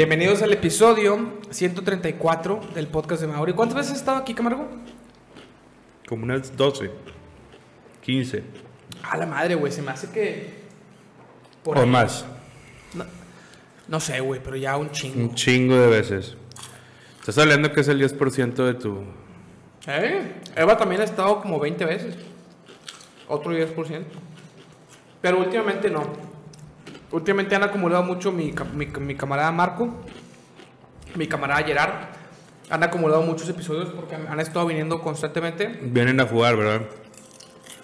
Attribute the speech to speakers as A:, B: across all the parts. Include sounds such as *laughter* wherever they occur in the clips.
A: Bienvenidos al episodio 134 del podcast de Mauri. ¿Cuántas veces has estado aquí, Camargo?
B: Como unas 12, 15
A: A la madre, güey. Se me hace que. por
B: o
A: ahí.
B: más.
A: No, no sé, güey, pero ya un chingo.
B: Un chingo de veces. Estás hablando que es el 10% de tu...
A: ¿Eh? Eva también ha estado como 20 veces. Otro 10%. Pero últimamente no. Últimamente han acumulado mucho mi, mi, mi camarada Marco, mi camarada Gerard. Han acumulado muchos episodios porque han han estado viniendo constantemente.
B: Vienen a jugar, ¿verdad?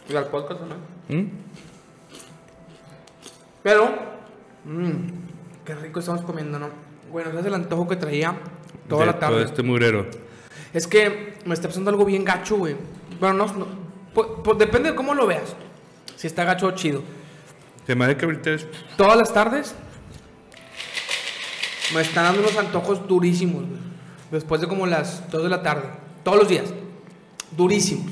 A: Y al podcast también.
B: ¿Mm?
A: Pero, mmm, qué rico estamos comiendo, ¿no? Bueno, ese es el antojo que traía toda
B: De
A: la tarde.
B: Todo este mugrero.
A: Es que me está pasando algo bien gacho, güey. Bueno, no, no pues, pues depende de cómo lo veas. Si está gacho o chido.
B: Hace que ahorita es...
A: Todas las tardes me están dando unos antojos durísimos, güey. Después de como las 2 de la tarde. Todos los días. Durísimos.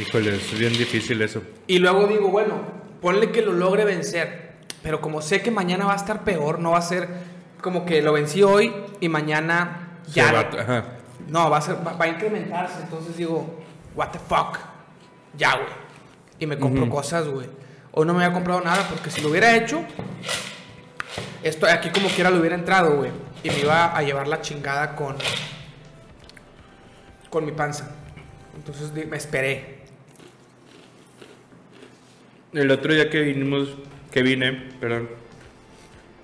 B: Híjole, es bien difícil eso.
A: Y luego digo, bueno, ponle que lo logre vencer. Pero como sé que mañana va a estar peor, no va a ser como que lo vencí hoy y mañana ya.
B: Se va- ajá.
A: No, va a, ser, va, va a incrementarse. Entonces digo, what the fuck. Ya, güey. Y me compro cosas, güey. Hoy no me había comprado nada porque si lo hubiera hecho, esto aquí como quiera lo hubiera entrado, güey. Y me iba a llevar la chingada con. con mi panza. Entonces me esperé.
B: El otro día que vinimos, que vine, perdón,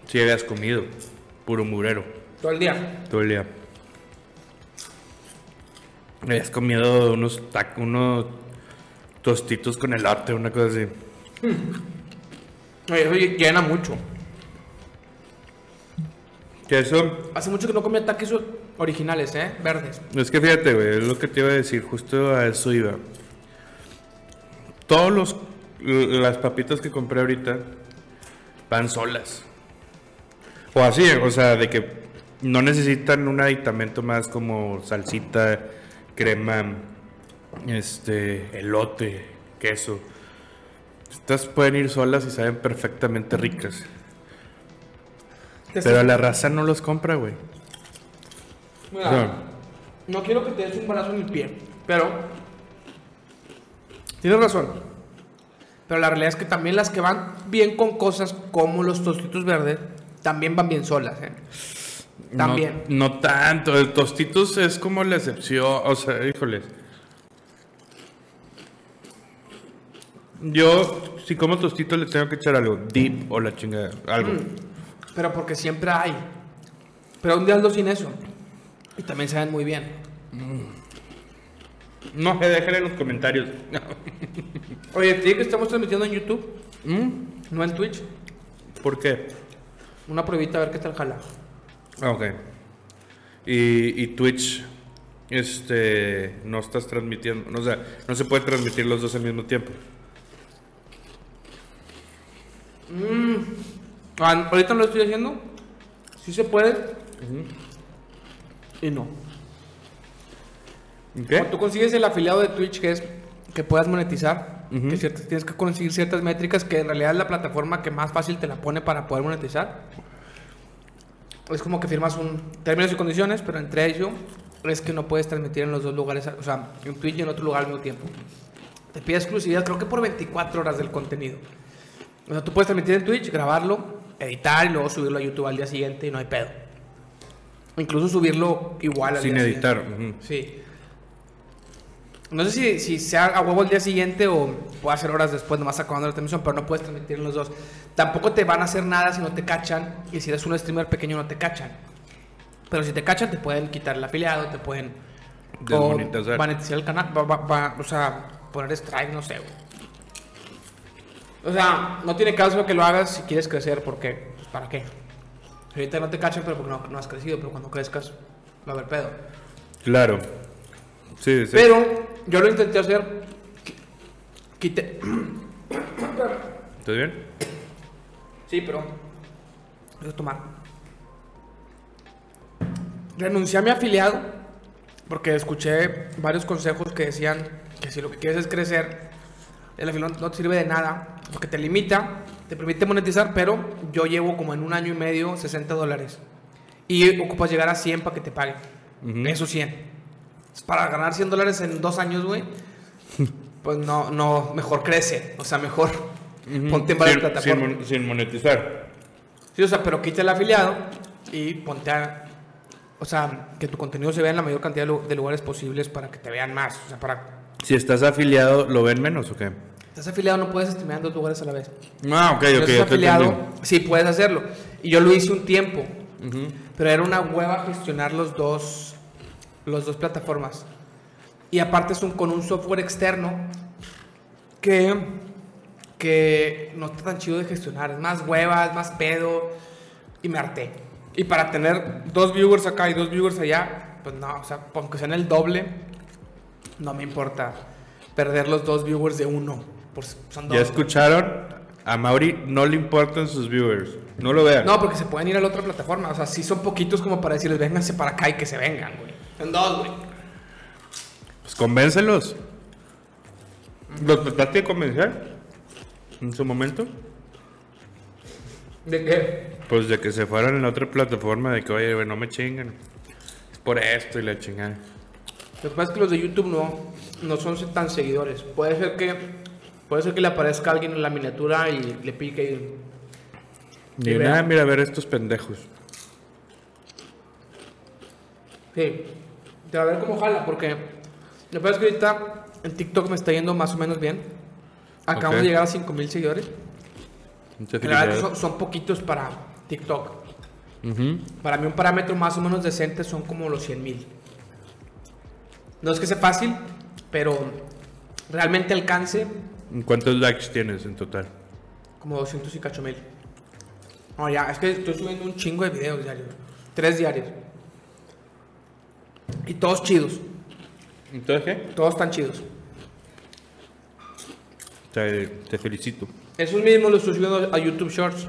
B: sí habías comido. Puro mugrero,
A: Todo el día.
B: todo el día. Habías comido unos tacos, unos tostitos con elote, una cosa así.
A: Oye, Eso llena mucho.
B: Que eso
A: Hace mucho que no comía taques originales, ¿eh? Verdes.
B: Es que fíjate, güey, es lo que te iba a decir, justo a eso iba. Todos los las papitas que compré ahorita van solas. O así, o sea, de que no necesitan un aditamento más como salsita, crema, este, elote, queso. Estas pueden ir solas y saben perfectamente ricas. Pero la raza no los compra, güey.
A: Mira,
B: No.
A: no quiero que te des un brazo en el pie, pero tienes razón. Pero la realidad es que también las que van bien con cosas como los tostitos verdes, también van bien solas, ¿eh? También.
B: No, no tanto. El tostitos es como la excepción. O sea, híjoles. Yo, si como tostitos, le tengo que echar algo. Dip o la chingada. Algo.
A: Mm. Pero porque siempre hay. Pero un día hazlo sin eso. Y también saben muy bien.
B: No, que dejen en los comentarios. *laughs*
A: Oye, te que estamos transmitiendo en YouTube,
B: ¿Mm?
A: no en Twitch.
B: ¿Por qué?
A: Una pruebita a ver qué tal jala.
B: Ah, ok. Y, y Twitch, este, no estás transmitiendo. O sea, no se puede transmitir los dos al mismo tiempo.
A: Ah, ahorita no lo estoy haciendo. Sí se puede. Y no.
B: ¿Qué?
A: Cuando tú consigues el afiliado de Twitch, que es que puedas monetizar, que ciertas- tienes que conseguir ciertas métricas que en realidad es la plataforma que más fácil te la pone para poder monetizar. Es como que firmas un términos y condiciones, pero entre ellos es que no puedes transmitir en los dos lugares, o sea, en Twitch y en otro lugar al mismo tiempo. Te pide exclusividad, creo que por 24 horas del contenido. O sea, tú puedes transmitir en Twitch, grabarlo, editar y luego subirlo a YouTube al día siguiente y no hay pedo. Incluso subirlo igual al
B: Sin
A: día
B: editar.
A: siguiente.
B: ujú.
A: Sí. No sé si, si sea a huevo el día siguiente o puede hacer horas después, nomás acabando la transmisión, pero no puedes transmitir en los dos. Tampoco te van a hacer nada si no te cachan y si eres un streamer pequeño no te cachan. Pero si te cachan, te pueden quitar el afiliado, te pueden
B: Desmonetizar.
A: monetizar el canal, va- va- va- o sea, poner strike, no sé. güey. O sea, no tiene caso que lo hagas si quieres crecer, porque, pues, ¿para qué? Ahorita no te cachan, pero porque no, no has crecido, pero cuando crezcas va a haber pedo.
B: Claro. Sí, sí.
A: Pero yo lo intenté hacer. qui- Quité.
B: ¿Estás bien?
A: Sí, pero. Voy a tomar. Renuncié a mi afiliado porque escuché varios consejos que decían que si lo que quieres es crecer, el afiliado no te sirve de nada porque te limita te permite monetizar, pero yo llevo como en un año y medio 60 dólares. Y ocupas llegar a 100 para que te paguen.
B: Ujú.
A: Eso 100. Para ganar 100 dólares en dos años, güey, *laughs* pues no, no, mejor crece. O sea, mejor ponte en varias
B: sin,
A: plataformas.
B: sin sin monetizar.
A: Sí, o sea, pero quita el afiliado y ponte a... O sea, que tu contenido se vea en la mayor cantidad de lugares posibles para que te vean más. O sea, para...
B: Si estás afiliado, ¿lo ven menos o qué?
A: Estás afiliado, no puedes streamear en dos lugares a la vez.
B: Ah, ok,
A: Si no
B: ok.
A: estás afiliado, sí puedes hacerlo. Y yo lo hice un tiempo,
B: Ujú.
A: pero era una hueva gestionar los dos, los dos plataformas. Y aparte es un, con un software externo que, que no está tan chido de gestionar. Es más hueva, es más pedo. Y me harté. Y para tener dos viewers acá y dos viewers allá, pues no, o sea, aunque sean el doble, no me importa perder los dos viewers de uno. Por, son dos.
B: Ya escucharon. A Mauri no le importan sus viewers. No lo vean.
A: No, porque se pueden ir a la otra plataforma. O sea, sí son poquitos como para decirles, vénganse para acá y que se vengan, güey. Son dos, güey.
B: Pues convéncelos. ¿Los trataste de convencer? En su momento.
A: ¿De qué?
B: Pues de que se fueran en la otra plataforma, de que, oye, güey, no me chingan. Es por esto y la chingada.
A: Lo que pasa es que los de YouTube no, no son tan seguidores. Puede ser que puede ser que le aparezca alguien en la miniatura y le pique y...
B: Y nada, mira, a ver estos pendejos.
A: Sí. Te va a ver cómo jala, porque... Lo que pasa es que ahorita en TikTok me está yendo más o menos bien. Acabamos
B: Ok.
A: de llegar a 5000 seguidores. La verdad que son, son poquitos para TikTok.
B: Ujú.
A: Para mí un parámetro más o menos decente son como los 100 mil. No es que sea fácil, pero realmente alcance
B: ¿Cuántos likes tienes en total?
A: como 200 y cacho mil. No, ya, es que estoy subiendo un chingo de videos diarios. Tres diarios. Y todos chidos.
B: ¿Entonces qué?
A: Todos están chidos.
B: Te, te felicito.
A: Esos mismos los estoy subiendo a YouTube Shorts.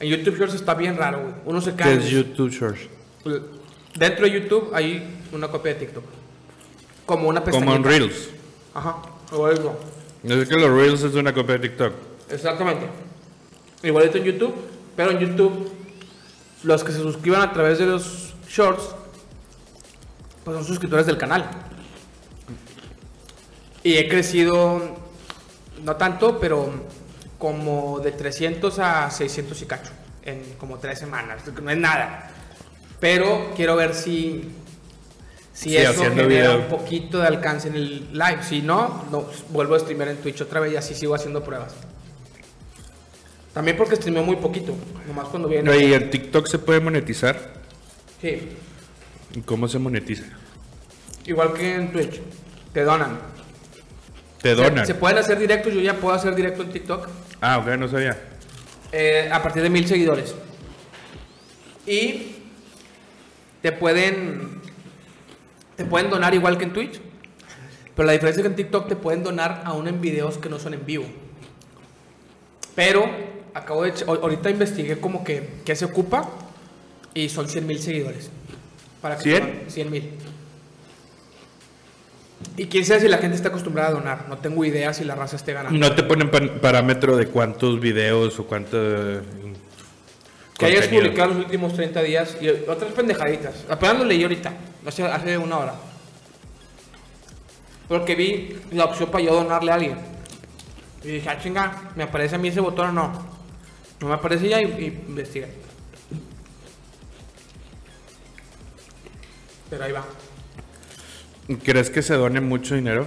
A: En YouTube Shorts está bien raro, güey. Uno se
B: ¿Qué
A: cae.
B: es YouTube Shorts?
A: Dentro de YouTube hay una copia de TikTok. Como una pestañita.
B: Como en Reels.
A: Ajá. O eso.
B: Es que los Reels es una copia de TikTok.
A: Exactamente. Igualito en YouTube, pero en YouTube los que se suscriban a través de los shorts pues son suscriptores del canal. Y he crecido no tanto, pero como de 300 a 600 y cacho en como tres semanas, no es nada. Pero quiero ver si si
B: Sí,
A: eso
B: haciendo
A: genera
B: video.
A: un poquito de alcance en el live. Si no, no vuelvo a streamear en Twitch otra vez y así sigo haciendo pruebas. También porque streameo muy poquito, nomás cuando viene.
B: ¿Y en TikTok se puede monetizar?
A: Sí,
B: ¿Y ¿Cómo se monetiza?
A: igual que en Twitch, te donan.
B: Te
A: Se-
B: donan.
A: Se, pueden hacer directos, yo ya puedo hacer directo en TikTok
B: Ah, ok, no sabía.
A: eh, a partir de mil seguidores. Y te pueden te pueden donar igual que en Twitch. Pero la diferencia es que en TikTok te pueden donar aún en videos que no son en vivo. Pero acabo de ahorita investigué como que qué se ocupa y son 100 mil seguidores. Para que te
B: ¿Cien?
A: donen 100 mil. Y quién sabe si la gente está acostumbrada a donar. No tengo idea si la raza esté ganando.
B: No te ponen parámetro de cuántos videos o cuánto.
A: Que hayas publicado los últimos 30 días y otras pendejaditas. Apenas lo leí ahorita, hace, hace una hora. Porque vi la opción para yo donarle a alguien. Y dije, ah, chinga, ¿me aparece a mí ese botón o no? No me aparece ya y, y investigué. Pero ahí va.
B: ¿Crees que se done mucho dinero?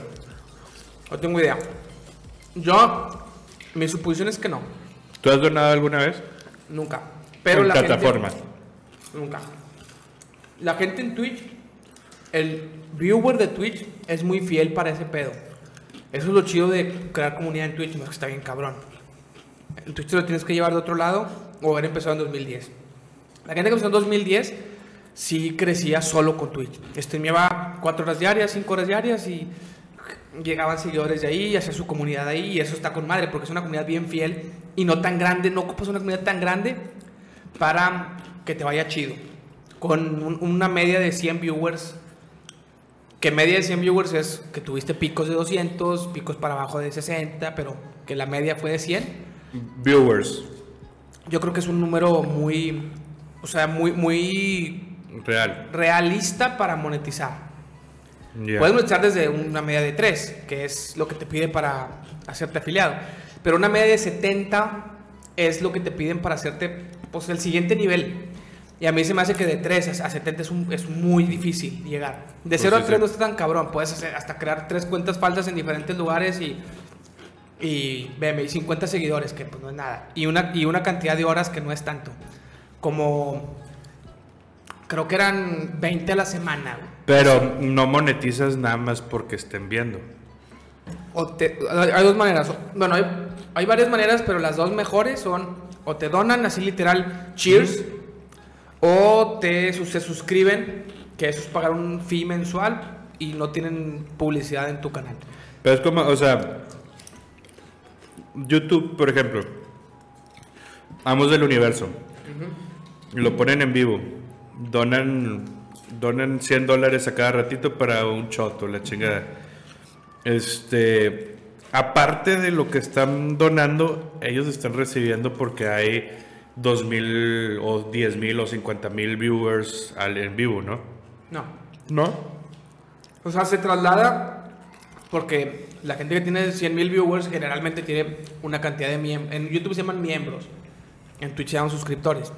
A: No tengo idea. Yo, mi suposición es que no.
B: ¿Tú has donado alguna vez?
A: Nunca. Pero
B: en
A: la
B: plataforma.
A: gente... Nunca. La gente en Twitch, el viewer de Twitch es muy fiel para ese pedo. Eso es lo chido de crear comunidad en Twitch, no, está bien cabrón. En Twitch te lo tienes que llevar de otro lado o haber empezado en 2010. La gente que empezó en 2010 sí crecía solo con Twitch. Streameaba 4 horas diarias, 5 horas diarias y llegaban seguidores de ahí y hacía su comunidad ahí y eso está con madre porque es una comunidad bien fiel y no tan grande, no ocupas una comunidad tan grande para que te vaya chido. Con un- una media de 100 viewers, que media de 100 viewers es que tuviste picos de 200, picos para abajo de 60, pero que la media fue de 100.
B: viewers.
A: Yo creo que es un número muy, o sea, muy, muy
B: Real.
A: realista para monetizar. Puedes monetizar desde una media de 3, que es lo que te pide para hacerte afiliado. Pero una media de 70 es lo que te piden para hacerte pues, el siguiente nivel. Y a mí se me hace que de 3 a 70 es, un- es muy difícil llegar. De
B: Pues
A: 0
B: sí,
A: a 3
B: sí.
A: no está tan cabrón. Puedes hacer, hasta crear tres cuentas falsas en diferentes lugares y, y, veme, y 50 seguidores, que pues no es nada. Y una, y una cantidad de horas que no es tanto. Como, creo que eran 20 a la semana. güey.
B: Pero no monetizas nada más porque estén viendo.
A: O te- hay dos maneras. Bueno, hay, hay varias maneras, pero las dos mejores son o te donan así literal cheers o te se suscriben, que eso es pagar un fee mensual y no tienen publicidad en tu canal.
B: Pero es como, o sea, YouTube, por ejemplo, Amos del Universo, lo ponen en vivo, donan, donan 100 dólares a cada ratito para un shot o la chingada. Este, aparte de lo que están donando, ellos están recibiendo porque hay 2.000 o 10.000 o 50.000 viewers al, en vivo, ¿no?
A: No.
B: ¿No?
A: O sea, se traslada porque la gente que tiene 100 mil viewers generalmente tiene una cantidad de miembros. En YouTube se llaman miembros. En Twitch se llaman suscriptores.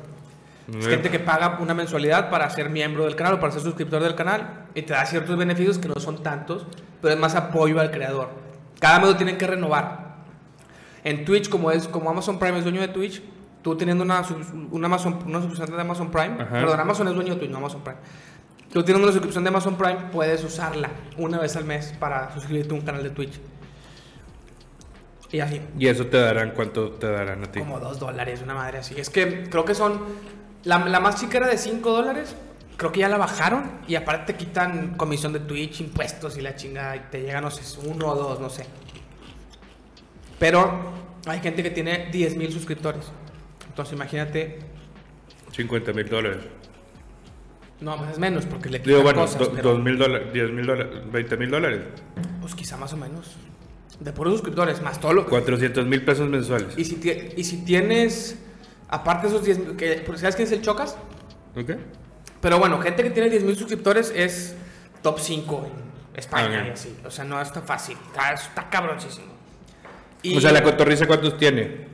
A: Es gente que paga una mensualidad para ser miembro del canal o para ser suscriptor del canal y te da ciertos beneficios que no son tantos, pero es más apoyo al creador. Cada mes lo tienen que renovar. En Twitch, como es como Amazon Prime es dueño de Twitch, tú teniendo una, una, Amazon, una suscripción de Amazon Prime,
B: Ajá.
A: perdón, Amazon es dueño de Twitch, no Amazon Prime. Tú teniendo una suscripción de Amazon Prime, puedes usarla una vez al mes para suscribirte a un canal de Twitch. Y así.
B: ¿Y eso te darán cuánto te darán a ti?
A: Como dos dólares, una madre así. Es que creo que son. La, la más chica era de 5 dólares. Creo que ya la bajaron. Y aparte te quitan comisión de Twitch, impuestos y la chingada. Y te llega, no sé, uno o dos, no sé. Pero hay gente que tiene 10 mil suscriptores. Entonces imagínate.
B: 50 mil dólares.
A: No, pues es menos porque le quitan
B: Digo, bueno,
A: cosas.
B: do-
A: pero,
B: dos mil dólares, 10 mil dólares, 20 mil dólares.
A: Pues quizá más o menos. De puros suscriptores, más todo lo que.
B: 400 mil pesos mensuales.
A: Y si, y si tienes. Aparte de esos 10 mil. ¿Sabes quién es el Chocas?
B: ¿Ok?
A: Pero bueno, gente que tiene 10.000 suscriptores es top 5 en España y así. O sea, no está fácil. Está, está cabroncísimo. Y
B: O sea, la cotorriza, ¿cuántos tiene?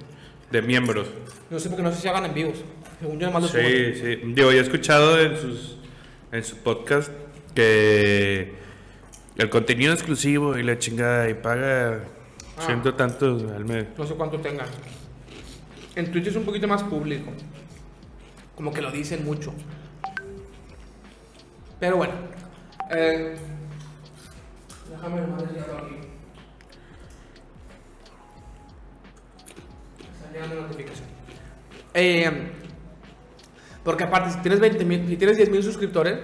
B: De miembros.
A: no sé por qué no sé si hagan en vivos. Según yo, nomás los subo.
B: Sí, sí. Digo, yo he escuchado en, sus, en su podcast que el contenido exclusivo y la chingada y paga
A: Ah.
B: ciento tantos al mes.
A: No sé cuánto tengan. En Twitch es un poquito más público. Como que lo dicen mucho. Pero bueno. Eh, déjame decirlo aquí. Está llegando una notificación. Eh, porque aparte, si tienes 20 mil, si tienes 10 mil suscriptores,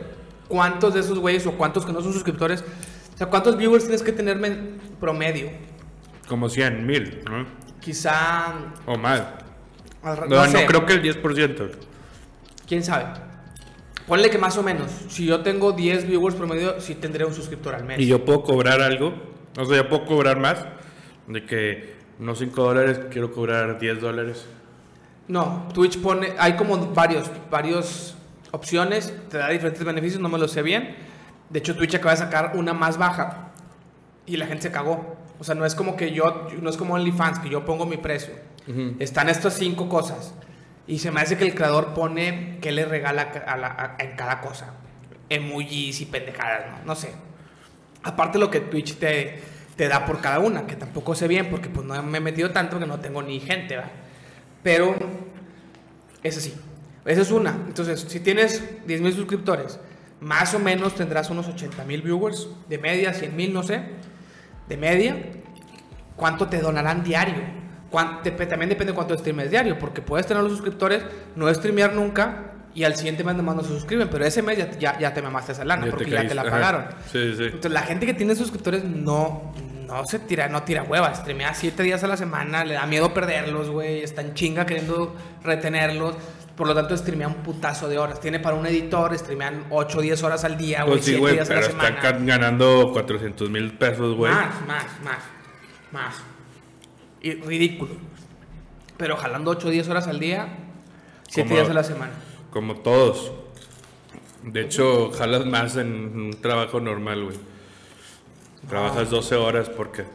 A: ¿cuántos de esos güeyes o cuántos que no son suscriptores? O sea, ¿cuántos viewers tienes que tener promedio?
B: Como 100 mil, ¿no?
A: Quizá.
B: O más.
A: al
B: No, no,
A: sé.
B: creo que el 10%.
A: ¿Quién sabe? Ponle que más o menos. Si yo tengo 10 viewers promedio, sí tendré un suscriptor al mes.
B: Y yo puedo cobrar algo. O sea, yo puedo cobrar más. De que no 5 dólares, quiero cobrar 10 dólares.
A: No, Twitch pone. Hay como varios, varios opciones. Te da diferentes beneficios, no me lo sé bien. De hecho, Twitch acaba de sacar una más baja. Y la gente se cagó. O sea, no es como que yo. No es como OnlyFans, que yo pongo mi precio. Están estas cinco cosas. Y se me hace que el creador pone qué le regala a la- a- en cada cosa. Emojis y pendejadas, ¿no? No sé. Aparte lo que Twitch te, te da por cada una, que tampoco sé bien porque pues no me he metido tanto que no tengo ni gente, ¿verdad? Pero es así. Esa es una. Entonces, si tienes 10 mil suscriptores, más o menos tendrás unos 80 mil viewers, de media, 100 mil, no sé, de media. ¿Cuánto te donarán diario? Dep- también depende de cuánto streames diario, porque puedes tener los suscriptores, no streamear nunca y al siguiente mes nomás no se suscriben, pero ese mes ya, ya, ya te mamaste esa lana
B: Ya te
A: porque ya te la pagaron.
B: Sí, sí.
A: Entonces la gente que tiene suscriptores no, no se tira, no tira hueva, streamea siete días a la semana, le da miedo perderlos, güey, está en chinga queriendo retenerlos, por lo tanto streamea un putazo de horas. Tiene para un editor, streamean 8 o 10 horas al día, güey,
B: Pues sí,
A: 7
B: güey,
A: días a
B: pero
A: la
B: están ganando 400 mil pesos, güey.
A: Más, más, más, más. Y ridículo. Pero jalando 8 o 10 horas al día, 7
B: Como-
A: días a la semana.
B: Como todos. De hecho, jalas más en un trabajo normal, güey. Trabajas 12 horas porque...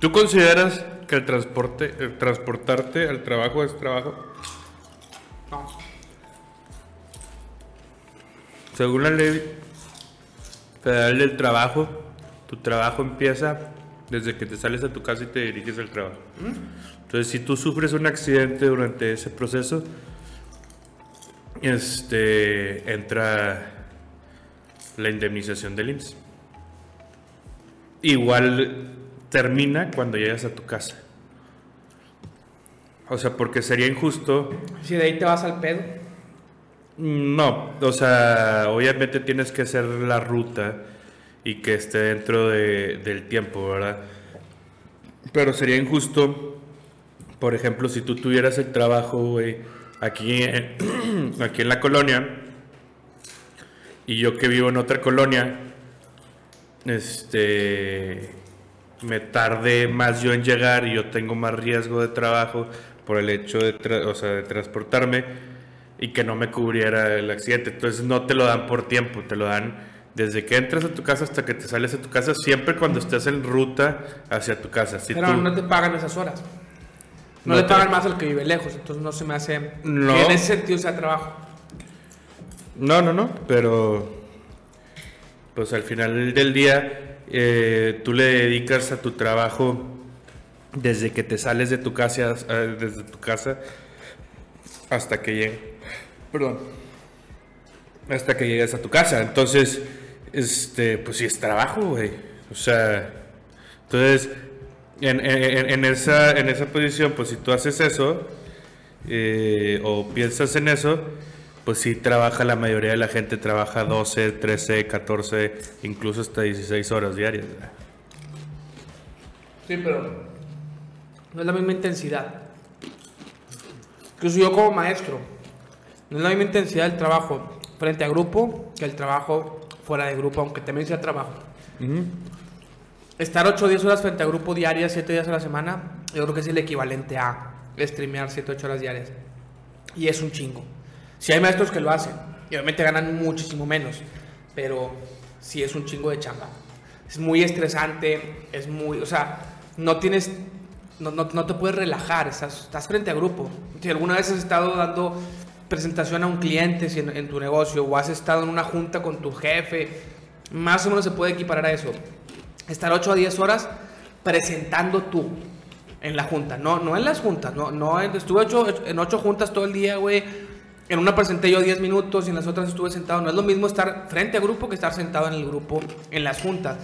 B: ¿Tú consideras que el transporte, el transportarte al trabajo es trabajo?
A: No.
B: Según la ley federal del trabajo, tu trabajo empieza desde que te sales a tu casa y te diriges al trabajo. Entonces, si tú sufres un accidente durante ese proceso, este entra la indemnización del IMSS. Igual termina cuando llegas a tu casa. O sea, porque sería injusto
A: Si de ahí te vas al pedo.
B: no, o sea, obviamente tienes que hacer la ruta y que esté dentro de- del tiempo, ¿verdad? Pero sería injusto, por ejemplo, si tú tuvieras el trabajo, aquí, en- *clears throat* aquí en la colonia y yo que vivo en otra colonia, este, me tardé más yo en llegar y yo tengo más riesgo de trabajo por el hecho de, o sea, de transportarme y que no me cubriera el accidente. Entonces no te lo dan por tiempo, te lo dan desde que entras a tu casa hasta que te sales de tu casa, siempre cuando estés en ruta hacia tu casa. Si
A: pero
B: tú-
A: no te pagan esas horas. No,
B: No
A: le
B: te-
A: pagan más al que vive lejos. Entonces no se me hace
B: No.
A: que en ese sentido sea trabajo.
B: No, no, no, pero pues al final del día eh, tú le dedicas a tu trabajo desde que te sales de tu casa, eh, desde tu casa hasta que llegue, perdón, hasta que llegas a tu casa. Entonces, este, pues sí es trabajo, güey. O sea, entonces en, esa en esa posición, pues si tú haces eso eh, o piensas en eso, pues sí trabaja la mayoría de la gente, trabaja 12, 13, 14, incluso hasta 16 horas diarias. güey.
A: Sí, pero no es la misma intensidad. Incluso yo como maestro, no es la misma intensidad del trabajo frente a grupo que el trabajo fuera de grupo, aunque también sea trabajo. Estar 8 o 10 horas frente a grupo diarias, 7 días a la semana, yo creo que es el equivalente a streamear 7 o 8 horas diarias. Y es un chingo. Si hay maestros que lo hacen, y obviamente ganan muchísimo menos, pero sí es un chingo de chamba. Es muy estresante, es muy, o sea, no tienes, no, no, no te puedes relajar, estás, estás frente a grupo. Si alguna vez has estado dando presentación a un cliente si en, en tu negocio o has estado en una junta con tu jefe, más o menos se puede equiparar a eso. Estar 8 a 10 horas presentando tú en la junta, no, no en las juntas, no, no, estuve ocho- en 8 juntas todo el día, güey. En una presenté yo 10 minutos y en las otras estuve sentado. No es lo mismo estar frente a grupo que estar sentado en el grupo en las juntas.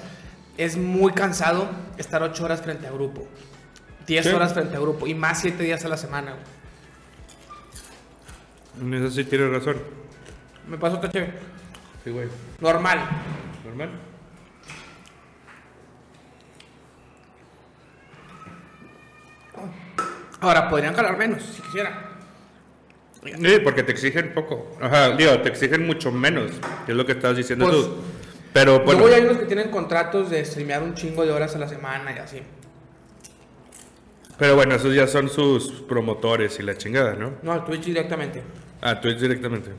A: Es muy cansado estar 8 horas frente a grupo. 10
B: Sí.
A: horas frente a grupo y más 7 días a la semana. güey.
B: En eso sí tienes razón.
A: Me pasó otra chévere.
B: Sí, güey.
A: Normal.
B: Normal.
A: Ahora, podrían jalar menos si quisiera.
B: Sí, porque te exigen poco. Ajá, digo, te exigen mucho menos, que es lo que estabas diciendo
A: Pues,
B: tú. Pero bueno,
A: Luego hay unos que tienen contratos de streamear un chingo de horas a la semana y así.
B: pero bueno, esos ya son sus promotores y la chingada, ¿no?
A: No, Twitch directamente.
B: Ah, Twitch directamente.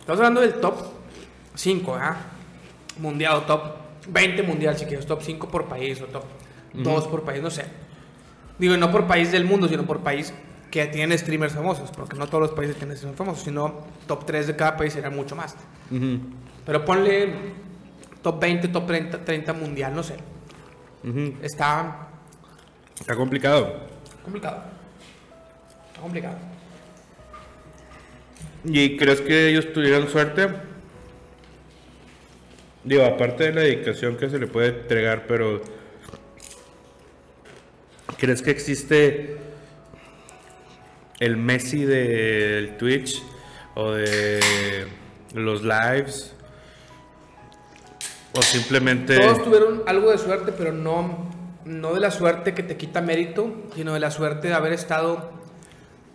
A: Estamos hablando del top 5, ¿ah? Mundial o top 20 mundial, si quieres, top 5 por país o top 2 por país, no sé. Digo, no por país del mundo, sino por país que tiene streamers famosos, porque no todos los países tienen streamers famosos, sino top 3 de cada país sería mucho más.
B: Ujú,
A: Pero ponle top 20, top 30, 30 mundial, no sé.
B: ujú.
A: Está
B: Está complicado.
A: complicado. Está complicado.
B: ¿Y crees que ellos tuvieron suerte? Digo, aparte de la dedicación que se le puede entregar, pero ¿crees que existe el Messi del Twitch o de los lives? O simplemente...
A: Todos tuvieron algo de suerte, pero no, no de la suerte que te quita mérito, sino de la suerte de haber estado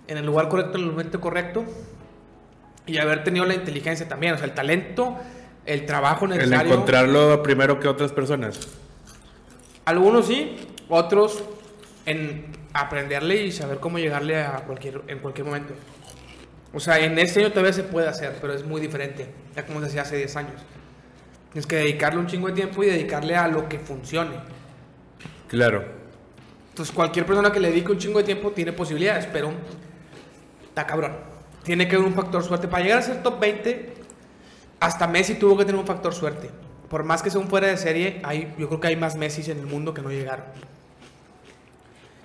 A: en el lugar correcto, en el momento correcto, y haber tenido la inteligencia también, o sea, el talento, el trabajo
B: el
A: necesario.
B: encontrarlo primero que otras personas.
A: Algunos sí, otros en aprenderle y saber cómo llegarle a cualquier, en cualquier momento. O sea, en este año todavía se puede hacer, pero es muy diferente, ya como se hacía hace 10 años. Tienes que dedicarle un chingo de tiempo y dedicarle a lo que funcione.
B: Claro.
A: Entonces, cualquier persona que le dedique un chingo de tiempo tiene posibilidades, pero está cabrón. Tiene que haber un factor suerte. Para llegar a ser top 20, hasta Messi tuvo que tener un factor suerte. Por más que sea un fuera de serie, hay, yo creo que hay más Messi en el mundo que no llegaron.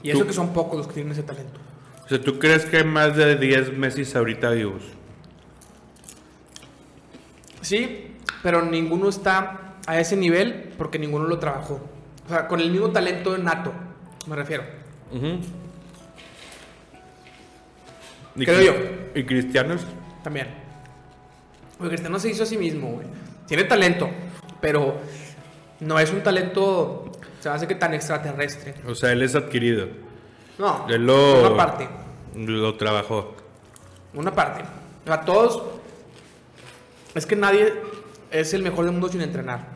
A: Y eso que son pocos los que tienen ese talento.
B: O sea, ¿tú crees que hay más de 10 Messi ahorita vivos?
A: Sí, pero ninguno está a ese nivel porque ninguno lo trabajó. O sea, con el mismo talento nato, me refiero.
B: ¿Y
A: Creo yo.
B: ¿Y cristianos?
A: También. Porque Cristiano se hizo a sí mismo, güey. Tiene talento, pero no es un talento, se hace que tan extraterrestre.
B: O sea, él es adquirido.
A: No,
B: Él lo,
A: una parte.
B: Lo trabajó.
A: Una parte. A todos. Es que nadie es el mejor del mundo sin entrenar.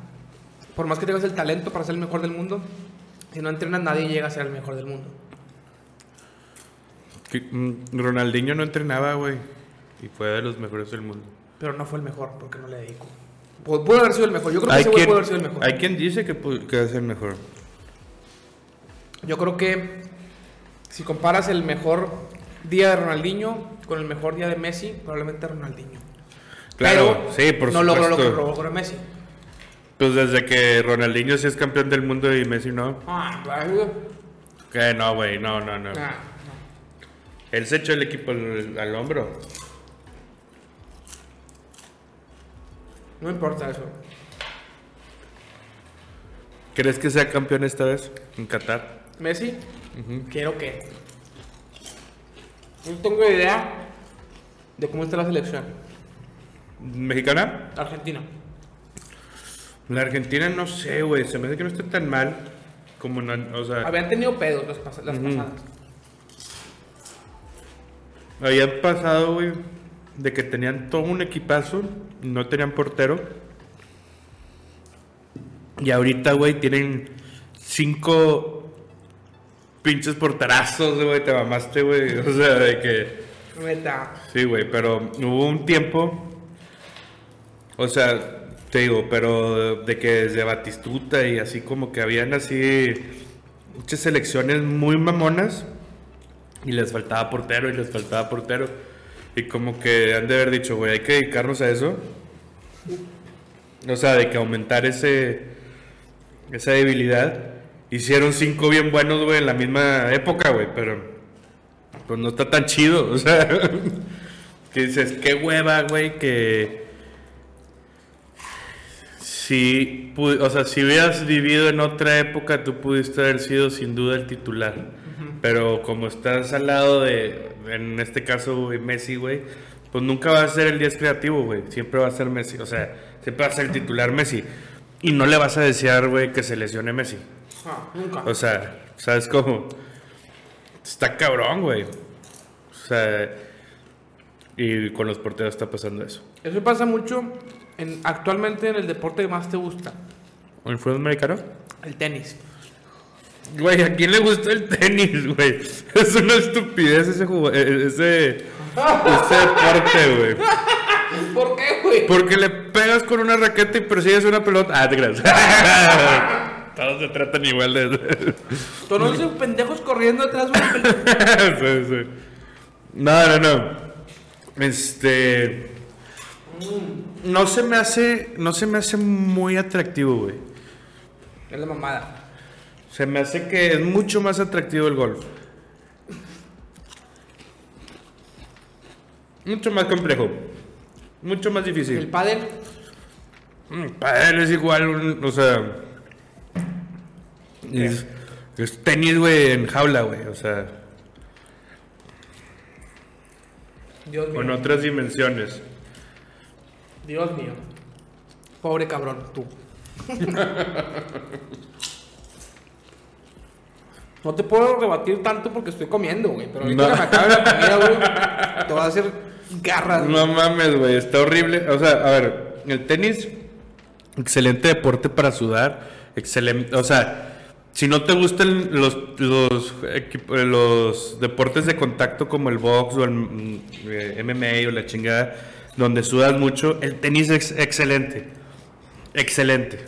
A: Por más que tengas el talento para ser el mejor del mundo, si no entrenas, nadie llega a ser el mejor del mundo.
B: Mm, Ronaldinho no entrenaba, güey. Y fue de los mejores del mundo.
A: Pero no fue el mejor porque no le dedico. Pu- Pudo haber sido el mejor. Yo creo que ese güey pudo haber sido el mejor.
B: hay quien dice que, que es el mejor.
A: Yo creo que si comparas el mejor día de Ronaldinho con el mejor día de Messi, probablemente Ronaldinho.
B: Claro, sí, por
A: no logró lo que
B: supuesto.
A: logró Messi.
B: Pues desde que Ronaldinho sí es campeón del mundo y Messi no.
A: Ah, claro.
B: Que no, güey, no, no, no.
A: Ah,
B: Él se echó el equipo al, al hombro.
A: no, importa eso.
B: ¿Crees que sea campeón esta vez en Qatar?
A: Messi, quiero que. No tengo idea de cómo está la selección.
B: ¿Mexicana?
A: Argentina.
B: La Argentina no sé, güey. Se me hace que no está tan mal como no, o sea,
A: Habían tenido pedos las, pas- las
B: Ujú.
A: pasadas.
B: Había pasado, güey, de que tenían todo un equipazo, no tenían portero. Y ahorita, güey, tienen cinco pinches porterazos, güey. Te mamaste, güey. *laughs* O sea, de que. Sí, güey, pero hubo un tiempo. O sea, te digo, pero de que desde Batistuta y así como que habían así muchas selecciones muy mamonas y les faltaba portero y les faltaba portero. Y como que han de haber dicho, güey, hay que dedicarnos a eso. O sea, de que aumentar ese esa debilidad. Hicieron cinco bien buenos, güey, en la misma época, güey, pero pues no está tan chido, o sea, *laughs* que dices, qué hueva, güey, que si, o sea, si hubieras vivido en otra época, tú pudiste haber sido sin duda el titular, pero como estás al lado de, en este caso, güey, Messi, güey, pues nunca va a ser el 10 creativo, güey, siempre va a ser Messi, o sea, siempre va a ser el titular Messi, y no le vas a desear, güey, que se lesione Messi.
A: Ah, nunca.
B: O sea, ¿sabes cómo? Está cabrón, güey. O sea, y con los porteros está pasando eso.
A: Eso pasa mucho en, actualmente en el deporte que más te gusta,
B: ¿O el fútbol americano?
A: el tenis.
B: Güey, ¿a quién le gusta el tenis, güey? *laughs* Es una estupidez ese juego, ese, ese deporte, güey. *laughs*
A: ¿Por qué, güey?
B: Porque le pegas con una raqueta y persigues una pelota. Ah, te creas. *laughs* Todos se tratan igual de...
A: Todos esos pendejos corriendo atrás de una pelota.
B: sí, sí. No, no, no. Este. No se me hace. No se me hace muy atractivo, güey.
A: Es la mamada.
B: Se me hace que es mucho más atractivo el golf. Mucho más complejo. Mucho más
A: El
B: difícil.
A: pádel,
B: Mm, Para él es igual, un- o sea. Es, es tenis, güey, en jaula, güey. O sea,
A: Dios mío.
B: con otras dimensiones.
A: Dios mío. Pobre cabrón, tú. *laughs* No te puedo rebatir tanto porque estoy comiendo, güey. Pero ahorita
B: No.
A: que me acabe la comida, güey, te va a hacer garras. güey.
B: No mames, güey, está horrible. O sea, a ver, el tenis, excelente deporte para sudar, excelente, o sea, si no te gustan los, los, deportes de contacto como el box o el eh, MMA o la chingada, donde sudas mucho, el tenis es excelente. Excelente.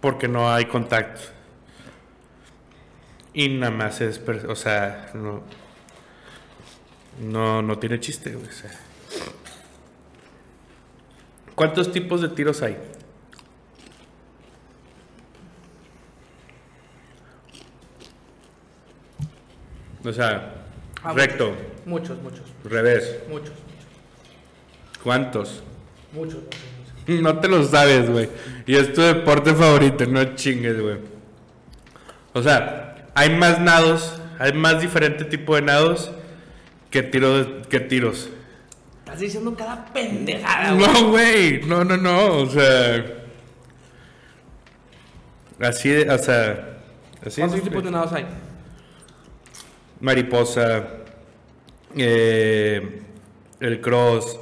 B: Porque no hay contacto. Y nada más es, o sea, no, no, no tiene chiste, güey. o sea. ¿Cuántos tipos de tiros hay? O sea,
A: Ah,
B: recto,
A: Muchos, muchos,
B: revés.
A: muchos,
B: ¿Cuántos?
A: muchos, muchos. muchos.
B: No te lo sabes, güey. Y es tu deporte favorito, no chingues, güey. O sea, hay más nados, hay más diferente tipo de nados que, tiro, que tiros.
A: Estás diciendo cada pendejada, güey.
B: No, güey, no, no, no, o sea... Así, de- o sea... Así
A: ¿Cuántos tipos de nados hay?
B: Mariposa, eh, el cross,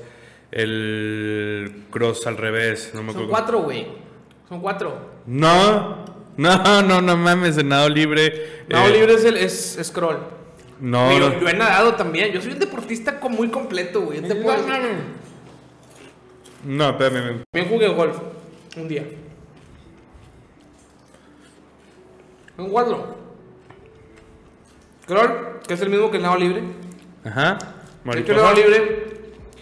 B: el cross al revés, no me
A: Son
B: acuerdo.
A: cuatro, güey. Son cuatro.
B: No, no, no, no mames, de nado libre.
A: Nado
B: eh,
A: libre es el es scroll.
B: No, no.
A: yo, he nadado también. Yo soy un deportista muy completo, güey. Yo te puedo
B: No, espérame. espérame.
A: También jugué golf un día. Un cuatro. Scroll, que es el mismo que el nado libre.
B: Ajá.
A: De hecho,
B: Mariposa.
A: el nado libre,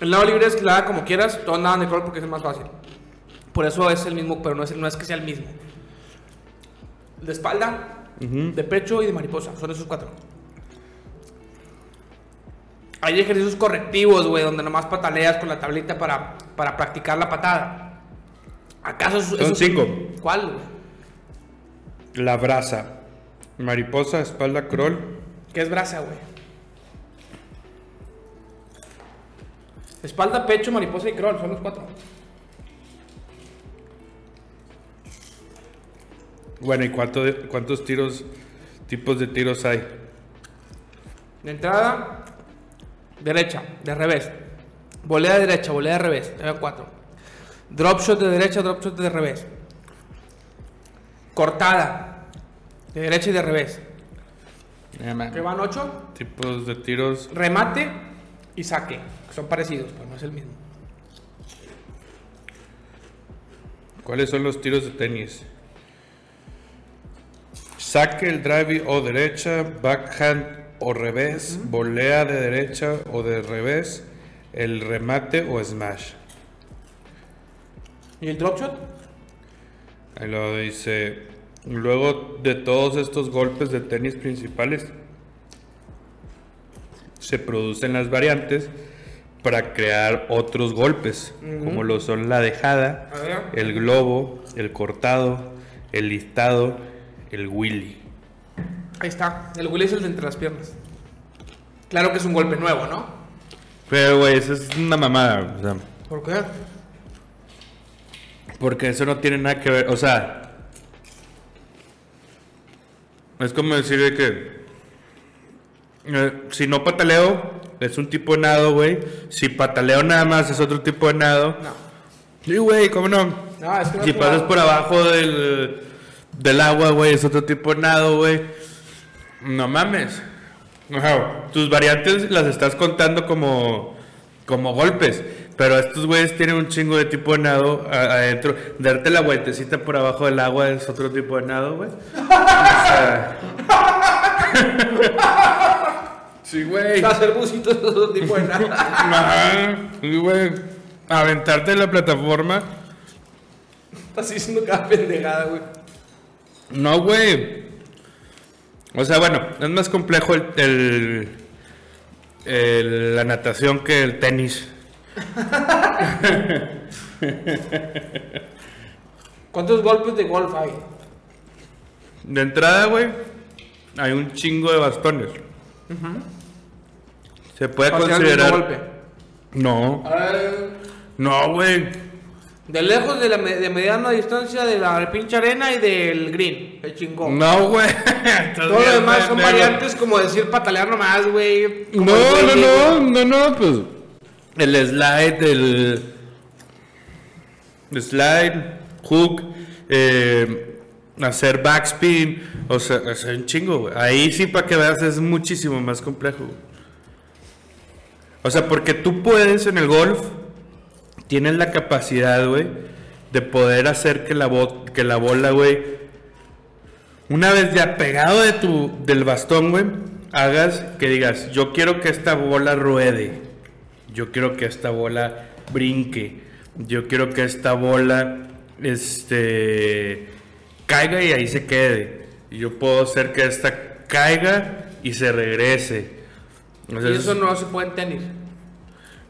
A: el nado libre es que la como quieras. Todos nadan de crawl porque es el más fácil. Por eso es el mismo, pero no es, no es que sea el mismo. De espalda, de pecho y de mariposa. Son esos cuatro. Hay ejercicios correctivos, güey, donde nomás pataleas con la tablita para, para practicar la patada. ¿Acaso
B: Son cinco.
A: ¿Cuál, güey?
B: La brasa. Mariposa, espalda, crawl.
A: ¿Qué es brasa, güey? Espalda, pecho, mariposa y crawl, son los cuatro.
B: Bueno, ¿y cuánto de- cuántos tiros, tipos de tiros hay?
A: De entrada, derecha, de revés. Volea de derecha, volea de revés. Cuatro. Drop shot de derecha, drop shot de revés. Cortada. De derecha y de revés. Que van ocho.
B: Tipos de tiros.
A: Remate y saque. Que son parecidos, pero no es el mismo.
B: ¿Cuáles son los tiros de tenis? Saque el drive o derecha, backhand o revés, volea de derecha o de revés, el remate o smash.
A: ¿Y el drop shot?
B: Ahí lo dice. Luego de todos estos golpes de tenis principales, se producen las variantes para crear otros golpes, como lo son la dejada, el globo, el cortado, el listado, el willy.
A: Ahí está. El Willy es el de entre las piernas. Claro que es un golpe nuevo, ¿no?
B: Pero, güey, eso es una mamada. o sea,
A: ¿Por qué?
B: porque eso no tiene nada que ver. O sea, es como decir de que eh, si no pataleo, es un tipo de nado, güey. Si pataleo nada más, es otro tipo de nado.
A: No.
B: Sí, güey, ¿cómo no?
A: No, es que no
B: Si pasas por abajo del, del agua, güey, es otro tipo de nado, güey. No mames. Ajá, Tus variantes las estás contando como, como golpes. Pero estos güeyes tienen un chingo de tipo de nado adentro. Darte la vueltecita por abajo del agua es otro tipo de nado, güey. O sea... *laughs* sí, güey.
A: Hacer busitos es otro tipo de nada.
B: Ajá, sí, güey. Aventarte de la plataforma.
A: Estás diciendo cada pendejada, güey.
B: No, güey. O sea, bueno, es más complejo el, el- el- la natación que el tenis. *laughs*
A: ¿Cuántos golpes de golf hay?
B: De entrada, güey, hay un chingo de bastones. Se puede considerar.
A: golpe.
B: No, no, güey.
A: De lejos, de, la, me- de mediana distancia de la pinche arena y del green. El chingón.
B: No, güey. *laughs*
A: Todo lo demás son variantes como decir patalear nomás, güey.
B: No,
A: Como el
B: no,
A: güey,
B: no, no, no, pues. El slide, el. Slide, hook, eh, hacer backspin, o sea, es un chingo, güey. Ahí sí, para que veas, es muchísimo más complejo. güey. O sea, porque tú puedes en el golf, tienes la capacidad, güey, de poder hacer que la, bo- que la bola, güey, una vez ya pegado de tu, del bastón, güey, hagas que digas, yo quiero que esta bola ruede, yo quiero que esta bola brinque, yo quiero que esta bola, este, caiga y ahí se quede. Y yo puedo hacer que esta caiga y se regrese. O sea,
A: Y
B: es-
A: eso no se puede en tenis.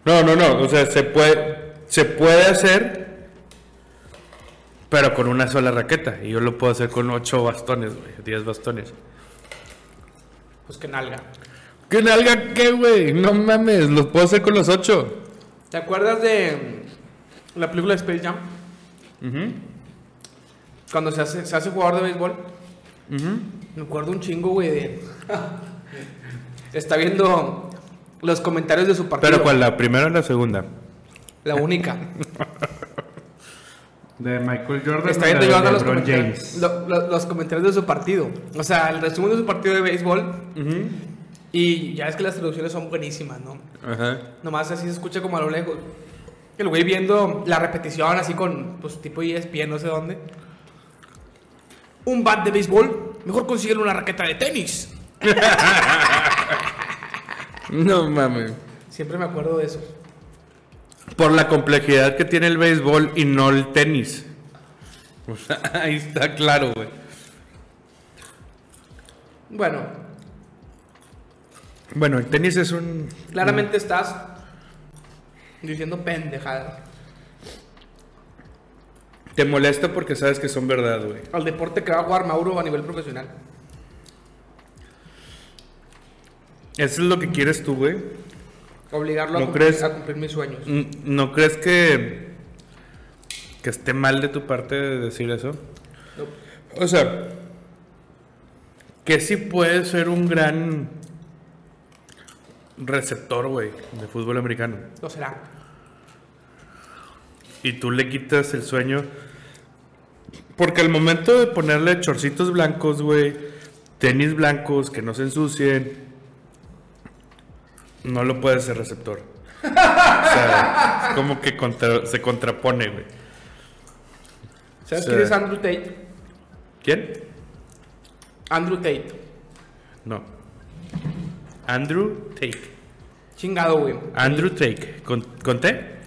B: no, no, no, o sea, se puede, se puede hacer, pero con una sola raqueta. Y yo lo puedo hacer con ocho bastones, güey, 10 bastones.
A: Pues que nalga.
B: ¿Qué nalga qué, güey? No mames, los puedo hacer con los ocho.
A: ¿Te acuerdas de mm, la película de Space Jam? Cuando se hace, se hace jugador de béisbol. Me acuerdo un chingo, güey, de... *laughs* Está viendo los comentarios de su partido.
B: Pero ¿cuál? ¿La primera o la segunda?
A: La única. *laughs*
B: De Michael Jordan.
A: Está viendo Jordan los, comentarios, lo- lo- los comentarios de su partido. O sea, el resumen de su partido de béisbol. Y ya es que las traducciones son buenísimas, ¿no?
B: Ajá.
A: Nomás así se escucha como a lo lejos. El güey viendo la repetición así con, pues, tipo ESPN, no sé dónde. Un bat de béisbol, mejor consiguen una raqueta de tenis. *laughs*
B: No mames.
A: Siempre me acuerdo de eso.
B: Por la complejidad que tiene el béisbol y no el tenis. O sea, *laughs* ahí está claro, güey.
A: Bueno,
B: Bueno, el tenis es un.
A: claramente estás diciendo pendejadas.
B: Te molesta porque sabes que son verdad, güey.
A: Al deporte que va a jugar Mauro a nivel profesional.
B: Eso es lo que quieres tú, güey.
A: Obligarlo a,
B: ¿No
A: cumplir,
B: crees?
A: a cumplir mis sueños.
B: ¿No crees que. que esté mal de tu parte de decir eso?
A: No.
B: O sea, que sí puedes ser un gran receptor, güey, de fútbol americano.
A: Lo será.
B: Y tú le quitas el sueño. Porque al momento de ponerle chorcitos blancos, güey, tenis blancos que no se ensucien, no lo puedes ser receptor. o sea, es como que contra- se contrapone, güey.
A: ¿Sabes quién es Andrew Tate?
B: ¿Quién?
A: Andrew Tate.
B: No. Andrew Tate.
A: Chingado, güey.
B: Andrew Tate. ¿Con, con T?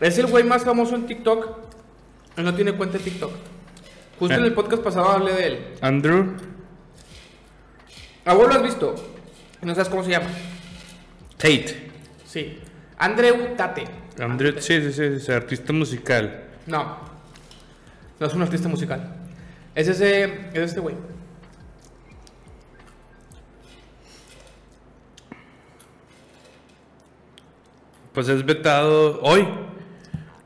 A: Es el güey más famoso en TikTok. Él no tiene cuenta de TikTok. Justo
B: Eh.
A: en el podcast pasado hablé de él.
B: Andrew
A: ¿A vos lo has visto? No sabes cómo se llama.
B: Tate.
A: Sí. Andrew Tate.
B: Andrew, sí, sí, sí, sí, artista musical.
A: No. No es un artista musical. Es ese. Es este güey.
B: Pues es vetado hoy.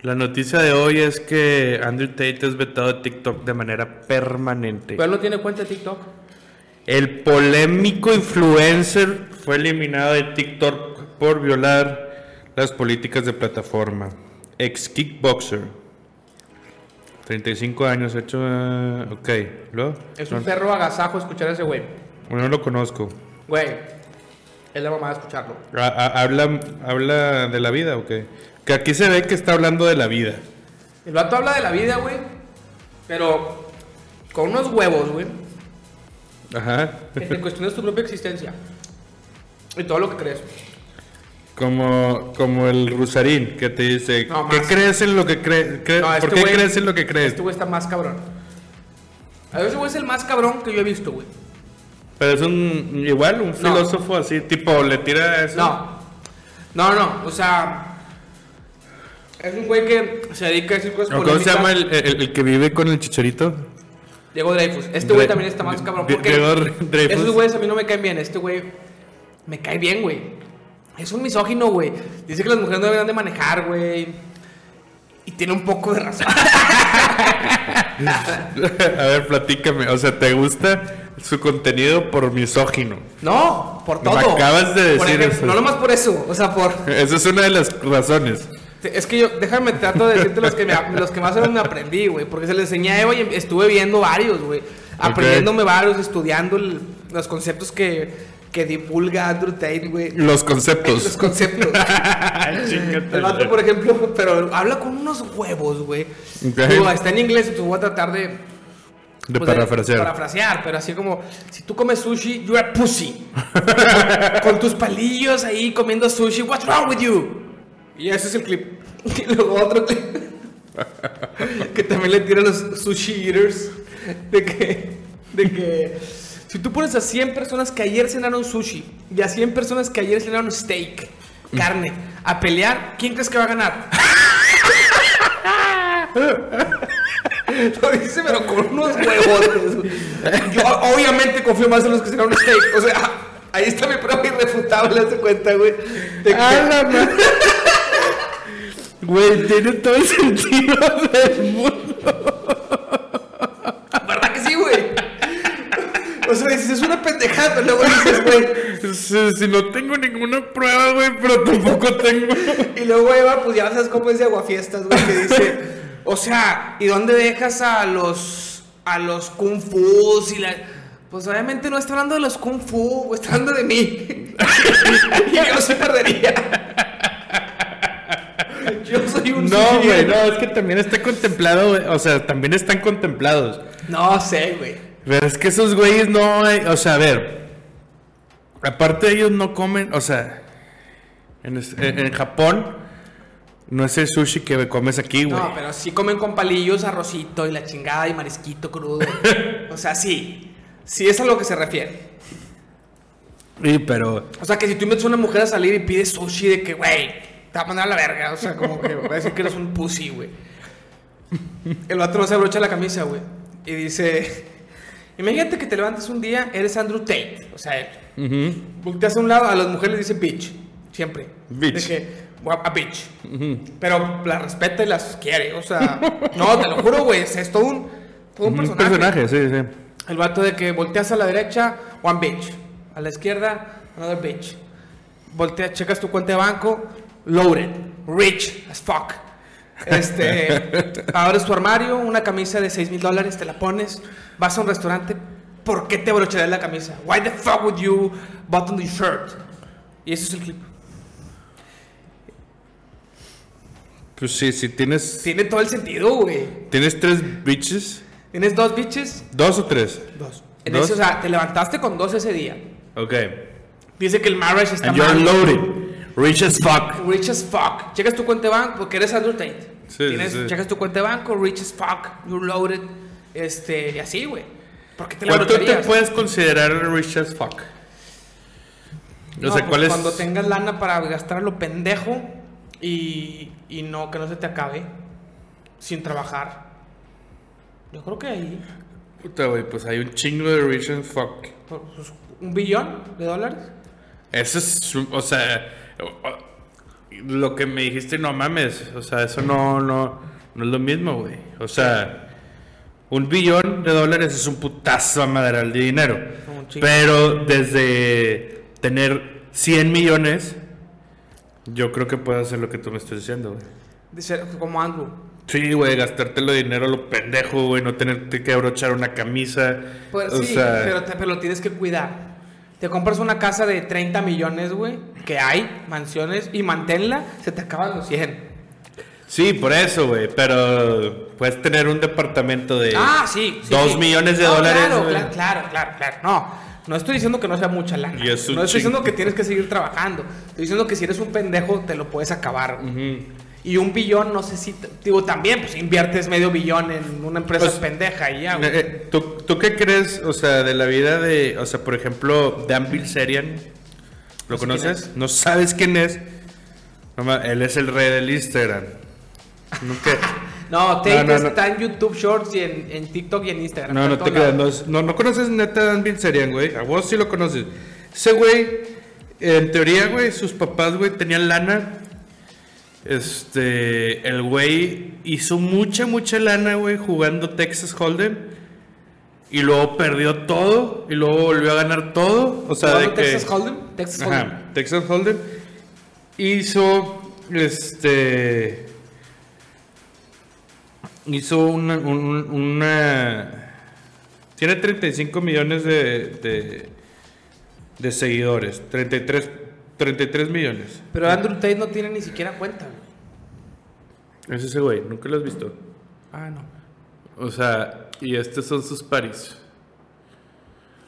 B: La noticia de hoy es que Andrew Tate es vetado de TikTok de manera permanente.
A: Pero él no tiene cuenta de TikTok.
B: El polémico influencer fue eliminado de TikTok por violar las políticas de plataforma. Ex kickboxer. 35 años, hecho. eh, ok, ¿lo?
A: Es
B: no,
A: un perro agasajo escuchar a ese güey.
B: no lo conozco.
A: Güey. Es la mamá de escucharlo.
B: Ha- ha- ¿Habla, ¿Habla de la vida o qué? Que aquí se ve que está hablando de la vida.
A: El vato habla de la vida, güey. Pero con unos huevos, güey.
B: Ajá.
A: Que te cuestionas tu propia existencia. Y todo lo que crees.
B: Como, como el Rusarín que te dice,
A: No,
B: ¿qué crees en lo que crees?
A: No, este
B: ¿Por qué
A: güey-
B: crees en lo que crees?
A: Este güey está más cabrón. A ver, ese güey es el más cabrón que yo he visto, güey.
B: Pero es un, igual, un filósofo así, tipo, le tira eso.
A: No. No, no. O sea. Es un güey que se dedica a decir cosas
B: ¿O ¿Cómo se llama el, el- el que vive con el chicharito?
A: Diego Dreyfus. Este güey también está más cabrón. Porque
B: Diego
A: esos güeyes a mí no me caen bien. Este güey me cae bien, güey. Es un misógino, güey. Dice que las mujeres no deberían de manejar, güey. Y tiene un poco de razón. *laughs*
B: A ver, platícame. O sea, ¿te gusta su contenido por misógino?
A: No, por
B: Me
A: todo.
B: acabas de decir
A: ejemplo,
B: eso.
A: No nomás por eso. O sea, por. *laughs*
B: Esa es una de las razones.
A: Te- Es que yo, déjame, trato de decirte los que, me, los que más o menos me aprendí, güey. Porque se le enseñé a Eva y estuve viendo varios, güey. Aprendiéndome varios, estudiando el- los conceptos que, que divulga Andrew Tate, güey.
B: Los conceptos.
A: Los conceptos. *laughs* El vato, por ejemplo, pero habla con unos huevos, güey. Está en inglés, entonces voy a tratar de...
B: De
A: pues,
B: parafrasear.
A: parafrasear, pero así como, si tú comes sushi, you're a pussy. *laughs* con tus palillos ahí comiendo sushi, what's wrong with you? Y ese es el clip. *laughs* Y luego otro que también le tiran los sushi eaters. De que, de que, si tú pones a 100 personas que ayer cenaron sushi y a 100 personas que ayer cenaron steak, carne, a pelear, ¿quién crees que va a ganar? Lo dice, pero con unos huevotes. güey. Yo obviamente confío más en los que cenaron steak. O sea, ahí está mi prueba irrefutable, haz de cuenta, güey. de que-
B: ¡A la madre! Güey, tiene todo el sentido del mundo.
A: ¿Verdad que sí, güey? O sea, dices, es una pendejada, pero luego dices, güey.
B: Si, si no tengo ninguna prueba, güey, pero tampoco tengo.
A: Y luego Eva, pues ya sabes cómo es de aguafiestas, güey, que dice, o sea, ¿y dónde dejas a los a los kung fu y la pues obviamente no está hablando de los kung fu, está hablando de mí. *laughs* y yo sí perdería. Yo soy un
B: No, güey, no, es que también está contemplado, güey. O sea, también están contemplados.
A: No sé, güey.
B: Pero es que esos güeyes no, hay- o sea, a ver. Aparte ellos no comen, o sea, en, es- en- en Japón no es el sushi que comes aquí, güey.
A: No, pero sí comen con palillos, arrocito y la chingada y marisquito crudo. *laughs* o sea, sí. Sí es a lo que se refiere.
B: Sí, pero
A: O sea, que si tú metes a una mujer a salir y pides sushi de que, güey, te va a mandar a la verga. O sea, como que va a decir que eres un pussy, güey. El vato no se abrocha la camisa, güey. Y dice, imagínate que te levantas un día, eres Andrew Tate. O sea, él. Volteas a un lado, a las mujeres les dice bitch. Siempre.
B: Bitch.
A: De que, "Well, a bitch. Pero las respeta y las quiere. O sea, no, te lo juro, güey. Es todo un, todo un
B: un
A: personaje.
B: personaje, sí, sí.
A: El vato de que volteas a la derecha, one bitch. A la izquierda, another bitch. Voltea, checas tu cuenta de banco, loaded, rich as fuck. Este, *laughs* abres tu armario, una camisa de 6 mil dólares, te la pones, vas a un restaurante, ¿por qué te abrocharías la camisa? Why the fuck would you button the shirt? Y eso es el clip.
B: Pues sí, si tienes
A: Tiene todo el sentido, güey.
B: tienes tres bitches,
A: ¿Tienes dos bitches?
B: dos o tres.
A: Dos. En
B: ¿Dos?
A: ese, o sea, te levantaste con dos ese día.
B: Ok.
A: Dice que el marriage está
B: And you're
A: mal.
B: loaded, rich as fuck.
A: Rich as fuck. Checas tu cuenta de banco porque eres Andrew Tate.
B: Sí,
A: Tienes-
B: sí.
A: Checas tu cuenta de banco, rich as fuck, you're loaded. Este, y así, güey. ¿Por qué te la
B: ¿Cuánto te puedes considerar rich as fuck?
A: No,
B: sea,
A: pues
B: ¿cuál es?
A: Cuando tengas lana para gastar a lo pendejo y, y no, que no se te acabe sin trabajar. Yo creo que ahí,
B: Puta, güey, pues hay un chingo de rich as fuck.
A: por- pues, un billón de dólares.
B: Eso es, un- o sea, lo que me dijiste, no mames, o sea, eso no, no, no es lo mismo, güey. O sea, un billón de dólares es un putazo a madral de dinero. Pero desde tener 100 millones, yo creo que puedo hacer lo que tú me estás diciendo, güey.
A: Ser como Andrew.
B: Sí, güey, gastártelo dinero a lo pendejo, güey, no tenerte que abrochar una camisa.
A: Pues
B: o
A: sí,
B: sea,
A: pero, te- pero lo tienes que cuidar. Te compras una casa de 30 millones, güey, que hay, mansiones, y manténla, se te acaban los 100.
B: Sí, por eso, güey. Pero puedes tener un departamento de
A: Ah, sí. sí,
B: millones de
A: No,
B: dólares.
A: Claro, claro, claro, claro, claro. No, no estoy diciendo que no sea mucha lana. No estoy diciendo que tienes que seguir trabajando. Estoy diciendo que si eres un pendejo, te lo puedes acabar.
B: Ujú.
A: Y un billón, no sé si. Digo, también, pues inviertes medio billón en una empresa
B: Pues,
A: pendeja y ya, güey.
B: Eh, eh, ¿tú, ¿Tú qué crees, o sea, de la vida de, o sea, por ejemplo, Dan Bilzerian? ¿Lo conoces? ¿No sabes quién es? No él es el rey del Instagram. Nunca. *laughs*
A: No, Tate
B: No, no,
A: está en YouTube Shorts y en, en TikTok y en Instagram.
B: No, no te creas. No, no, no conoces neta Dan Bilzerian, güey. A vos sí lo conoces. Ese güey, en teoría, güey, sus papás, güey, tenían lana. Este, el güey hizo mucha, mucha lana, güey, jugando Texas Hold'em. Y luego perdió todo. Y luego volvió a ganar todo. O sea, de
A: ¿Jugando
B: que.
A: Texas Hold'em? Texas Hold'em.
B: Ajá, Texas Hold'em. Hizo Este. Hizo una. un- una- tiene 35 millones de, de, de seguidores. 33, 33 millones.
A: Pero Andrew Tate no tiene ni siquiera cuenta, güey.
B: Es ese güey, nunca lo has visto.
A: Ah, no.
B: O sea, y estos son sus paris.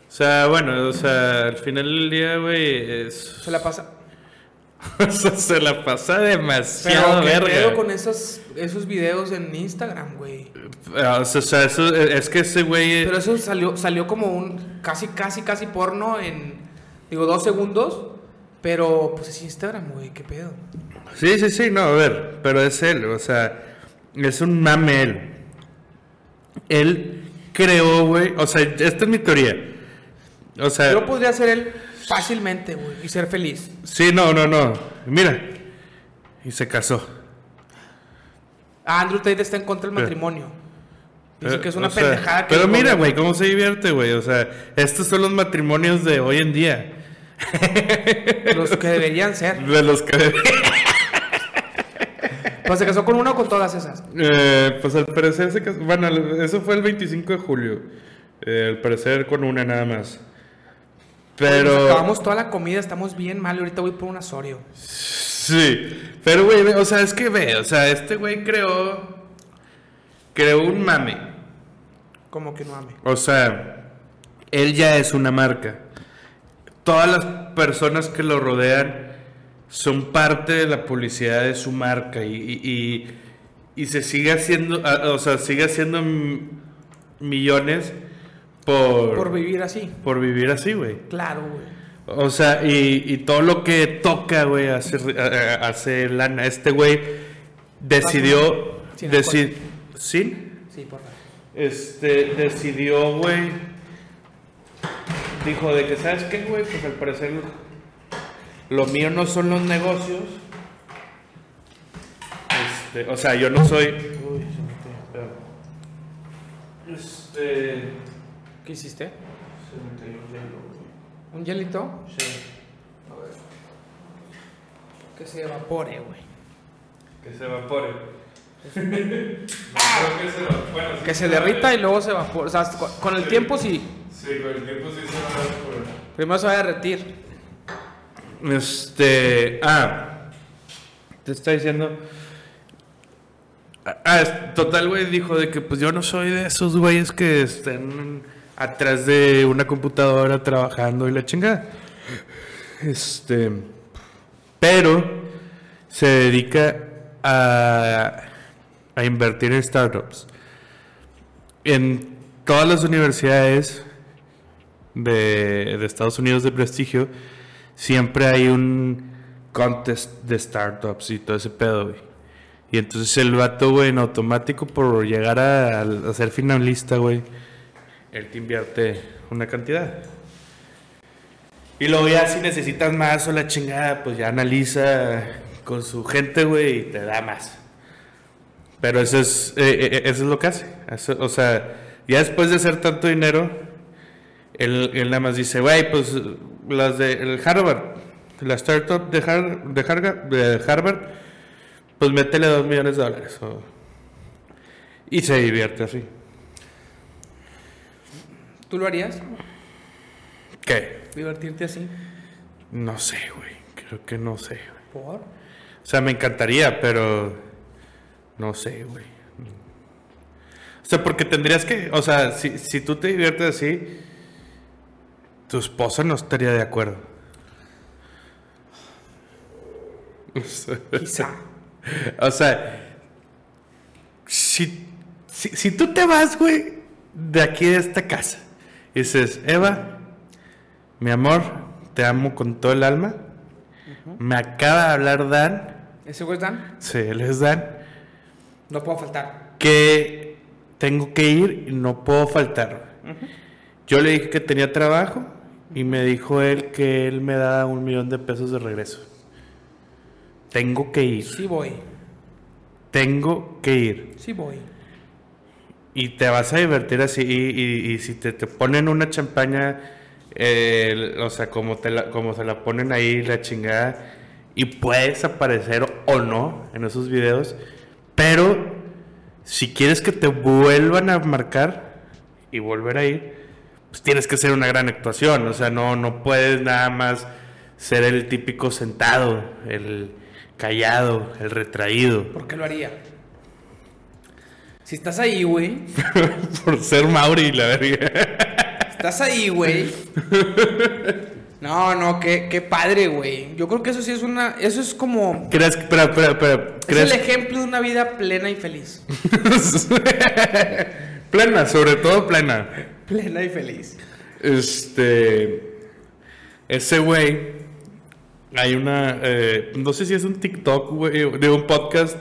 B: O sea, bueno, o sea, al final del día, güey, es.
A: Se la pasa. *laughs*
B: o sea, se la pasa demasiado
A: Pero ¿qué pedo
B: verga.
A: con esos, esos videos en Instagram, güey?
B: Ah, O sea, o sea, eso, es que ese güey.
A: Pero eso salió, salió como un casi, casi, casi porno en, digo, dos segundos. Pero, pues es Instagram, güey, qué pedo.
B: Sí, sí, sí, no, a ver, pero es él, o sea, es un mame él. Él creó, güey, o sea, esta es mi teoría. O sea,
A: Yo podría ser él fácilmente, güey, y ser feliz.
B: sí, no, no, no. Mira, y se casó.
A: Ah, Andrew Tate está en contra del
B: Pero-
A: matrimonio. Dice
B: Eh,
A: que es una
B: o sea,
A: pendejada. que
B: Pero mira, güey, cómo se divierte, güey. O sea, estos son los matrimonios de hoy en día. *laughs*
A: Los que deberían ser.
B: De los que. *laughs*
A: Pues se casó con una o con todas esas.
B: Eh, pues al parecer se casó. Bueno, eso fue el 25 de julio. Eh, al parecer con una nada más.
A: Nos
B: Pero.
A: acabamos toda la comida, estamos bien mal y ahorita voy por un asorio.
B: Sí. Pero, güey, o sea, es que ve, o sea, este güey creó. Creó un mame.
A: Como que no ame.
B: O sea, él ya es una marca. Todas las personas que lo rodean son parte de la publicidad de su marca y, y- se sigue haciendo, ah, o sea, sigue haciendo millones por,
A: Por vivir así.
B: por vivir así, güey.
A: Claro, güey.
B: O sea, y, y todo lo que toca, güey, hace, hace lana. Este güey decidió...
A: Sin
B: deci-
A: alcohol.
B: ¿Sin?
A: Sí, por favor.
B: Este, decidió, güey. Dijo de que, ¿sabes qué, güey? Pues al parecer lo, lo mío no son los negocios. Este, o sea, yo no soy. Uy, se me. Este.
A: ¿Qué hiciste?
B: Se me cayó un hielo, güey.
A: ¿Un hielito?
B: Sí.
A: Que se evapore, güey.
B: Que se evapore. *laughs* no que se evapore. Bueno, sí
A: Que se derrita y luego se evapora. O sea, con, con el tiempo sí.
B: Sí, con el tiempo sí se va a evaporar.
A: Primero se va a derretir.
B: Este. Ah. Te está diciendo. Ah, es- total, güey, dijo de que pues yo no soy de esos güeyes que estén atrás de una computadora trabajando y la chingada. Este. Pero se dedica a, a invertir en startups. En todas las universidades de, de Estados Unidos de prestigio, siempre hay un contest de startups y todo ese pedo, güey. Y entonces el vato, güey, en automático por llegar a, a ser finalista, güey, él te invierte una cantidad. Y luego ya si necesitas más o la chingada, pues ya analiza con su gente, güey, y te da más. Pero eso es, eh, eh, eso es lo que hace. Eso- o sea, ya después de hacer tanto dinero, él, él nada más dice, güey, pues las de el Harvard, la startup de, Har- de, de Harvard, pues métele dos millones de dólares. o- y se divierte así.
A: ¿Tú lo harías?
B: ¿Qué?
A: ¿Divertirte así?
B: No sé, güey. Creo que no sé, güey.
A: ¿Por?
B: O sea, me encantaría, pero no sé, güey. O sea, porque tendrías que, o sea, si, si tú te diviertes así, tu esposa no estaría de acuerdo. O sea,
A: Quizá.
B: O sea, si, si, si tú te vas, güey, de aquí de esta casa, y dices, Eva, mi amor, te amo con todo el alma, me acaba de hablar Dan,
A: ¿Ese güey es Dan?
B: sí, él es Dan,
A: No puedo faltar.
B: que tengo que ir y no puedo faltar. Yo le dije que tenía trabajo y me dijo él que él me da un millón de pesos de regreso. Tengo que ir.
A: Sí voy.
B: Tengo que ir.
A: Sí voy.
B: Y te vas a divertir así. Y, y- y si te, te ponen una champaña, eh, o sea, como, te la, como se la ponen ahí, la chingada, y puedes aparecer o no en esos videos, pero si quieres que te vuelvan a marcar y volver a ir, pues tienes que hacer una gran actuación, o sea, no, no puedes nada más ser el típico sentado, el callado, el retraído.
A: ¿Por qué lo haría? Si estás ahí, güey. *laughs*
B: Por ser Mauri, la verdad.
A: Estás ahí, güey. *laughs* No, no, qué, qué padre, güey. Yo creo que eso sí es una. Eso es como.
B: ¿Crees que.? Espera, espera, espera. ¿crees?
A: Es el ejemplo de una vida plena y feliz. *laughs*
B: plena, sobre todo plena.
A: Plena y feliz.
B: Este. Ese güey. Hay una. eh, no sé si es un TikTok, güey, de un podcast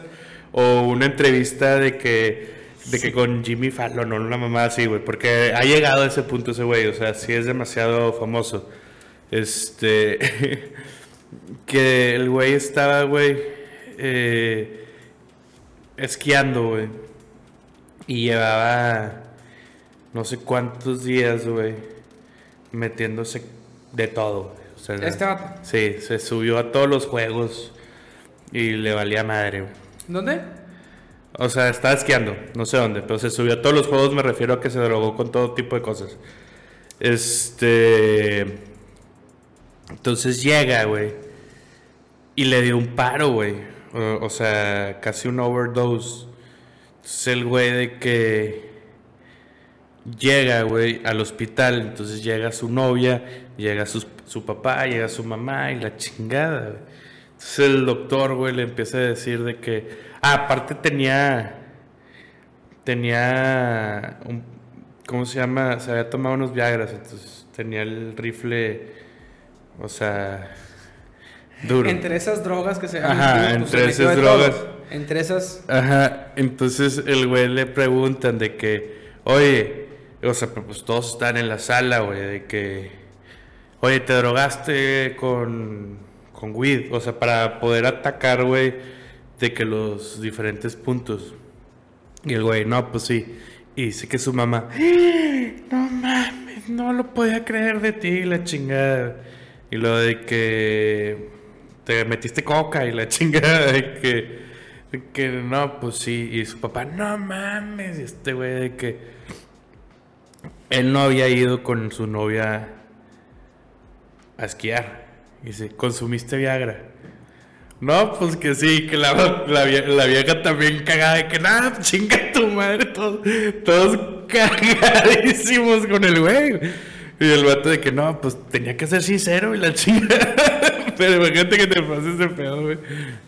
B: o una entrevista de que. De que con Jimmy Fallon o una mamá así, güey. Porque ha llegado a ese punto ese güey. O sea, sí es demasiado famoso. Este. *laughs* que el güey estaba, güey. eh, esquiando, güey. Y llevaba. No sé cuántos días, güey. Metiéndose de todo, güey. O sea,
A: Este vato.
B: Sí, se subió a todos los juegos. Y le valía madre, güey.
A: ¿Dónde?
B: O sea, estaba esquiando, no sé dónde, pero se subió a todos los juegos, me refiero a que se drogó con todo tipo de cosas. Este. Entonces llega, güey. Y le dio un paro, güey. O, o sea, casi un overdose. Entonces el güey de que llega, güey, al hospital. Entonces llega su novia, llega su, su papá, llega su mamá y la chingada, güey. Entonces el doctor, güey, le empieza a decir de que... Ah, aparte tenía... Tenía... Un, ¿Cómo se llama? Se había tomado unos Viagras, entonces tenía el rifle... O sea... Duro.
A: Entre esas drogas que se
B: Ajá, entre
A: metió
B: esas
A: todo.
B: drogas.
A: Entre esas.
B: Ajá, entonces el güey le preguntan de que, oye, o sea, pues todos están en la sala, güey, de que, oye, te drogaste con, con weed, o sea, para poder atacar, güey, de que los diferentes puntos. Y el güey, no, pues sí. Y dice que su mamá, no mames, no lo podía creer de ti, la chingada. Y lo de que te metiste coca y la *laughs* chingada de que, de que no, pues sí. Y su papá, no mames, y este güey de que él no había ido con su novia a esquiar. Y dice, ¿consumiste Viagra? No, pues que sí, que la, la, vie- la vieja también cagada de que nada, chinga tu madre, todos, todos cagadísimos con el güey. Y el vato de que no, pues tenía que ser sincero y la chingada. *laughs* Pero imagínate que te pases ese pedo, güey.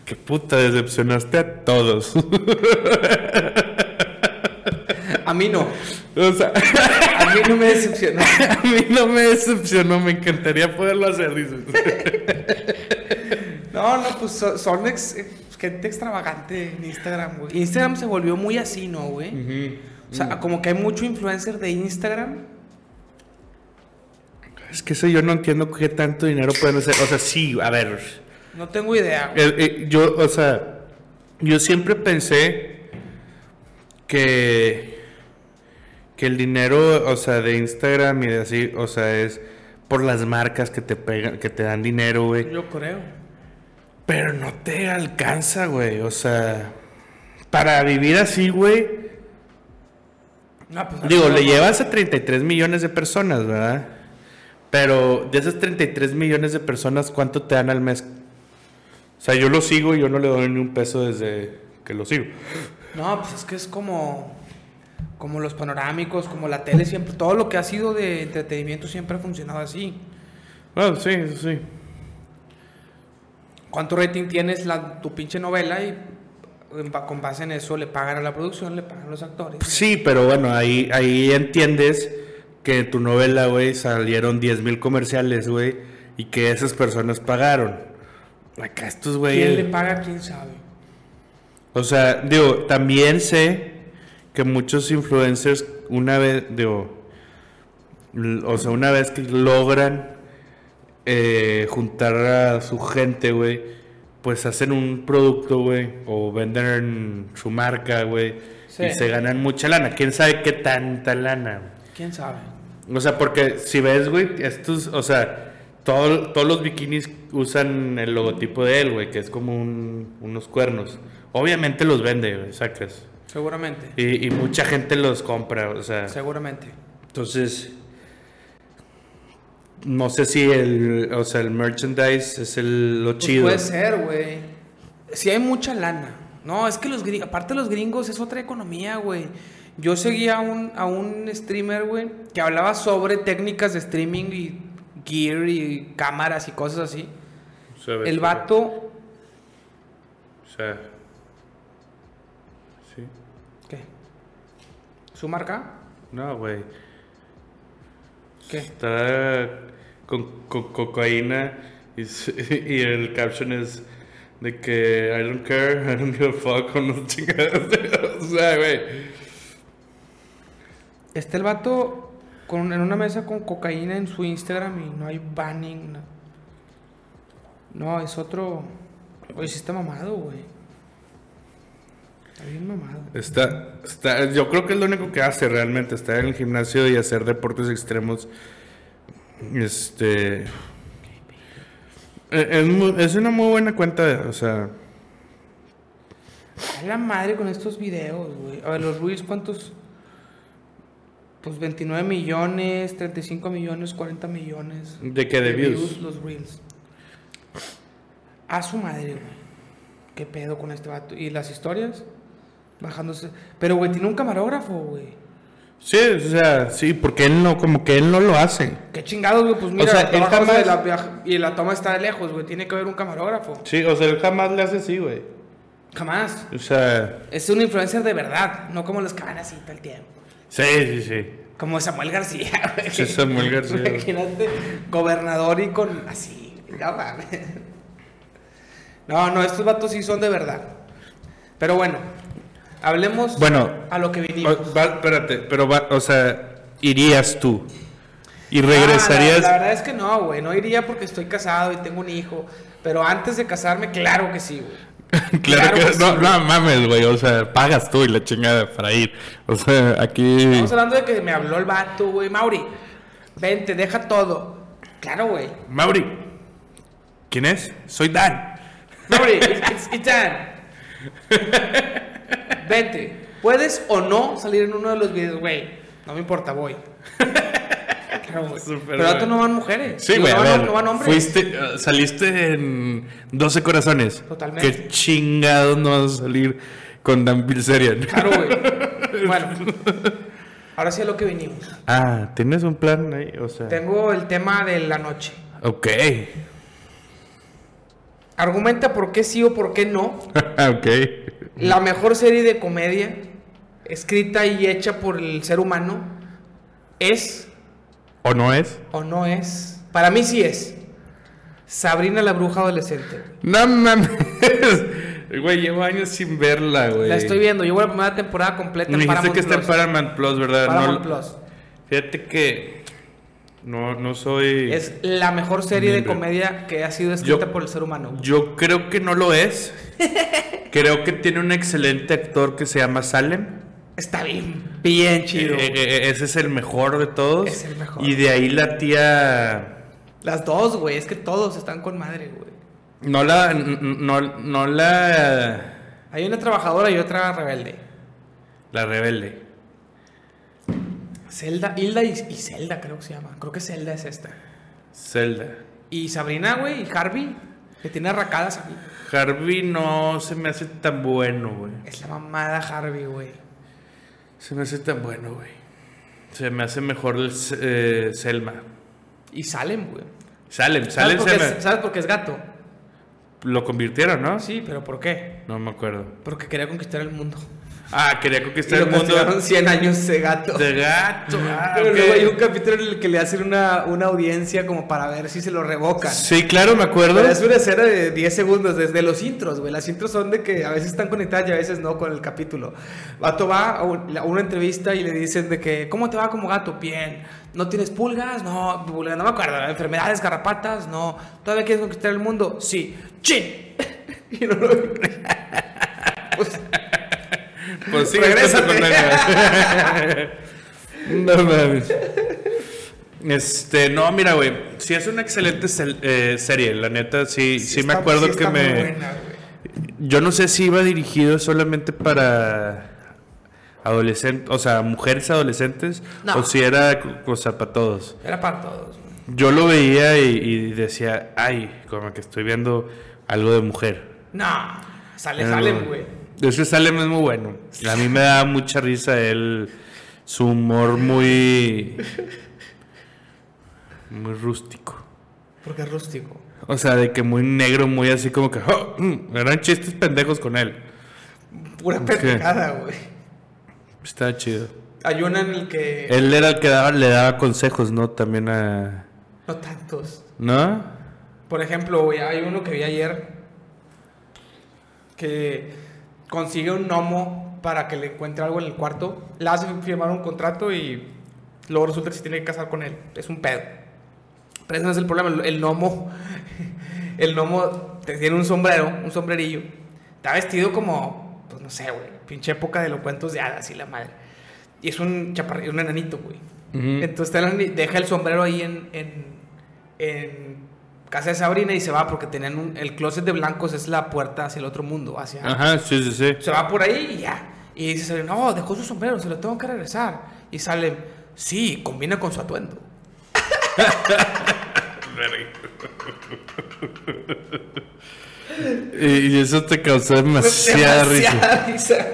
B: Que puta, decepcionaste a todos. *laughs*
A: A mí no.
B: o sea, *laughs*
A: A mí no me decepcionó. *laughs*
B: a mí no me decepcionó, me encantaría poderlo hacer, dices. *laughs*
A: No, no, pues so- son ex- eh, gente extravagante en Instagram, güey. Instagram se volvió muy así, ¿no, güey? O sea, como que hay mucho influencer de Instagram.
B: Es que eso yo no entiendo qué tanto dinero pueden hacer. O sea, sí, a ver.
A: No tengo idea. güey.
B: Eh, eh, yo, o sea, yo siempre pensé que, que el dinero, o sea, de Instagram y de así, o sea, es por las marcas que te pegan, que te dan dinero, güey.
A: Yo creo.
B: Pero no te alcanza, güey. O sea, para vivir así, güey.
A: No, pues,
B: Digo,
A: no,
B: le
A: no.
B: llevas a 33 millones de personas, ¿verdad? Pero de esas 33 millones de personas, ¿cuánto te dan al mes? O sea, yo lo sigo y yo no le doy ni un peso desde que lo sigo.
A: No, pues es que es como. Como los panorámicos, como la tele siempre. Todo lo que ha sido de entretenimiento siempre ha funcionado así.
B: Bueno, sí, sí.
A: ¿Cuánto rating tienes la, tu pinche novela? Y con base en eso le pagan a la producción, le pagan a los actores.
B: Sí, pero bueno, ahí, ahí entiendes que en tu novela, güey, salieron 10 mil comerciales, güey, y que esas personas pagaron. Acá estos güeyes...
A: ¿Quién le paga? ¿Quién sabe?
B: O sea, digo, también sé que muchos influencers una vez, digo, o sea, una vez que logran eh, juntar a su gente, güey, pues hacen un producto, güey, o venden su marca, güey,
A: Sí.
B: y se ganan mucha lana. ¿Quién sabe qué tanta lana?
A: ¿Quién sabe?
B: O sea, porque si ves, güey, estos, o sea, todo- todos los bikinis usan el logotipo de él, güey, que es como un- unos cuernos. Obviamente los vende, güey, sacas.
A: Seguramente.
B: Y, y mucha gente los compra, o sea.
A: Seguramente.
B: Entonces, no sé si el, o sea, el merchandise es el, lo
A: Pues
B: chido.
A: puede ser, güey. Si hay mucha lana. No, es que los gringos, aparte los gringos, es otra economía, güey. Yo seguía a un, a un streamer, güey, que hablaba sobre técnicas de streaming y gear y cámaras y cosas así. El vato.
B: O sea, sí.
A: ¿Qué? ¿Su marca?
B: No, güey.
A: ¿Qué?
B: Está con, co- cocaína y, *laughs* y el caption es de que I don't care, I don't give a fuck con los chingados. o sea, güey.
A: Está el vato con, en una mesa con cocaína en su Instagram y no hay banning. No, no es otro. Oye, sí está mamado, güey. Está bien mamado.
B: Está, está, yo creo que es lo único que hace realmente, estar en el gimnasio y hacer deportes extremos. Este. eh, Es, una muy buena cuenta, o sea.
A: A la madre con estos videos, güey. A ver, los Reels, ¿cuántos? Pues 29 millones, 35 millones, 40 millones.
B: ¿De qué? ¿De views?
A: Los Reels. A su madre, güey. ¿Qué pedo con este vato? ¿Y las historias? Bajándose. Pero, güey, tiene un camarógrafo, güey.
B: Sí, o sea, sí, porque él no, como que él no lo hace.
A: Qué chingados, güey. Pues mira,
B: sea,
A: está
B: él jamás-
A: de la viaja- y la toma está de lejos, güey. Tiene que haber un camarógrafo.
B: Sí, o sea, él jamás le hace así, güey.
A: Jamás.
B: O sea,
A: Es un influencer de verdad, no como los que van así todo el tiempo.
B: sí, sí, sí.
A: Como Samuel García, *laughs* güey.
B: Sí, Samuel García.
A: Imagínate, gobernador y con así. No mames. No, no, estos vatos sí son de verdad. Pero bueno, hablemos
B: Bueno,
A: a lo que vinimos.
B: Va- espérate, pero va, o sea, irías tú y
A: Ah, la-
B: regresarías.
A: la, verdad es que no, güey. No iría porque estoy casado y tengo un hijo. Pero antes de casarme, claro que sí, güey. *laughs*
B: claro,
A: claro
B: que,
A: que sí,
B: no,
A: güey.
B: no mames, güey, o sea, pagas tú y la chingada para ir. O sea, aquí.
A: Estamos hablando de que me habló el vato, güey. Mauri, vente, deja todo. Claro, güey.
B: Mauri, ¿quién es? Soy Dan.
A: Mauri, *laughs* it's, it's Dan. *laughs* Vente. ¿Puedes o no salir en uno de los videos, güey? No me importa, voy. Claro, Pero
B: güey.
A: no van mujeres.
B: Sí, güey,
A: no,
B: a
A: no van hombres.
B: fuiste, uh, saliste en 12 corazones.
A: Totalmente.
B: Qué chingados no vas a salir con Dan Bilzerian.
A: Claro, güey. *laughs* Bueno, ahora sí a lo que vinimos.
B: Ah, ¿tienes un plan ahí? O sea.
A: Tengo el tema de la noche.
B: Ok.
A: Argumenta por qué sí o por qué no. *laughs*
B: ok.
A: La mejor serie de comedia escrita y hecha por el ser humano es
B: ¿O no es?
A: o no es. Para mí sí es. Sabrina la bruja adolescente.
B: No mames. *laughs* Güey, llevo años sin verla, güey.
A: La estoy viendo. Llevo la primera temporada completa
B: Me
A: en
B: dijiste
A: Paramount
B: que está en. Paramount Plus, ¿verdad?
A: Paramount
B: No-
A: Plus.
B: Fíjate que no, no soy...
A: Es la mejor serie de comedia que ha sido escrita
B: Yo-
A: por el ser humano.
B: Yo creo que no lo es. *laughs* creo que tiene un excelente actor que se llama Salem.
A: Está bien, bien chido.
B: Eh, eh, ese es el mejor de todos.
A: Es el mejor.
B: Y de ahí la tía...
A: Las dos, güey. Es que todos están con madre, güey.
B: No la... No, no la...
A: Hay una trabajadora y otra rebelde.
B: La rebelde.
A: Zelda, Hilda y, y Zelda creo que se llama. Creo que Zelda es esta.
B: Zelda.
A: Y Sabrina, güey, y Harvey, que tiene arracadas aquí.
B: Harvey no se me hace tan bueno, güey.
A: Es la mamada Harvey, güey.
B: Se me hace tan bueno, güey. Se me hace mejor el eh, Selma.
A: Y Salem, güey.
B: Salem,
A: ¿Sabes,
B: Salem
A: por
B: se me...
A: es, ¿Sabes por qué es gato?
B: Lo convirtieron, ¿no?
A: Sí, pero ¿por qué?
B: No me acuerdo.
A: Porque quería conquistar el mundo.
B: Ah, quería
A: Y
B: conquistar
A: lo
B: el mundo
A: castigaron 100 años ese gato.
B: de gato. Ah,
A: Pero luego hay un capítulo en el que le hacen una, una audiencia como para ver si se lo revocan.
B: Sí, claro, me acuerdo.
A: Pero es una escena de 10 segundos desde los intros, güey. Las intros son de que a veces están conectadas y a veces no con el capítulo. Vato va a, un- a una entrevista y le dicen de que, ¿cómo te va como gato? Bien. ¿No tienes pulgas? No, pulgas, no me acuerdo. ¿Enfermedades, garrapatas? No. ¿Todavía quieres conquistar el mundo? Sí. ¡Chin! *laughs* y no lo Pues *laughs*
B: sí, No mames. Este, no, mira, güey, sí es una excelente sel- eh, serie, la neta, sí, sí, me
A: está-
B: acuerdo
A: sí
B: que
A: está muy
B: me...
A: buena, güey.
B: Yo no sé si iba dirigido solamente para adolescentes, o sea, mujeres adolescentes,
A: No.
B: o si era cosa para todos.
A: Era para todos. güey.
B: Yo lo veía y, y decía, ay, como que estoy viendo algo de mujer.
A: No, sale, sale, güey.
B: Ese Salem es muy bueno. A mí me da mucha risa él, su humor muy... muy rústico.
A: Porque es rústico.
B: O sea, de que muy negro, muy así como que... "Oh, mm", eran chistes pendejos con él.
A: Pura pendejada, güey.
B: Está chido.
A: Hay una en el que.
B: Él era el que daba, le daba consejos, ¿no? También a...
A: No tantos.
B: ¿No?
A: Por ejemplo, güey, hay uno que vi ayer que consigue un gnomo para que le encuentre algo en el cuarto, le hace firmar un contrato y luego resulta que se tiene que casar con él. Es un pedo. Pero ese no es el problema. El, gnomo, *laughs* el gnomo te- tiene un sombrero, un sombrerillo. Está vestido como, pues no sé, güey, pinche época de los cuentos de hadas y la madre. Y es un chaparrito, un enanito, güey. Entonces deja el sombrero ahí en, en, en casa de Sabrina y se va porque tenían un- el closet de blancos es la puerta hacia el otro mundo, hacia
B: Ajá, sí, sí, sí.
A: se va por ahí y ya. Y dice Sabrina, no, dejó su sombrero, se lo tengo que regresar. Y sale, sí, combina con su atuendo. *laughs*
B: Y, eso te causó demasiada risa.
A: Demasiada risa.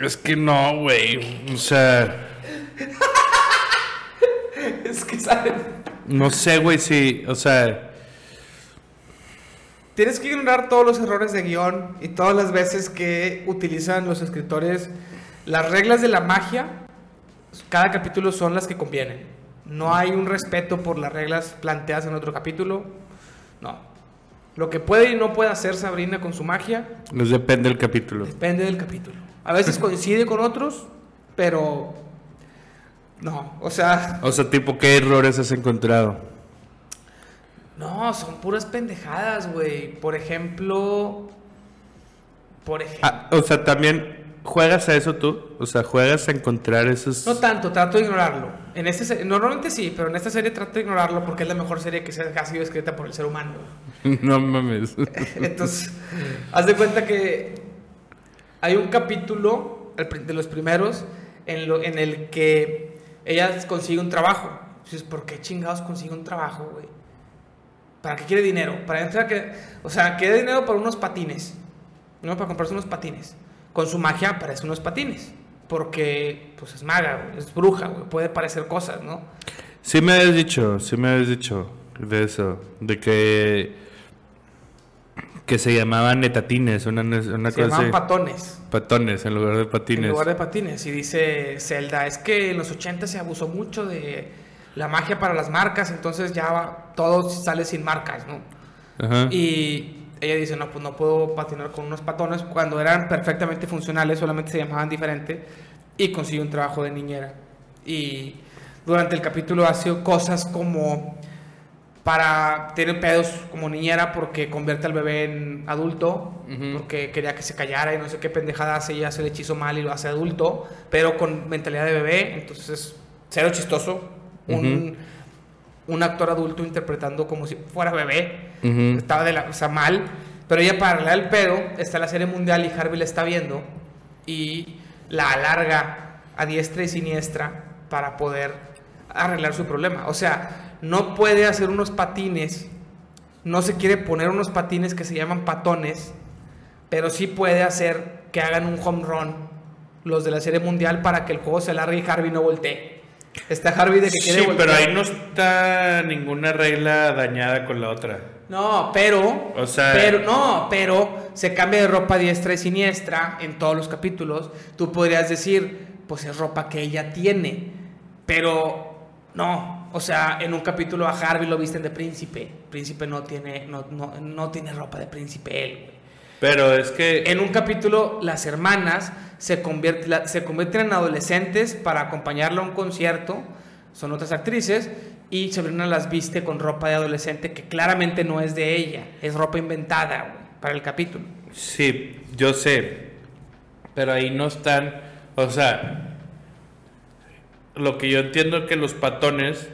B: Es que no, güey. O sea, *laughs*
A: Es que sale.
B: no sé, güey, si... O sea...
A: Tienes que ignorar todos los errores de guion y todas las veces que utilizan los escritores las reglas de la magia. Cada capítulo son las que convienen. No hay un respeto por las reglas planteadas en otro capítulo. No. Lo que puede y no puede hacer Sabrina con su magia
B: Nos depende del capítulo.
A: depende del capítulo. A veces coincide con otros, pero no. O sea,
B: O sea, tipo, ¿qué errores has encontrado?
A: No, son puras pendejadas, güey. Por ejemplo, por ejemplo.
B: Ah, o sea, también juegas a eso tú. O sea, juegas a encontrar esos.
A: No tanto, trato de ignorarlo. En este, normalmente sí, pero en esta serie trato de ignorarlo porque es la mejor serie que se ha sido escrita por el ser humano. *laughs*
B: no mames. *laughs*
A: Entonces, haz de cuenta que hay un capítulo, de los primeros, en, lo- en el que ella consigue un trabajo. Dices, ¿por qué chingados consigue un trabajo, güey? ¿Para qué quiere dinero? Para entrar que, o sea, quiere dinero para unos patines, ¿no? Para comprarse unos patines. Con su magia parece unos patines, porque pues es maga, güey, es bruja, güey, puede parecer cosas, ¿no?
B: Sí me habías dicho, sí me habías dicho de eso. De que. Que se llamaban netatines, una, una
A: Se
B: cosa así.
A: patones.
B: Patones en lugar de patines.
A: En lugar de patines. Y dice Zelda, es que en los 80 se abusó mucho de la magia para las marcas, entonces ya va- todo sale sin marcas, ¿no?
B: Ajá.
A: Y ella dice, no, pues no puedo patinar con unos patones cuando eran perfectamente funcionales, solamente se llamaban diferente. Y consigue un trabajo de niñera. Y durante el capítulo hace cosas como para tener pedos como niñera porque convierte al bebé en adulto, porque quería que se callara y no sé qué pendejada hace y hace el hechizo mal y lo hace adulto, pero con mentalidad de bebé, entonces es cero chistoso. Un, un actor adulto interpretando como si fuera bebé, estaba de la, o sea, mal, pero ella para arreglar el pedo está la serie mundial y Harvey la está viendo y la alarga a diestra y siniestra para poder arreglar su problema. O sea, no puede hacer unos patines, no se quiere poner unos patines que se llaman patones, pero sí puede hacer que hagan un home run los de la serie mundial para que el juego se alargue y Harvey no voltee. Está Harvey de que quiere
B: Sí,
A: voltear.
B: pero ahí no está ninguna regla dañada con la otra.
A: No, pero.
B: O sea-
A: Pero, no, pero se cambia de ropa diestra y siniestra en todos los capítulos. Tú podrías decir, pues es ropa que ella tiene. Pero no. O sea, en un capítulo a Harvey lo visten de príncipe. Príncipe no tiene, no, no, no tiene ropa de príncipe él, güey.
B: Pero es que.
A: En un capítulo, las hermanas se, convierte- la- se convierten en adolescentes para acompañarla a un concierto. Son otras actrices. Y Sabrina las viste con ropa de adolescente que claramente no es de ella. Es ropa inventada para el capítulo.
B: Sí, yo sé. Pero ahí no están. O sea. Lo que yo entiendo que los patones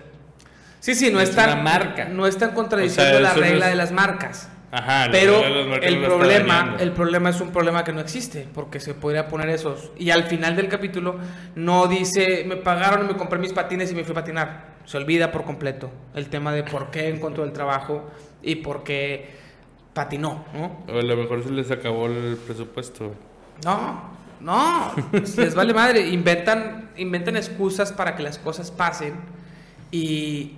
A: Sí, sí, no
B: Es
A: están,
B: una marca.
A: no están contradiciendo
B: O sea,
A: la
B: no
A: regla
B: es-
A: de las marcas.
B: Ajá,
A: Pero el problema, el problema es un problema que no existe, porque se podría poner esos. Y al final del capítulo no dice, me pagaron y me compré mis patines y me fui a patinar. Se olvida por completo el tema de por qué encontró el trabajo y por qué patinó, ¿no?
B: O a lo mejor se les acabó el presupuesto.
A: No, no, *laughs* les vale madre. Inventan, inventan excusas para que las cosas pasen. Y,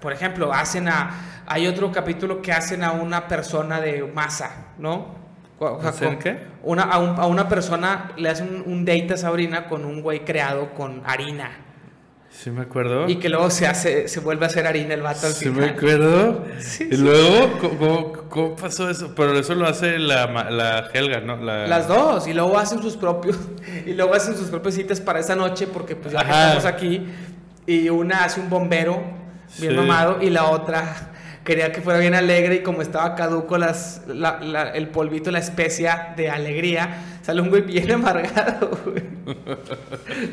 A: por ejemplo, hacen a. Hay otro capítulo que hacen a una persona de masa, ¿no?
B: ¿Hacen qué?
A: Una, a, un- a una persona le hacen un, un date a Sabrina con un güey creado con harina.
B: Sí me acuerdo.
A: Y que luego se hace, se vuelve a hacer harina el vato al
B: Sí me
A: final.
B: acuerdo.
A: Sí,
B: y
A: sí.
B: luego, ¿cómo, pasó eso? Pero eso lo hace la, la Helga, ¿no? La...
A: Las dos, y luego hacen sus propios, *laughs* y luego hacen sus propias citas para esa noche, porque pues ya que estamos aquí, y una hace un bombero bien mamado, y la otra quería que fuera bien alegre, y como estaba caduco las, la- la- el polvito, la especia de alegría, sale un güey bien *laughs* amargado, güey.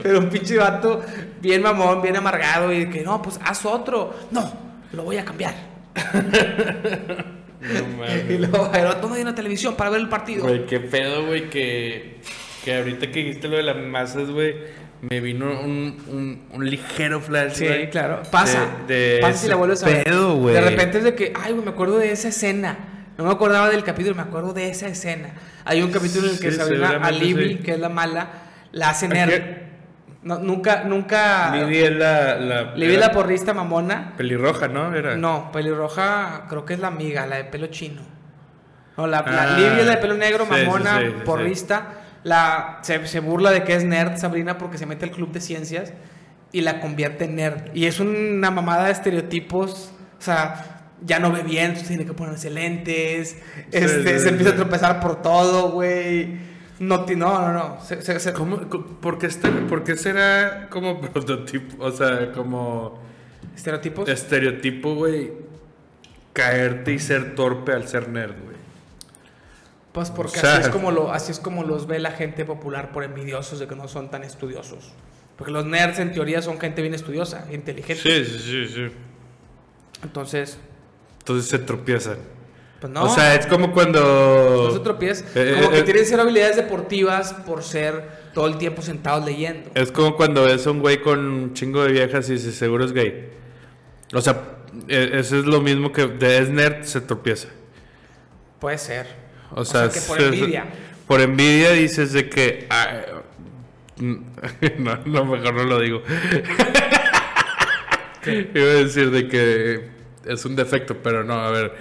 A: Pero un pinche vato bien mamón, bien amargado, y que no, pues haz otro, no, lo voy a cambiar. *laughs*
B: No *laughs* mames.
A: Y luego, pero toma de una televisión para ver el partido.
B: Güey, qué pedo, güey, que, que ahorita que dijiste lo de las masas, güey, me vino un, un, un ligero flash,
A: Sí, claro. Pasa.
B: De, de
A: pasa si la vuelves a ver.
B: pedo.
A: De repente es de que, ay, güey, me acuerdo de esa escena. No me acordaba del capítulo, me acuerdo de esa escena. Hay un capítulo en el que
B: Sí,
A: Sabrina a Libby,
B: sí.
A: que es la mala, la hace
B: ¿A
A: nerd. No, nunca, nunca.
B: Libby es la... la
A: Libby la porrista mamona.
B: Pelirroja, ¿no? Era.
A: No, pelirroja, creo que es la amiga, la de pelo chino. No, la, la
B: Ah,
A: Libby es la de pelo negro, mamona,
B: sí.
A: porrista. La, se, se burla de que es nerd Sabrina porque se mete al club de ciencias y la convierte en nerd. Y es una mamada de estereotipos. O sea, ya no ve bien, entonces tiene que ponerse lentes. este,
B: sí,
A: se empieza a tropezar por todo, güey. No, no, no, no. Se- se- se-
B: ¿Cómo, co- por, qué este- por qué será como *laughs* prototipo, o sea, como
A: ¿Estereotipos?
B: estereotipo, güey, caerte y ser torpe al ser nerd, güey?
A: Pues porque
B: O sea-
A: así, es como lo, así es como los ve la gente popular por envidiosos de que no son tan estudiosos. Porque los nerds en teoría son gente bien estudiosa, inteligente.
B: Sí, sí, sí, sí.
A: Entonces,
B: Entonces se tropiezan.
A: pues no.
B: O sea, es como cuando...
A: no se tropieza.
B: Eh,
A: como
B: eh,
A: que
B: eh.
A: tienen cero habilidades deportivas por ser todo el tiempo sentados leyendo.
B: Es como cuando ves a un güey con un chingo de viejas y dices, seguro es gay. O sea, e- eso es lo mismo que de es nerd se tropieza.
A: Puede ser.
B: O sea,
A: que por envidia.
B: Por envidia dices de que... ah, *laughs* no, no, mejor no lo digo. *laughs* Iba a decir de que es un defecto, pero no, a ver,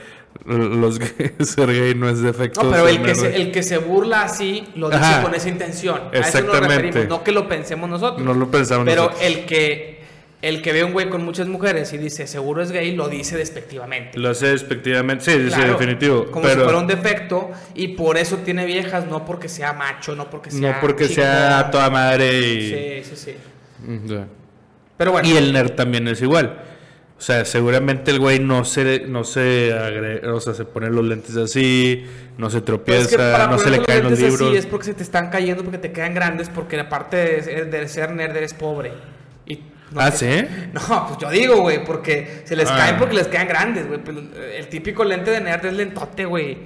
B: los *laughs* gays, ser gay no es defecto.
A: No, pero el que, se, el que se burla así lo dice
B: Ajá.
A: con esa intención. A eso nos
B: Exactamente.
A: referimos, no que lo pensemos nosotros.
B: No lo pensamos
A: Pero
B: nosotros.
A: el que el que ve a un güey con muchas mujeres y dice seguro es gay, lo dice despectivamente.
B: Lo hace despectivamente. Sí, sí, sí,
A: Claro,
B: definitivo.
A: Como
B: pero
A: si fuera un defecto y por eso tiene viejas, no porque sea macho, no porque sea.
B: no porque
A: chingón.
B: sea toda madre y...
A: Sí, sí, sí.
B: Mm, ya.
A: Pero bueno.
B: Y el nerd también es igual. O sea, seguramente el güey no se, no se agre- o sea, se pone los lentes así, no se
A: Pero es
B: tropieza,
A: que
B: no se le caen los libros.
A: Así es porque se te están cayendo, porque te quedan grandes, porque aparte de ser nerd eres pobre. No
B: ¿Ah,
A: te-
B: sí? *laughs*
A: No, pues yo digo, güey, porque se les
B: Ah.
A: caen porque les quedan grandes, güey. Pues, el típico lente de nerd es lentote, güey.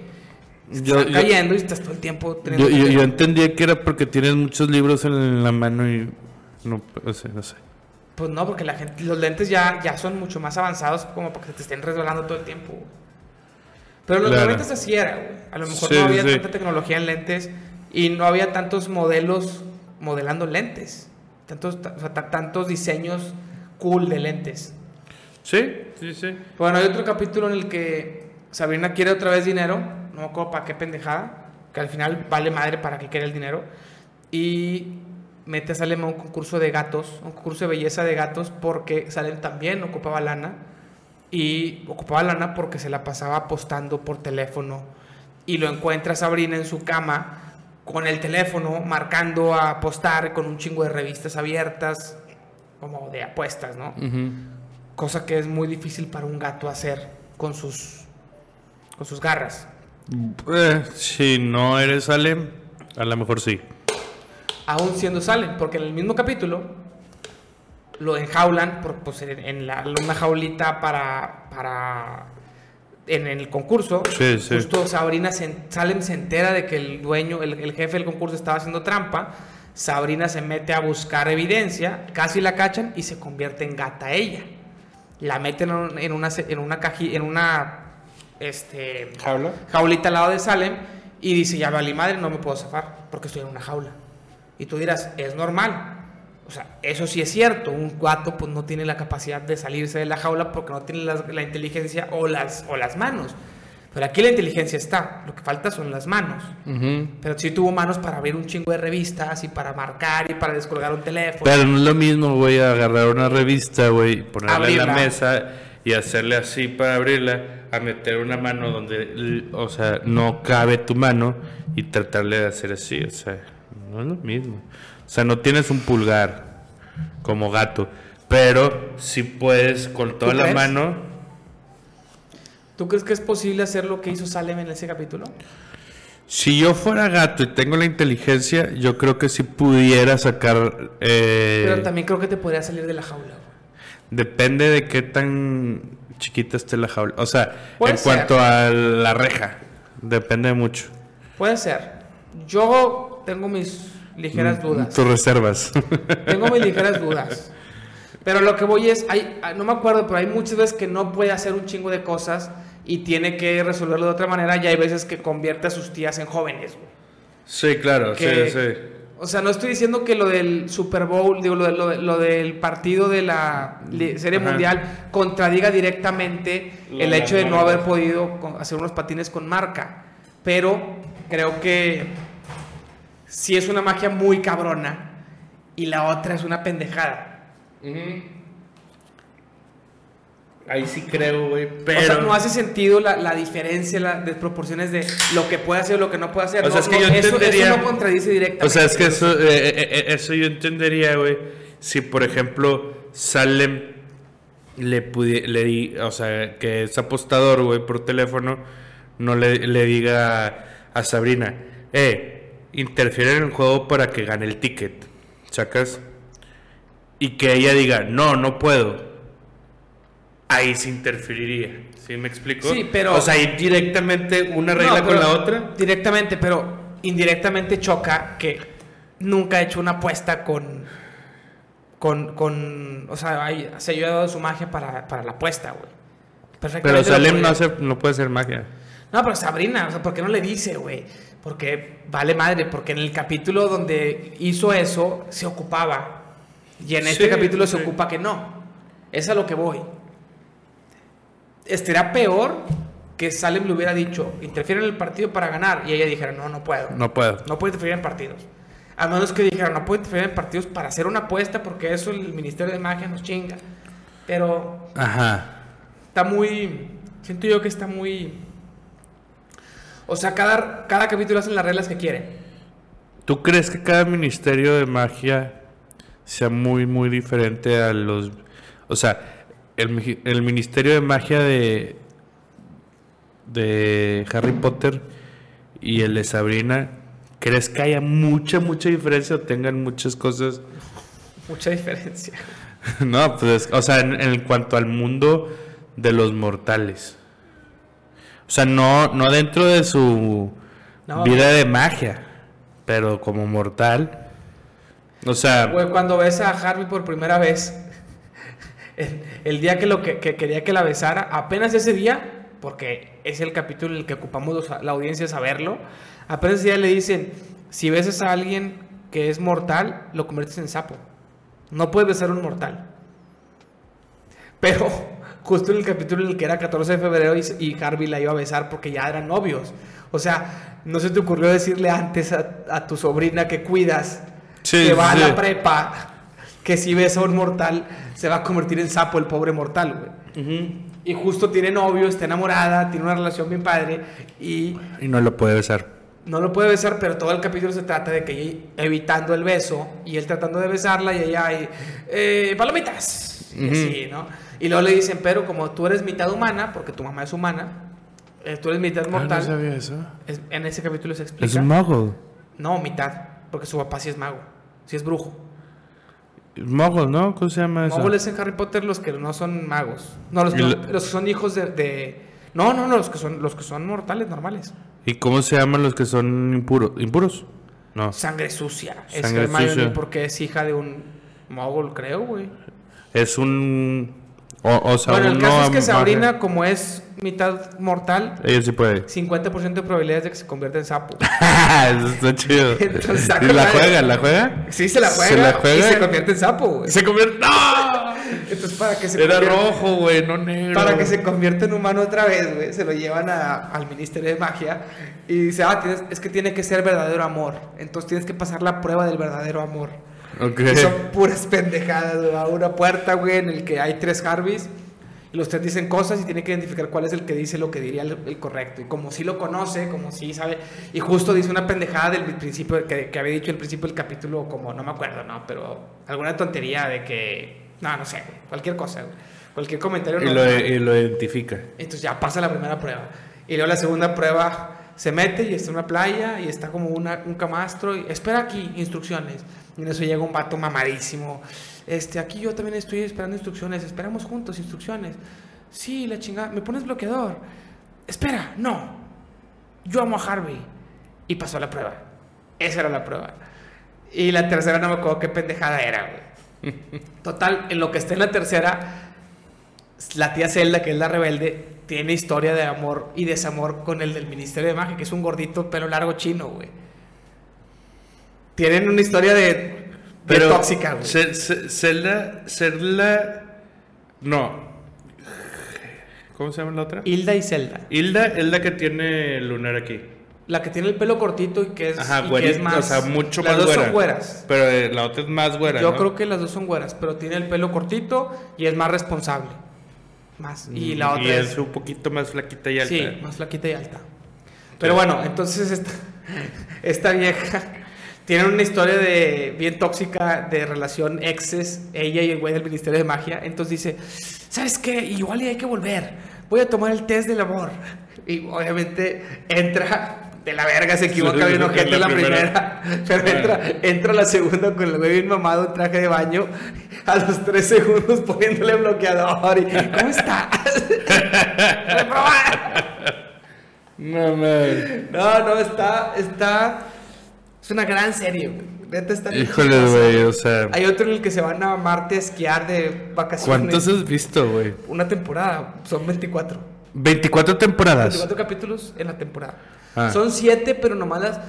B: Yo-
A: cayendo y estás todo el tiempo teniendo
B: Yo, yo, entendía que era porque tienes muchos libros en la mano y no, sea, no sé.
A: Pues no, porque la gente, los lentes ya, ya son mucho más avanzados como para que se te estén resbalando todo el tiempo. Pero en los
B: Claro.
A: 90 así era, güey. A lo mejor
B: Sí,
A: no había
B: sí.
A: tanta tecnología en lentes y no había tantos modelos modelando lentes. Tantos, ta- o sea, ta- tantos diseños cool de lentes.
B: Sí, sí, sí.
A: Bueno, hay otro capítulo en el que Sabrina quiere otra vez dinero. No me acuerdo para qué pendejada. Que al final vale madre para qué quiere el dinero. Y mete a Salem a un concurso de gatos, un concurso de belleza de gatos, porque Salem también ocupaba lana. Y ocupaba lana porque se la pasaba apostando por teléfono. Y lo encuentra Sabrina en su cama con el teléfono, marcando a apostar con un chingo de revistas abiertas, como de apuestas, ¿no? Cosa que es muy difícil para un gato hacer con sus, con sus garras.
B: Eh, si no eres Alem, a lo mejor sí.
A: Aún siendo Salem, porque en el mismo capítulo lo enjaulan por, pues, en, en la, una jaulita para, para en el concurso.
B: Sí, sí.
A: Justo Sabrina se, Salem se entera de que el dueño, el, el jefe del concurso estaba haciendo trampa. Sabrina se mete a buscar evidencia, casi la cachan y se convierte en gata ella. La meten en, en una en una caji, en una este
B: ¿Jaula?
A: jaulita al lado de Salem y dice, ya vale madre, no me puedo zafar porque estoy en una jaula. Y tú dirás, es normal. O sea, eso sí es cierto, un gato pues no tiene la capacidad de salirse de la jaula porque no tiene la, la inteligencia o las, o las manos. Pero aquí la inteligencia está, lo que falta son las manos. Pero sí tuvo manos para abrir un chingo de revistas y para marcar y para descolgar un teléfono.
B: Pero no es lo mismo, güey, agarrar una revista, güey, ponerla en la mesa y hacerle así para abrirla, a meter una mano donde, o sea, no cabe tu mano y tratarle de hacer así, o sea, no es lo mismo. O sea, no tienes un pulgar como gato, pero sí puedes con toda la
A: crees?
B: mano.
A: ¿Tú crees que es posible hacer lo que hizo Salem en ese capítulo?
B: Si yo fuera gato y tengo la inteligencia, yo creo que sí pudiera sacar... eh,
A: Pero también creo que te podría salir de la jaula.
B: Depende de qué tan chiquita esté la jaula. O sea, en
A: ser.
B: cuanto a la reja, depende mucho.
A: Puede ser. Yo tengo mis ligeras dudas.
B: Tus reservas. *laughs*
A: Tengo mis ligeras dudas. Pero lo que voy es, hay, no me acuerdo, pero hay muchas veces que no puede hacer un chingo de cosas y tiene que resolverlo de otra manera y hay veces que convierte a sus tías en jóvenes. güey.
B: sí, claro,
A: Que-
B: sí, sí.
A: O sea, no estoy diciendo que lo del Super Bowl, digo, lo, de- lo de- lo del partido de la li- Serie
B: Ajá.
A: Mundial contradiga directamente
B: Lo
A: el hecho de no haber podido hacer unos patines con marca. Pero creo que sí es una magia muy cabrona y la otra es una pendejada.
B: Ahí sí creo, güey,
A: O
B: pero...
A: sea, no hace sentido la, la diferencia, las desproporciones de lo que puede hacer y lo que no puede hacer.
B: O sea, es que
A: no,
B: yo
A: eso,
B: entendería-
A: eso no contradice directamente.
B: O sea, es que eso, eh, eh, eh, eso yo entendería, güey. Si, por ejemplo, Salem le pudi- le di- o sea, que es apostador, güey, por teléfono, no le, le diga a Sabrina, eh, interfiere en el juego para que gane el ticket, ¿sacas? Y que ella diga, no, no puedo. Ahí se interferiría, ¿sí me explico?
A: Sí, pero-
B: O sea, ir directamente una regla
A: No,
B: con la otra.
A: Directamente, pero indirectamente choca que nunca ha hecho una apuesta con. Con. con o sea, hay- se ha dado su magia para, para la apuesta, güey.
B: Pero Salem no, hace, no puede hacer magia.
A: No, pero Sabrina, o sea, ¿por qué no le dice, güey? Porque vale madre, porque en el capítulo donde hizo eso se ocupaba. Y en este
B: Sí,
A: capítulo se ocupa que no. Es a lo que voy. Estaría peor que Salem le hubiera dicho, interfiere en el partido para ganar. Y ella dijera, no, no puedo.
B: No puedo.
A: No puede interferir en partidos. A menos que dijera, no puede interferir en partidos para hacer una apuesta porque eso el Ministerio de Magia nos chinga. Pero
B: Ajá.
A: está muy. Siento yo que está muy. O sea, cada, cada capítulo hacen las reglas que quieren.
B: ¿Tú crees que cada ministerio de magia sea muy, muy diferente a los... O sea, el, el ministerio de magia de, de Harry Potter y el de Sabrina, ¿crees que haya mucha, mucha diferencia o tengan muchas cosas?
A: Mucha diferencia. *laughs*
B: no, pues, o sea, en, en cuanto al mundo de los mortales. O sea, no, no dentro de su
A: No,
B: vida de magia, pero como mortal. O sea,
A: Güey, cuando ves a Harvey por primera vez, el, el día que, lo que, que quería que la besara, apenas ese día, porque es el capítulo en el que ocupamos los- la audiencia saberlo, apenas ese día le dicen, si besas a alguien que es mortal, lo conviertes en sapo. No puedes besar a un mortal. Pero justo en el capítulo en el que era 14 de febrero y, y Harvey la iba a besar porque ya eran novios. O sea, no se te ocurrió decirle antes a, a tu sobrina que cuidas,
B: Sí,
A: que va
B: sí.
A: a la prepa, que si besa a un mortal se va a convertir en sapo el pobre mortal, güey. Y justo tiene novio, está enamorada, tiene una relación bien padre y
B: y no lo puede besar.
A: no lo puede besar, pero todo el capítulo se trata de que ella evitando el beso y él tratando de besarla y ella ahí, eh, palomitas. Y
B: Ujú.
A: así, ¿no? Y luego le dicen, pero como tú eres mitad humana, porque tu mamá es humana, eh, tú eres mitad mortal.
B: sabía eso.
A: es- en ese capítulo se explica.
B: Es un mago.
A: No, mitad, porque su papá sí es mago, sí es brujo.
B: Mogos, ¿no? ¿Cómo se llama eso?
A: Mogules en Harry Potter los que no son magos. No, los que,
B: lo-
A: los que son hijos de, de- No, no, no, los que son, los que son mortales, normales.
B: ¿Y cómo se llaman los que son impuros? ¿Impuros? No.
A: Sangre sucia. Es
B: Sangre
A: Hermione
B: sucia.
A: porque es hija de un mogul, creo, güey.
B: Es un. O, o sea,
A: Bueno, el
B: uno
A: caso es que Sabrina, como es mitad mortal,
B: Ella sí puede.
A: 50% de probabilidades de que se convierta en sapo. *laughs*
B: Eso está chido. *laughs*
A: Entonces,
B: ¿Y la juega? ¿La juega?
A: Sí, se la juega,
B: ¿Se la juega?
A: y se convierte en sapo, güey.
B: Se convierte. ¡No!
A: Entonces, para que se
B: Era rojo, güey, no negro.
A: Para que se convierta en humano otra vez, güey, se lo llevan a- al Ministerio de Magia y dice, ah, tienes- es que tiene que ser verdadero amor. Entonces tienes que pasar la prueba del verdadero amor.
B: Ok.
A: Y son puras pendejadas, güey. A una puerta, güey, en el que hay tres Harveys. Y los tres dicen cosas y tiene que identificar cuál es el que dice lo que diría el, el correcto. Y como si lo conoce, como si sabe. Y justo dice una pendejada del principio, que, que había dicho al principio del capítulo, como no me acuerdo, ¿no? Pero alguna tontería de que. No, no sé, güey, cualquier cosa, güey. Cualquier comentario.
B: Y
A: no-
B: lo, y lo identifica.
A: entonces ya pasa la primera prueba. Y luego la segunda prueba se mete y está en una playa y está como una- un camastro y espera aquí instrucciones. Y en eso llega un vato mamadísimo. Este, aquí yo también estoy esperando instrucciones. Esperamos juntos instrucciones. Sí, la chingada. ¿Me pones bloqueador? Espera, no. Yo amo a Harvey. Y pasó la prueba. Esa era la prueba. Y la tercera no me acuerdo qué pendejada era, güey. *laughs* Total, en lo que está en la tercera, la tía Zelda, que es la rebelde, tiene historia de amor y desamor con el del Ministerio de Magia, que es un gordito pelo largo chino, güey. Tienen una historia de, de tóxica, güey.
B: Zelda. No. ¿Cómo se llama la otra?
A: Hilda y Zelda.
B: Hilda es la que tiene lunar aquí.
A: La que tiene el pelo cortito y que es,
B: Ajá,
A: y que es más...
B: o sea, mucho
A: las
B: más
A: dos
B: güera.
A: son güeras.
B: Pero eh, la otra es más güera.
A: Yo
B: ¿no?
A: creo que las dos son güeras, pero tiene el pelo cortito y es más responsable. Más. Y la otra
B: Mm, Y
A: es...
B: es un poquito más flaquita y alta.
A: Sí, más flaquita y alta. Pero bueno, entonces esta, *laughs* esta vieja tiene una historia de bien tóxica de relación exes, ella y el güey del Ministerio de Magia. Entonces dice, ¿sabes qué? Igual y hay que volver. Voy a tomar el test del amor. Y obviamente entra de la verga, se equivoca bien
B: en
A: ojete
B: la
A: la
B: primera.
A: primera. *laughs* Pero entra, entra la segunda con el güey bien mamado en traje de baño. A los tres segundos *laughs* poniéndole bloqueador. Y, ¿Cómo estás? *laughs*
B: No, man.
A: No, no, está, está, es una gran serie, güey. Neta está
B: Híjole, güey, o sea.
A: Hay otro en el que se van a Marte a esquiar de vacaciones.
B: ¿Cuántos has visto, güey?
A: Una temporada, son 24.
B: 24 temporadas.
A: 24 capítulos en la temporada.
B: Ah.
A: Son 7, pero nomás las...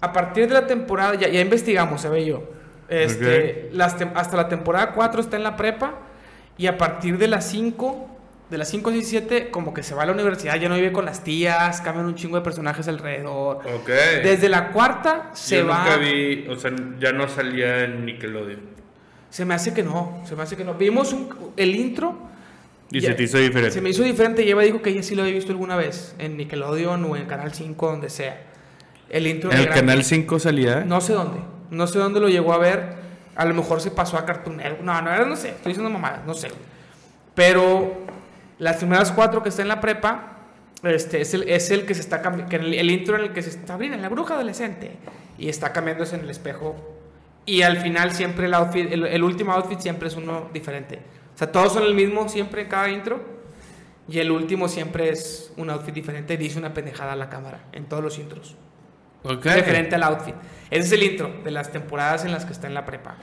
A: A partir de la temporada, ya, ya investigamos, se ve yo. Este, las hasta la temporada 4 está en la prepa y a partir de las 5, de las 5, 6, 7, como que se va a la universidad, ya no vive con las tías, cambian un chingo de personajes alrededor.
B: Ok.
A: Desde la cuarta se
B: Yo
A: va...
B: nunca vi, o sea, ya no salía en Nickelodeon.
A: Se me hace que no, se me hace que no. Vimos un- el intro.
B: Y
A: ya-
B: se te hizo diferente.
A: Se me hizo diferente y Eva dijo que ella sí lo había visto alguna vez, en Nickelodeon o en Canal 5, donde sea. El intro
B: ¿En el canal 5 salía?
A: No sé dónde, no sé dónde lo llegó a ver. A lo mejor se pasó a Cartoon Network. No, no, no sé, estoy diciendo mamadas, no sé. Pero las primeras cuatro que está en la prepa, este, es, el, es el que se está cambiando, el, el intro en el que se está abriendo, la bruja adolescente, y está cambiándose en el espejo. Y al final siempre el outfit, el, el último outfit siempre es uno diferente. O sea, todos son el mismo siempre en cada intro. Y el último siempre es un outfit diferente dice una pendejada a la cámara en todos los intros.
B: Ok.
A: Referente al outfit. Ese es el intro de las temporadas en las que está en la prepa.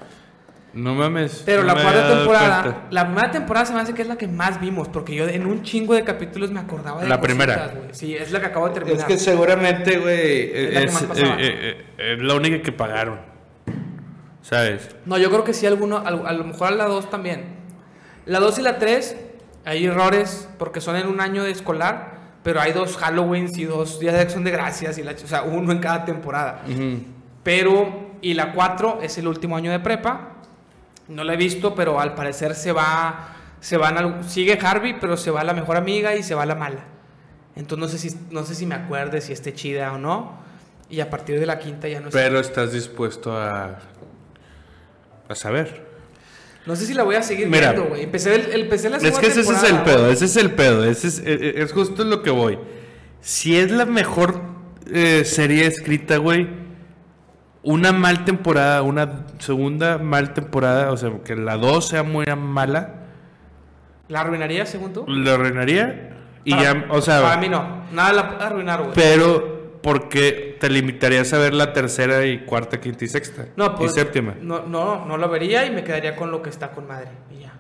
B: No mames.
A: Pero
B: no
A: la cuarta temporada,
B: cuenta.
A: la primera temporada se me hace que es la que más vimos, porque yo en un chingo de capítulos me acordaba de
B: La primera.
A: cositas, güey. Sí, es la que acabo de terminar.
B: Es que seguramente, güey,
A: Es
B: es, eh, eh, eh, es la única que pagaron. ¿Sabes?
A: No, yo creo que sí, alguno, a, a lo mejor a la 2 también. La 2 y la 3, hay errores porque son en un año de escolar, pero hay dos Halloweens y dos días de acción de gracias, y la, o sea, uno en cada temporada. Pero, y la 4 es el último año de prepa. No la he visto, pero al parecer se va, se van sigue Harvey, pero se va la mejor amiga y se va la mala. Entonces no sé si, no sé si me acuerde si esté chida o no. Y a partir de la quinta ya no sé.
B: Pero estás dispuesto a. a saber.
A: No sé si la voy a seguir
B: Mira,
A: viendo, güey. Empecé, el, empecé la
B: Es
A: segunda
B: que ese, es el pedo, ese es el pedo. Ese es, eh, eh, es justo lo que voy. Si es la mejor eh, serie escrita, güey, una mal temporada, una segunda mal temporada, o sea, que la 2 sea muy mala,
A: ¿La arruinaría, según tú?
B: la arruinaría. Y
A: Para-
B: ya, o sea,
A: Para mí no. Nada la puede arruinar, güey.
B: pero porque te limitarías a ver la tercera y cuarta, quinta y sexta.
A: No, pues,
B: y séptima.
A: No, no, no lo vería y me quedaría con lo que está con madre. Y ya.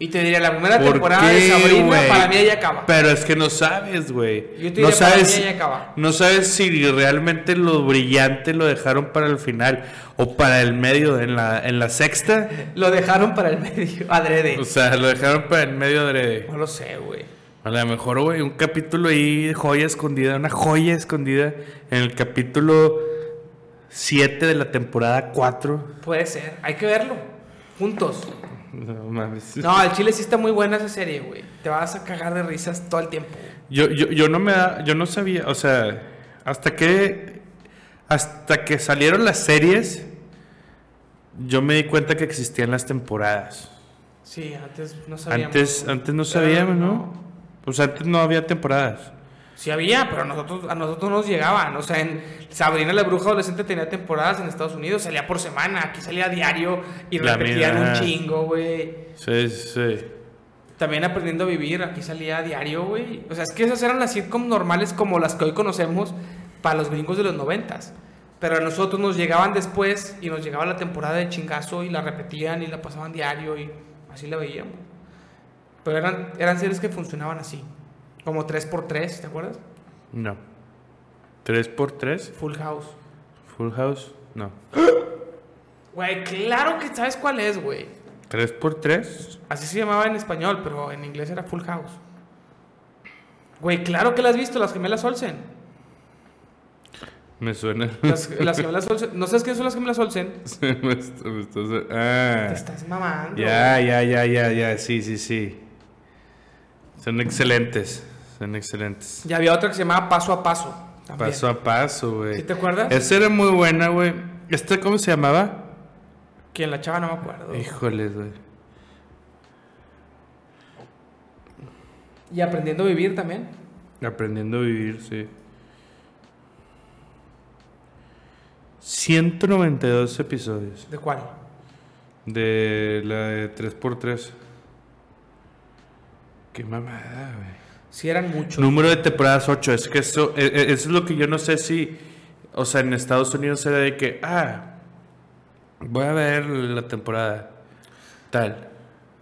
A: Y te diría, la primera
B: ¿Por
A: temporada
B: qué,
A: de Sabrina, para mí ahí acaba.
B: Pero es que no sabes, güey.
A: Yo te
B: No
A: diría, para mí
B: sabes,
A: ahí acaba.
B: no sabes si realmente lo brillante lo dejaron para el final o para el medio, en la, en la sexta.
A: Lo dejaron para el medio, *laughs* adrede.
B: O sea, lo dejaron para el medio de...
A: no lo sé, güey.
B: A lo mejor, güey, un capítulo ahí, joya escondida, una joya escondida en el capítulo 7 de la temporada 4.
A: Puede ser. Hay que verlo. Juntos. *laughs*
B: No mames.
A: No, el chile sí está muy buena esa serie, güey. Te vas a cagar de risas todo el tiempo.
B: Yo, yo, yo no me da, yo no sabía, o sea, hasta que hasta que salieron las series, yo me di cuenta que existían las temporadas.
A: Sí, antes no sabíamos.
B: Antes, antes no sabíamos, ¿no? O sea, antes no había temporadas.
A: Sí había, pero a nosotros, a nosotros nos llegaban. O sea, en Sabrina la bruja adolescente tenía temporadas en Estados Unidos, salía por semana, aquí salía a diario y
B: La
A: repetían
B: mía.
A: un chingo, güey.
B: Sí, sí.
A: También aprendiendo a vivir, aquí salía a diario, güey. O sea, es que esas eran las sitcoms normales como las que hoy conocemos para los gringos de los noventas. Pero a nosotros nos llegaban después y nos llegaba la temporada de chingazo y la repetían y la pasaban diario y así la veíamos. Pero eran, eran series que funcionaban así. Como 3x3, ¿te acuerdas?
B: No. ¿Tres por tres?
A: Full House.
B: Full House? No. *gasps*
A: Güey, claro que sabes cuál es, güey.
B: ¿Tres por tres?
A: Así se llamaba en español, pero en inglés era Full House. Güey, claro que la has visto, las gemelas Olsen.
B: Me suena.
A: Las, las *laughs* gemelas Olsen. ¿No sabes quiénes son las gemelas Olsen? *laughs*
B: me me está- ah.
A: Te estás mamando.
B: Ya, ya, ya, ya, ya, sí, sí, sí. Son excelentes, son excelentes.
A: Y había otra que se llamaba Paso a Paso. También.
B: Paso a paso, güey.
A: ¿Sí te acuerdas?
B: Esa era muy buena, güey. ¿Esta cómo se llamaba?
A: ¿Quién la chava? No me acuerdo.
B: Híjoles, güey.
A: Y aprendiendo a vivir también.
B: Aprendiendo a vivir, sí. 192 episodios
A: ¿De cuál?
B: de la de 3x3. Qué mamada, güey.
A: Sí, eran muchos.
B: Número de temporadas 8. Es que eso, e- e- eso es lo que yo no sé si. O sea, en Estados Unidos era de que. Ah, voy a ver la temporada. Tal.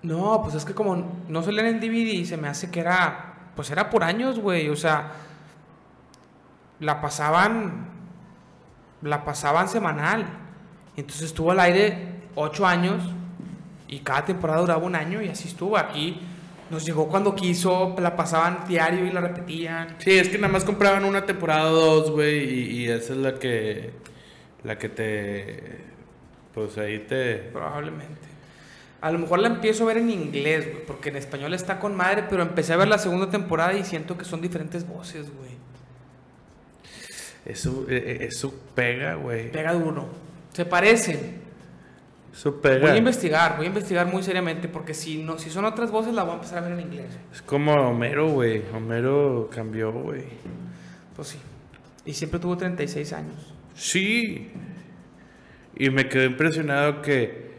A: No, pues es que como no salían en DVD, se me hace que era. Pues era por años, güey. O sea, la pasaban. La pasaban semanal. Entonces estuvo al aire ocho años. Y cada temporada duraba un año y así estuvo. Aquí nos llegó cuando quiso, la pasaban diario y la repetían.
B: Sí, es que nada más compraban una temporada o dos, güey. Y, y esa es la que. La que te. Pues ahí te.
A: Probablemente. A lo mejor la empiezo a ver en inglés, güey, porque en español está con madre, pero empecé a ver la segunda temporada y siento que son diferentes voces, güey.
B: Eso, eh, eh, eso pega, güey.
A: Pega duro. Se parecen.
B: Eso pega.
A: Voy a investigar, voy a investigar muy seriamente, porque si no, si son otras voces la voy a empezar a ver en inglés.
B: Es como Homero, güey. Homero cambió, güey.
A: Pues sí. Y siempre tuvo 36 años.
B: Sí. Y me quedé impresionado que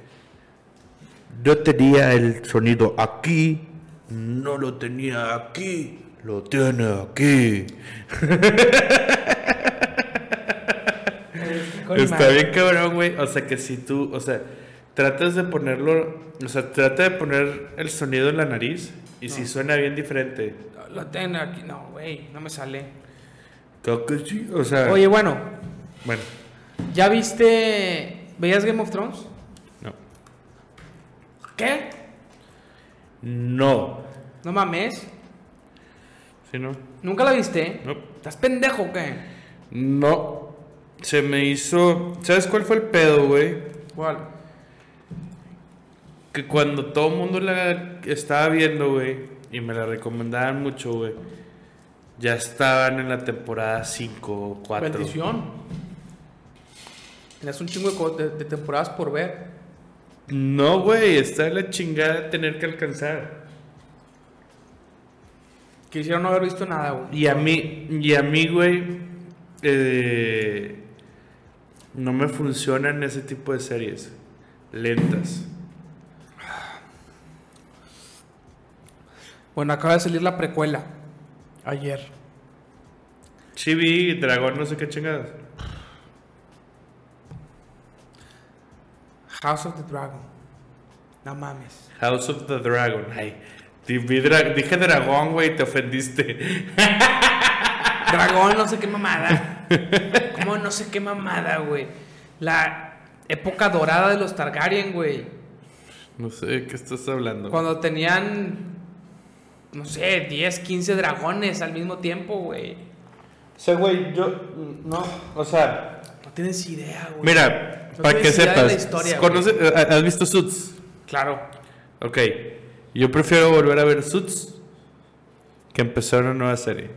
B: no tenía el sonido aquí, no lo tenía aquí, lo tiene aquí. *laughs* Está bien cabrón, güey. O sea que si tú, o sea, tratas de ponerlo, o sea, trata de poner el sonido en la nariz y si suena bien diferente.
A: Lo tengo aquí. No, güey, no me sale.
B: O sea.
A: Oye, bueno,
B: Bueno,
A: ¿ya viste. ¿Veías Game of Thrones?
B: no.
A: ¿Qué?
B: No.
A: No mames.
B: ¿Sí, no?
A: ¿Nunca la viste?
B: No.
A: ¿Estás pendejo o qué?
B: No. Se me hizo. ¿Sabes cuál fue el pedo, güey?
A: ¿Cuál?
B: Que cuando todo el mundo la estaba viendo, güey, y me la recomendaban mucho, güey, ya estaban en la temporada 5 o 4.
A: Bendición. Tienes un chingo de, temporadas por ver.
B: No, güey, está la chingada de tener que alcanzar.
A: Quisiera no haber visto nada, güey.
B: Y a mí, y a mí, güey, eh, No me funcionan ese tipo de series. Lentas.
A: Bueno, acaba de salir la precuela. Ayer.
B: Chibi, dragón, no sé qué chingadas.
A: House of the Dragon. No mames.
B: House of the Dragon. Ay, dra- dije dragón, güey, te ofendiste. *laughs*
A: Dragón, no sé qué mamada. ¿Cómo no sé qué mamada, güey? La época dorada de los Targaryen, güey.
B: No sé de qué estás hablando.
A: Cuando tenían, no sé, 10, 15 dragones al mismo tiempo, güey.
B: O sea, güey, yo. No, o sea.
A: No tienes idea, güey.
B: Mira,
A: No
B: para que sepas.
A: la historia,
B: ¿Has visto Suits?
A: Claro.
B: Ok. Yo prefiero volver a ver Suits que empezar una nueva serie.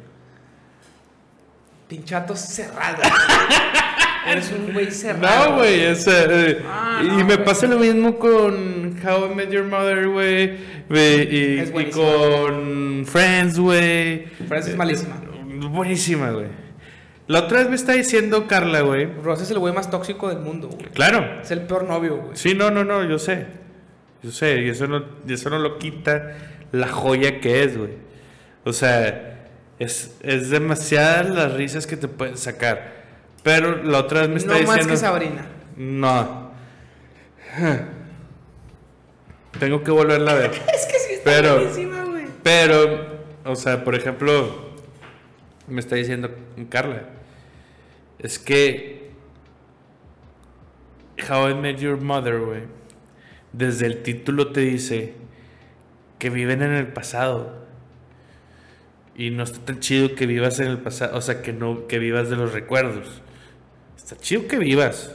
A: Pinchato cerrado. *laughs* Eres un güey cerrado.
B: No, güey, es, eh,
A: Ah,
B: y
A: no,
B: me
A: güey.
B: pasa lo mismo con How I Met Your Mother, güey, y, y con Friends, güey.
A: Friends es malísima.
B: Buenísima, güey. La otra vez me está diciendo Carla, güey.
A: Ross es el güey más tóxico del mundo, güey.
B: Claro.
A: Es el peor novio, güey.
B: Sí, no, no, no, yo sé. Yo sé, y eso no, y eso no lo quita la joya que es, güey. O sea, es, es demasiadas las risas que te pueden sacar. Pero la otra vez me está
A: no
B: diciendo.
A: más que Sabrina.
B: No. Tengo que volverla a ver. *laughs*
A: Es que sí está
B: Pero-
A: buenísima, güey.
B: Pero, o sea, por ejemplo, me está diciendo Carla, es que How I Met Your Mother, güey, desde el título te dice que viven en el pasado. Y no está tan chido que vivas en el pasado, o sea, que no que vivas de los recuerdos. Está chido que vivas.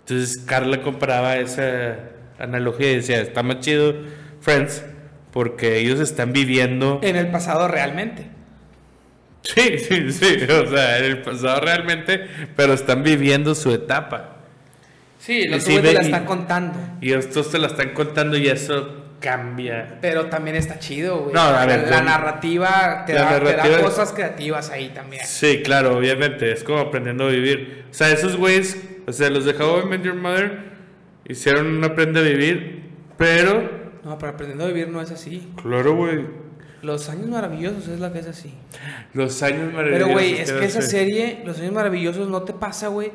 B: Entonces Carla comparaba esa analogía y decía, está más chido Friends porque ellos están viviendo...
A: En el pasado realmente.
B: Sí, sí, sí, o sea, en el pasado realmente, pero están viviendo su etapa.
A: Sí, los
B: Sí,
A: te la están contando.
B: Y estos te la están contando y eso cambia.
A: Pero también está chido, güey.
B: No, a ver,
A: la
B: la-
A: narrativa, te,
B: la
A: da, te da
B: narrativa-
A: cosas creativas ahí también.
B: Sí, claro, obviamente, es como aprendiendo a vivir. O sea, esos güeyes, o sea, los de How I Met Your Mother hicieron un aprende a vivir, pero...
A: No, pero aprendiendo a vivir no es así.
B: Claro, güey.
A: Los años maravillosos es la que es así.
B: Los años maravillosos.
A: Pero, güey, es que esa serie, Los años maravillosos, no te pasa, güey.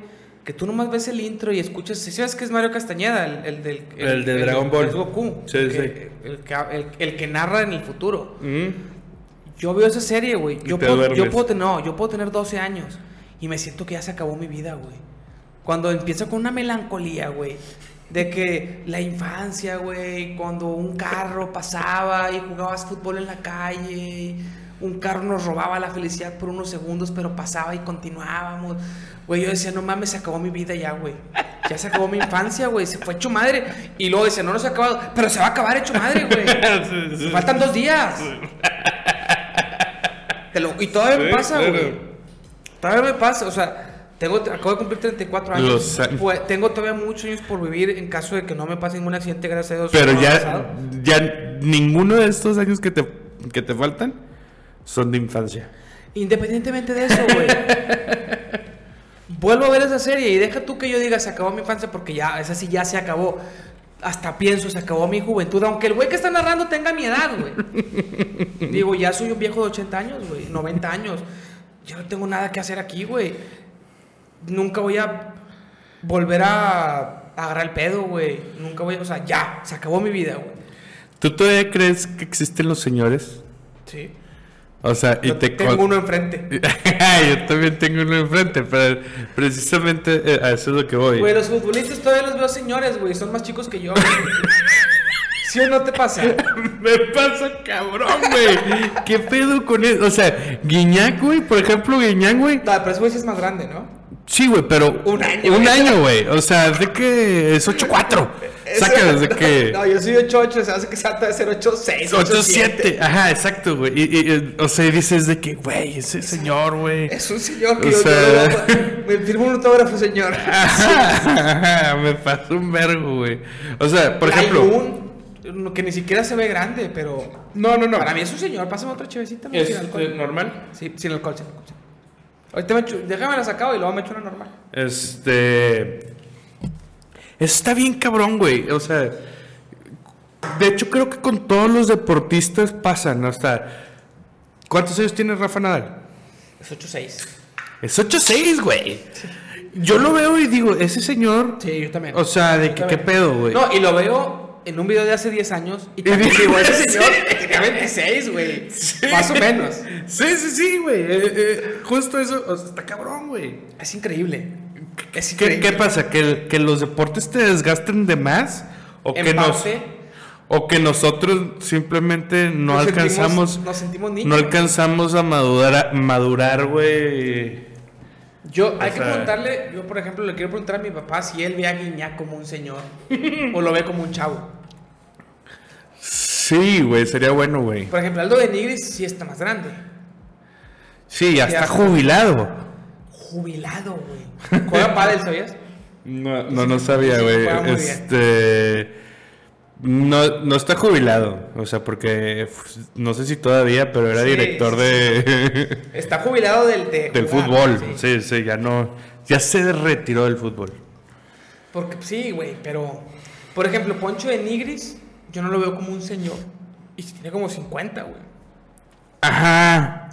A: Que tú nomás ves el intro y escuchas. ¿sí ¿Sabes que es Mario Castañeda? El, el del.
B: El de Dragon Ball.
A: Goku.
B: Sí,
A: el
B: sí.
A: que, El, que, el- el que narra en el futuro.
B: Mm.
A: Yo veo esa serie, güey. Yo, puedo, yo, puedo no, yo puedo tener 12 años y me siento que ya se acabó mi vida, güey. Cuando empieza con una melancolía, güey. De que la infancia, güey, cuando un carro pasaba y jugabas fútbol en la calle, un carro nos robaba la felicidad por unos segundos, pero pasaba y continuábamos. Güey, yo decía, no mames, se acabó mi vida ya, güey. Ya se acabó mi infancia, güey, se fue hecho madre. Y luego decía, no, no se ha acabado, pero se va a acabar hecho madre, güey. *laughs* Faltan dos días. *laughs* Te lo- y todavía me pasa,
B: claro.
A: güey. Todavía me pasa, o sea, tengo, acabo de cumplir 34 años.
B: Los.
A: Pues, tengo todavía muchos años por vivir en caso de que no me pase ningún accidente, gracias a Dios.
B: Pero
A: no
B: ya, ya ninguno de estos años que te, que te faltan son de infancia.
A: Independientemente de eso, güey. *laughs* Vuelvo a ver esa serie y deja tú que yo diga se acabó mi infancia porque ya, esa sí ya se acabó. Hasta pienso, se acabó mi juventud, aunque el güey que está narrando tenga mi edad, güey. *laughs* Digo, ya soy un viejo de 80 años, güey, 90 años. Ya no tengo nada que hacer aquí, güey. Nunca voy a volver a, a agarrar el pedo, güey. Nunca voy a, o sea, ya, se acabó mi vida, güey.
B: ¿Tú todavía crees que existen los señores?
A: Sí.
B: O sea, y
A: Yo
B: te
A: tengo uno enfrente. *laughs*
B: Yo también tengo uno enfrente, pero precisamente eh, a eso es lo que voy.
A: Güey, los futbolistas todavía los veo señores, güey. Son más chicos que yo. *laughs* ¿Sí o no te pasa? *laughs*
B: Me pasa cabrón, güey. ¿Qué pedo con eso? O sea, Guiñac, güey, por ejemplo, Guiñac, güey.
A: No, pero ese güey sí es más grande, ¿no?
B: Sí, güey, pero.
A: Un año,
B: Un
A: güey.
B: año, güey. O sea, de que es 8-4. Sácalos de que. *laughs*
A: No, yo soy 8-8, se hace que salta de ser 8-6.
B: 8-7. Ajá, exacto, güey. Y, y- y, o sea, dices de que, güey, ese señor, güey.
A: Es un señor que
B: O
A: yo,
B: sea- *laughs*
A: Me firma un autógrafo, señor.
B: Ajá, *laughs* me pasó un vergo, güey. O sea, por
A: Hay
B: ejemplo.
A: un que ni siquiera se ve grande, pero.
B: No, no, no.
A: Para mí es un señor. Pásame otra chevecita.
B: ¿Es
A: sin alcohol.
B: normal?
A: Sí, sin alcohol, sin alcohol. Ahorita me echo, déjame la sacado y luego me echo una normal.
B: Este. Está bien cabrón, güey. O sea. De hecho, creo que con todos los deportistas pasan. Hasta. ¿Cuántos años tiene Rafa Nadal?
A: Es 8-6.
B: Es 8-6, güey. Yo lo veo y digo, ese señor.
A: Sí, yo también.
B: O sea, ¿de
A: también.
B: qué pedo, güey?
A: No, y lo veo en un video de hace 10 años y también digo, ese *laughs* señor tenía 26, güey. Más o menos.
B: Sí, sí, sí, güey. Eh, eh, justo eso. o sea, está cabrón, güey.
A: Es increíble. Es
B: ¿Qué,
A: increíble.
B: qué pasa? ¿Que, ¿Que los deportes te desgasten de más? ¿O
A: En
B: que, nos,
A: parte,
B: o que nosotros simplemente no
A: nos sentimos-
B: alcanzamos
A: nos sentimos niños.
B: no alcanzamos a madurar, madurar, güey.
A: Yo, hay
B: O
A: que
B: sea-
A: preguntarle, yo por ejemplo le quiero preguntar a mi papá si él ve a Guiñac como un señor o lo ve como un chavo.
B: Sí, güey, sería bueno, güey.
A: Por ejemplo, Aldo de Nigris sí está más grande.
B: Sí, ya está jubilado.
A: Jubilado, güey. Juega pádel, ¿sabías?
B: No, no, no sabía, güey. Este. No, no está jubilado. O sea, porque f- no sé si todavía, pero era
A: Sí,
B: director
A: sí,
B: de, *laughs*
A: Está jubilado del, de
B: del
A: jugar,
B: fútbol.
A: sí.
B: Sí, sí, ya no. Ya se retiró del fútbol.
A: Porque sí, güey, pero por ejemplo, Poncho de Nigris, yo no lo veo como un señor. Y tiene como 50, güey.
B: Ajá.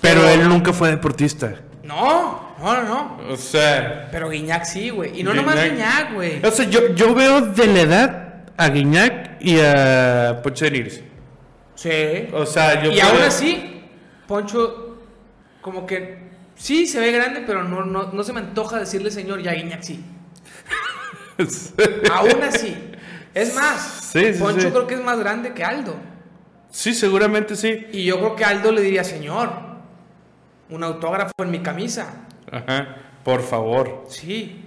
B: Pero,
A: Pero-
B: él nunca fue deportista.
A: No, no, no, no.
B: O sea.
A: Pero Guiñac sí, güey. Y no nomás
B: Guiñac-
A: güey.
B: O sea, yo, yo veo de la edad a Guiñac y a Poncho de Nigris.
A: Sí.
B: O sea, yo
A: y
B: puedo-
A: aún así, Poncho, como que sí se ve grande, pero no, no, no se me antoja decirle señor y a Guiñac sí. *laughs* aún así. Es más,
B: Sí,
A: Poncho
B: sí.
A: creo que es más grande que Aldo.
B: Sí, seguramente sí.
A: Y yo creo que Aldo le diría, señor, un autógrafo en mi camisa.
B: Ajá. Por favor.
A: Sí.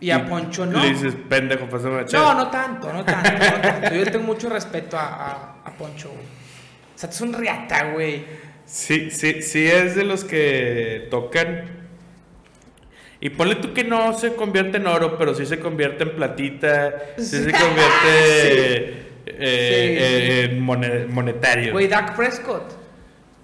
A: Y a Poncho no.
B: Le dices, pendejo, pásame
A: No,
B: chela".
A: no tanto, no tanto, no tanto. Yo tengo mucho respeto a, a, a Poncho, güey. O sea, es un riata, güey.
B: Sí, sí, sí es de los que tocan. Y ponle tú que no se convierte en oro, pero sí se convierte en platita, sí se convierte *laughs* eh, eh, en mone- monetario.
A: Güey, Dak Prescott.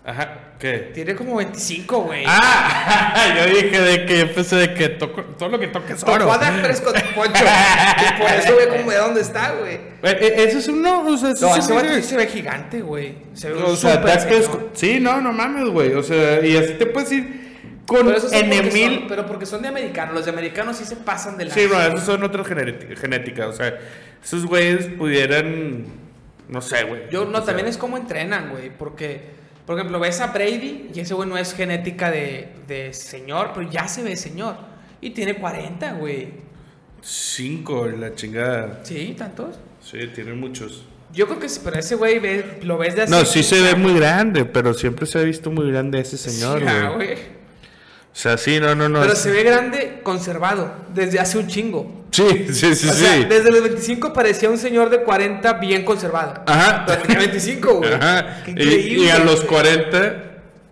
B: Ajá, ¿qué?
A: Tiene como 25, güey.
B: Ah, *laughs* yo dije de que pensé de que toco, todo lo que toca es oro.
A: Tocó a Dak Prescott, *laughs* Poncho. y por eso ve como de dónde está, güey.
B: Eh, eh, Eso es uno, o sea, eso
A: No,
B: se ve-
A: se ve gigante, güey. Se ve
B: O
A: un
B: sea, Dak. Prescott- Sí, no, no mames, güey. O sea, y así te puedes ir con N mil.
A: pero porque son de americanos. Los de americanos sí se pasan de la.
B: Sí, no, esos son otras genéti- genéticas. O sea, esos güeyes pudieran. No sé, güey.
A: Yo, no,
B: O sea,
A: también es como entrenan, güey. Porque, por ejemplo, ves a Brady y ese güey no es genética de, de señor, pero ya se ve señor. Y tiene 40, güey.
B: Cinco, la chingada.
A: Sí, tantos.
B: Sí, tienen muchos.
A: Yo creo que sí, pero ese güey ve- lo ves de así.
B: No, sí se ve muy grande, pero siempre se ha visto muy grande ese señor,
A: Sí, ah,
B: güey.
A: güey.
B: O sea, sí, no, no, no.
A: Pero se ve grande conservado desde hace un chingo.
B: Sí, sí, sí,
A: o
B: sí.
A: sea, desde los 25 parecía un señor de 40 bien conservado.
B: Ajá.
A: Pero tenía 25, güey.
B: Ajá.
A: Qué
B: Y,
A: increíble.
B: y a los
A: güey.
B: 40.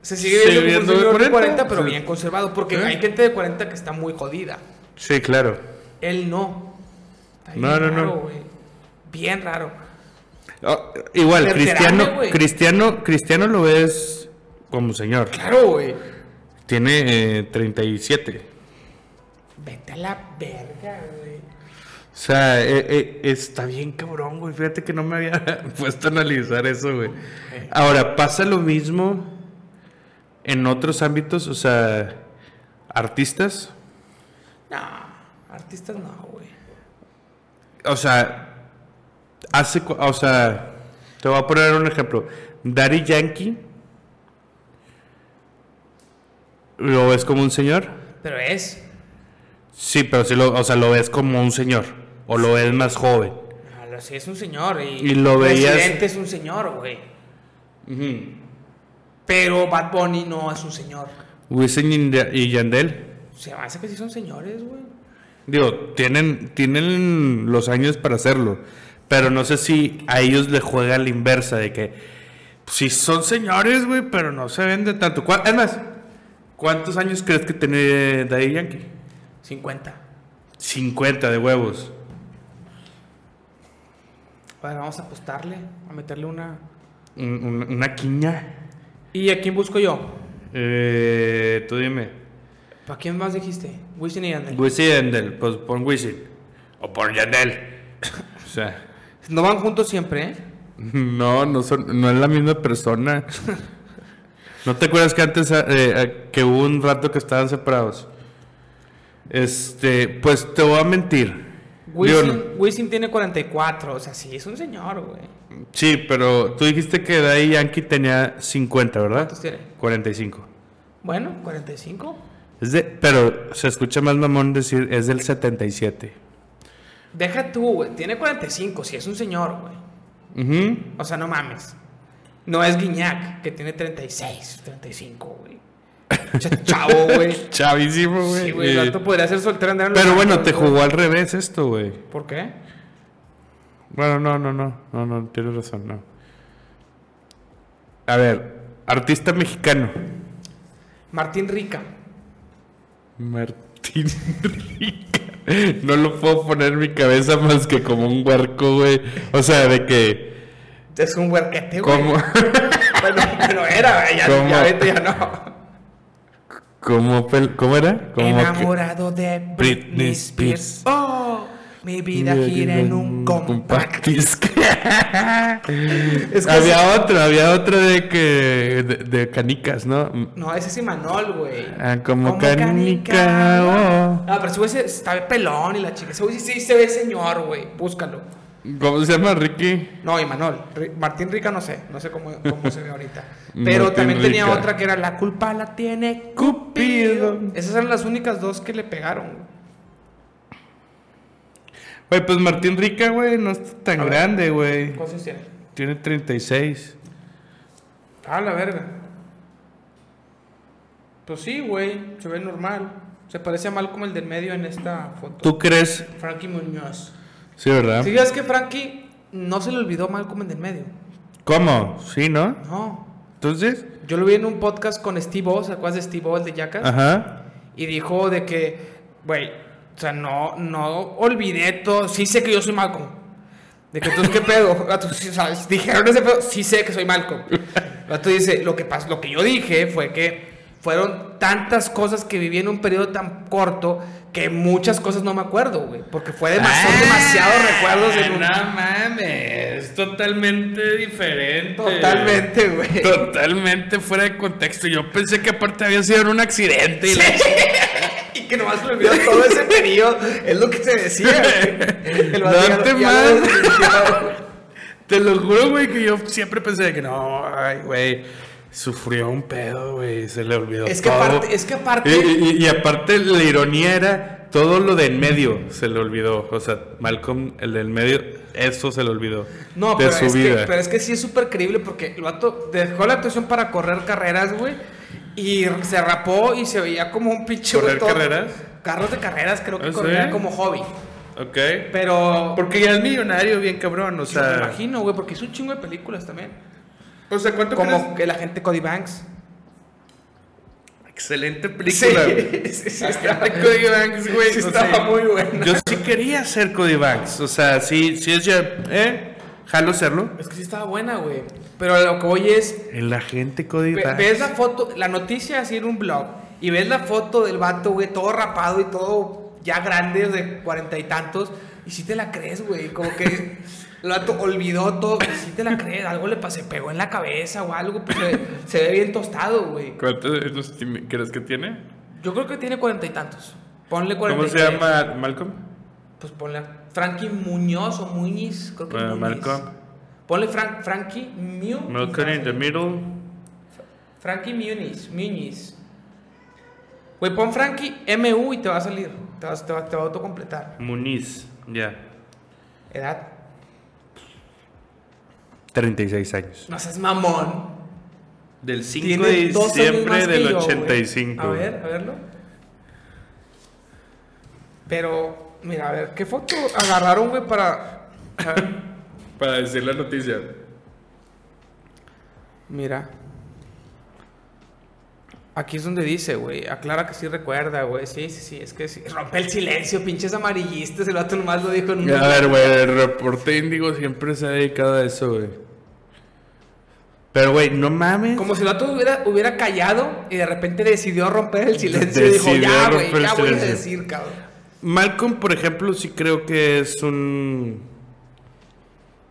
A: Se sigue viendo, un
B: viendo de
A: señor de
B: 40,
A: 40, pero
B: sí.
A: bien conservado. Porque
B: Sí.
A: hay gente de 40 que está muy jodida.
B: Sí, claro.
A: Él no. Está
B: No, no, no.
A: raro, güey. Bien raro.
B: Oh, igual, Cristiano. Cristiano, Cristiano lo ves como señor.
A: Claro, güey.
B: Tiene eh, 37.
A: Vete a la verga, güey.
B: O sea, eh, eh, está bien cabrón, güey. Fíjate que no me había *laughs* puesto a analizar eso, güey. Ahora, pasa lo mismo en otros ámbitos, o sea, artistas.
A: No, artistas no, güey.
B: O sea, hace, o sea, te voy a poner un ejemplo. Daddy Yankee, ¿lo ves como un señor?
A: Pero es.
B: Sí, pero sí lo, o sea, lo ves como un señor. O lo ves más joven.
A: No, lo- sí es un señor. Y,
B: Y lo veías-
A: Residente es un señor, güey. Pero Bad Bunny no es un señor.
B: Wisin y Yandel-.
A: Se me hace que sí son señores, güey.
B: Digo, tienen, tienen los años para hacerlo. Pero no sé si a ellos le juega la inversa de que pues, sí son señores, güey, pero no se ven de tanto. ¿Cuá- Es más, ¿cuántos años crees que tiene Daddy Yankee?
A: 50.
B: 50 de huevos.
A: Bueno, vamos a apostarle, a meterle una.
B: Un- un- una quiña.
A: ¿Y a quién busco yo?
B: Eh, tú dime.
A: ¿Para quién más dijiste? Wisin y Yandel.
B: Wisin y Yandel, pues pon Wisin. O pon Yandel. o sea.
A: No van juntos siempre, ¿eh? *laughs*
B: No, no, son, no es la misma persona. *laughs* ¿No te acuerdas que antes eh, eh, que hubo un rato que estaban separados? Este, pues te voy a mentir.
A: Wisin, Wisin tiene 44, o sea, sí, es un señor, güey.
B: Sí, pero tú dijiste que Daddy Yankee tenía 50, ¿verdad?
A: ¿Cuántos tiene?
B: 45.
A: Bueno, 45.
B: Es de, pero se escucha más mamón decir es del 77.
A: Deja tú, güey. Tiene 45, sí, es un señor, güey.
B: Ujú.
A: O sea, no mames. No es Guiñac, que tiene 36, 35, güey. Ch- Chavo, güey. *laughs*
B: Chavísimo, güey.
A: Sí, güey, el vato podría ser soltero andar en
B: pero bueno, te jugó al revés esto, güey.
A: ¿Por qué?
B: Bueno, no, no, no, no, no, tienes razón, no. A ver, artista mexicano.
A: Martín Rica.
B: Martín Rica. No lo puedo poner en mi cabeza más que como un huerco, güey. O sea, de que...
A: Es un huerquete, güey.
B: Como, *laughs*
A: Bueno, pero era, güey. Ya,
B: ¿Cómo?
A: ya ahorita ya no.
B: como, pel- ¿cómo era? Como que-
A: Enamorado de
B: Britney
A: Britney
B: Spears.
A: Spears. Oh, mi vida gira en un compact.
B: disc. *laughs*
A: Es que
B: había otra, había otra de que de, de canicas, ¿no?
A: No, ese es Imanol, güey.
B: Ah, como canica, oh.
A: Ah, pero ese güey está pelón y la chica. Ese güey sí, sí se ve señor, güey. Búscalo.
B: ¿Cómo se llama Ricky?
A: No, Imanol. Martín Rica no sé. No sé cómo, cómo se ve ahorita. *laughs* Pero
B: Martín
A: también tenía
B: Rica.
A: otra que era La culpa la tiene
B: Cupido.
A: Esas eran las únicas dos que le pegaron. güey.
B: Pues Martín Rica, güey, no está tan
A: ver.
B: grande, güey.
A: ¿Cuántos tiene?
B: Tiene 36.
A: Ah, la verga. Pues sí, güey. Se ve normal. Se parece a Malcolm el del medio en esta foto.
B: ¿Tú crees?
A: Frankie Muñoz.
B: Sí, ¿verdad?
A: ¿Sí sabes que Frankie no se le olvidó Malcolm el del medio?
B: ¿Cómo? Sí, ¿no?
A: No.
B: Entonces,
A: Yo lo vi en un podcast con Steve O, ¿se acuerdas de Steve O, el de Jackass?
B: ajá.
A: Y dijo de que, güey, o sea, no, no olvidé todo. Sí sé que yo soy Malcolm. De que entonces, ¿qué *laughs* pedo? Gato, sí, o sea, dijeron ese pedo, sí sé que soy Malcolm. Gato dice, lo que, pas- lo que yo dije fue que fueron tantas cosas que viví en un periodo tan corto que muchas cosas no me acuerdo, güey. Porque fue demasiado,
B: Ah,
A: demasiados recuerdos en un...
B: No mames, es totalmente diferente.
A: Totalmente, güey.
B: Totalmente fuera de contexto. Yo pensé que aparte había sido en un accidente. Y la- *laughs*
A: Y que nomás me olvidó todo ese periodo. Es lo que se decía, güey. Lo
B: más. Te lo juro, güey, que yo siempre pensé que no, ay, güey. Sufrió un pedo, güey. Se le olvidó.
A: Es que
B: todo.
A: aparte- es que aparte-
B: Y, y- y aparte, la ironía era todo lo de en medio se le olvidó. O sea, Malcolm, el del medio, eso se le olvidó.
A: No,
B: de
A: pero
B: su
A: es,
B: vida.
A: que, pero es que sí es súper creíble porque el vato dejó la actuación para correr carreras, güey. Y se rapó y se veía como un pinche
B: ¿Correr
A: todo-
B: carreras?
A: Carros de carreras creo que
B: ¿Ah, sí?
A: corría como hobby.
B: Ok.
A: Pero...
B: Porque ya es millonario, bien cabrón. O
A: yo me
B: sea,
A: imagino, güey, porque hizo un chingo de películas también.
B: O sea ¿cuánto
A: Como
B: crees?
A: que la gente Cody Banks.
B: Excelente película. *laughs*
A: Sí, sí, sí, estaba, *laughs*
B: Cody Banks, güey.
A: sí estaba
B: sea,
A: muy buena.
B: Yo sí quería ser Cody Banks. O sea, sí, sí es ya. ¿Eh? Jalo serlo.
A: Es que sí estaba buena, güey. Pero lo que voy es,
B: El agente Cody
A: Ve-
B: Banks.
A: ves la foto, la noticia así en un blog, y ves la foto del vato, güey, todo rapado y todo ya grande, de cuarenta y tantos, y si te la crees, güey, como que *laughs* el vato olvidó todo, si te la crees, algo le pasó, se pegó en la cabeza o algo, pues se, se ve bien tostado, güey.
B: ¿Cuántos años crees que tiene?
A: Yo creo que tiene cuarenta y tantos. Ponle
B: ¿Cómo
A: cuarenta
B: se llama Malcolm?
A: Pues ponle a Frankie Muñoz o Muñiz, creo que es
B: Bueno,
A: Muñiz.
B: Malcolm.
A: Ponle Frank, Frankie Mew.
B: Malcolm in the middle.
A: Frankie Muniz, Muniz. Güey, pon Frankie MU y te va a salir. Te, vas- te va, te va a autocompletar.
B: Muniz. Ya.
A: Edad.
B: 36 años.
A: No seas mamón.
B: Del 5
A: Tiene
B: de diciembre del
A: yo, güey.
B: 85.
A: A ver, a verlo. Pero, mira, a ver, ¿qué foto agarraron, güey, para. *laughs*
B: Para decir la noticia.
A: mira. Aquí es donde dice, güey. Aclara que sí recuerda, güey. Sí, sí, sí. Es que sí. Rompe el silencio, pinches amarillistas. El vato nomás lo dijo en un.
B: A ver, güey, el reporte índigo siempre se ha dedicado a eso, güey. Pero, güey, no mames.
A: Como si el vato hubiera, hubiera callado y de repente decidió romper el silencio y dijo,
B: Decidió
A: ya, güey, ya voy a
B: silencio".
A: decir, cabrón.
B: Malcolm, por ejemplo, sí creo que es un.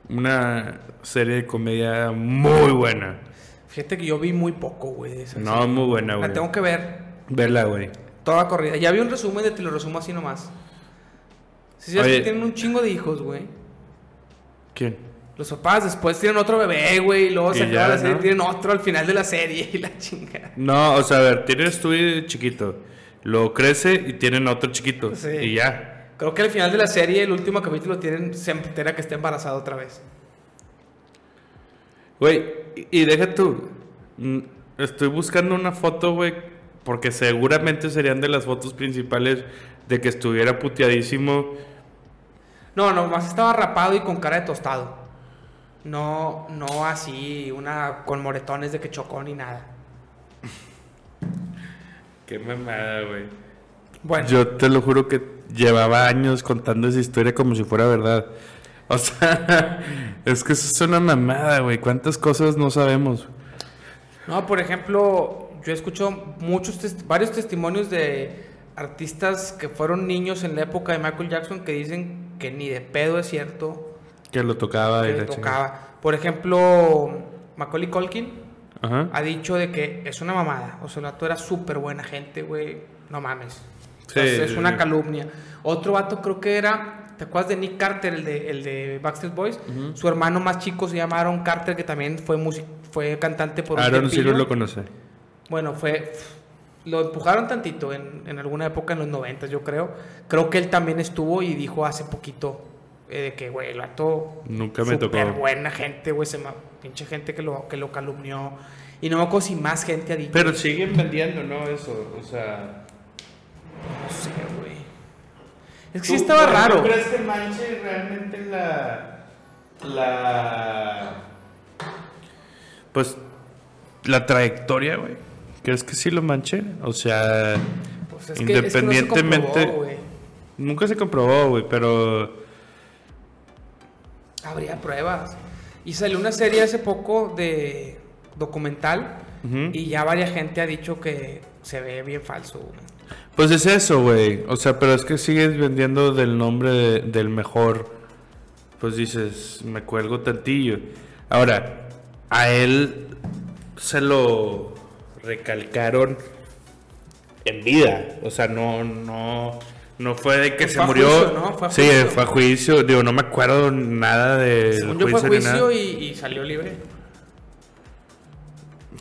B: Una serie de comedia muy buena.
A: Fíjate que yo vi muy poco, güey,
B: No,
A: serie.
B: muy buena, güey.
A: La tengo que ver
B: Verla, güey.
A: toda corrida. Ya vi un resumen de te lo resumo así nomás. Si sabes
B: Oye.
A: que tienen un chingo de hijos, güey.
B: ¿Quién?
A: Los papás después tienen otro bebé, güey, y luego
B: Y
A: se acaba
B: ya,
A: la serie
B: ¿no?
A: y tienen otro al final de la serie y la chingada.
B: No, o sea, a ver, tienes tú y chiquito. Lo crece y tienen otro chiquito.
A: Sí.
B: Y ya.
A: Creo que al final de la serie, el último capítulo, tienen, se entera que está embarazada otra vez.
B: Güey, y, y deja tú. mm, Estoy buscando una foto, güey, porque seguramente serían de las fotos principales de que estuviera puteadísimo.
A: No, nomás estaba rapado y con cara de tostado. No, no así, una con moretones de que chocó ni nada.
B: Qué mamada, güey.
A: Bueno,
B: Yo te lo juro que llevaba años contando esa historia como si fuera verdad. O sea, *laughs* es que eso es una mamada, güey. ¿Cuántas cosas no sabemos?
A: no, por ejemplo, yo escucho muchos, varios testimonios de artistas que fueron niños en la época de Michael Jackson que dicen que ni de pedo es cierto
B: Que lo tocaba y
A: que
B: la
A: tocaba. Por ejemplo, Macaulay.
B: Ajá.
A: ha dicho de que es una mamada. O sea, el vato era súper buena gente, güey. No mames.
B: Sí,
A: es una calumnia. Otro vato creo que era... ¿Te acuerdas de Nick Carter, el de, el de Backstreet Boys? Su hermano más chico se llama Aaron Carter, que también fue, fue cantante por un
B: Aaron sí lo conoce.
A: Bueno, fue... Lo empujaron tantito en, en alguna época en los 90, yo creo. Creo que él también estuvo y dijo hace poquito eh, de que, güey, el vato...
B: Nunca me tocó.
A: súper buena gente, güey. Se ma- pinche gente que lo, que lo calumnió. Y no me acuerdo si más gente ha dicho.
B: Pero siguen vendiendo, ¿no? Eso, o sea...
A: No sé, güey. Es que sí estaba raro.
B: ¿Tú crees que manche realmente la... La... Pues... La trayectoria, güey. ¿Crees que sí lo manche? O sea...
A: Pues es que- es que no se
B: independientemente...
A: comprobó, güey.
B: Nunca se comprobó, güey, pero...
A: Habría pruebas. Y salió una serie hace poco de documental. Y ya varias gente ha dicho que se ve bien falso.
B: Pues es eso, güey. O sea, pero es que sigues vendiendo del nombre de- del mejor. Pues dices, me cuelgo tantillo. Ahora, a él se lo recalcaron en vida. O sea, no, no, no fue de que
A: Pues
B: se
A: fue
B: murió.
A: juicio, ¿no? Fue
B: sí, fue a juicio. Digo, no me acuerdo nada
A: Según yo fue a
B: juicio
A: y, y salió libre.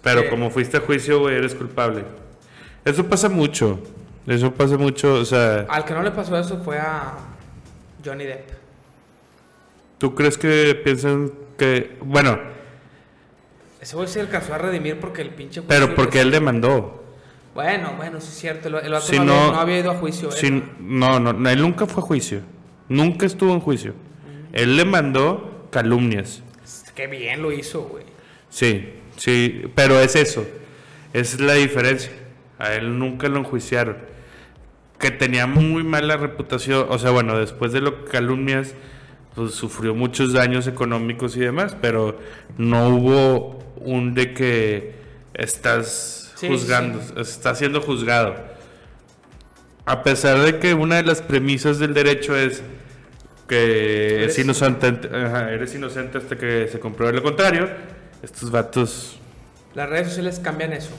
B: Pero
A: Sí.
B: como fuiste a juicio, güey, eres culpable. Eso pasa mucho. Eso pasa mucho, o sea...
A: Al que no le pasó eso fue a Johnny Depp.
B: ¿Tú crees que piensan que... Bueno,
A: Ese güey se alcanzó a redimir porque el pinche
B: pero porque él demandó.
A: Bueno, bueno, sí es cierto. El, el vato
B: Si
A: no,
B: no-
A: había, no había ido a juicio.
B: Si- no, no, no, él nunca fue a juicio. Nunca estuvo en juicio. Él le mandó calumnias.
A: Qué bien lo hizo, güey.
B: Sí, sí, pero es eso. Es la diferencia. A él nunca lo enjuiciaron. Que tenía muy mala reputación. O sea, bueno, después de lo que calumnias, pues sufrió muchos daños económicos y demás. Pero no hubo un de que estás
A: Sí,
B: juzgando, está siendo juzgado. A pesar de que una de las premisas del derecho es que
A: Eres
B: es inocente, ajá, eres inocente hasta que se compruebe lo contrario. Estos vatos.
A: Las redes sociales cambian eso.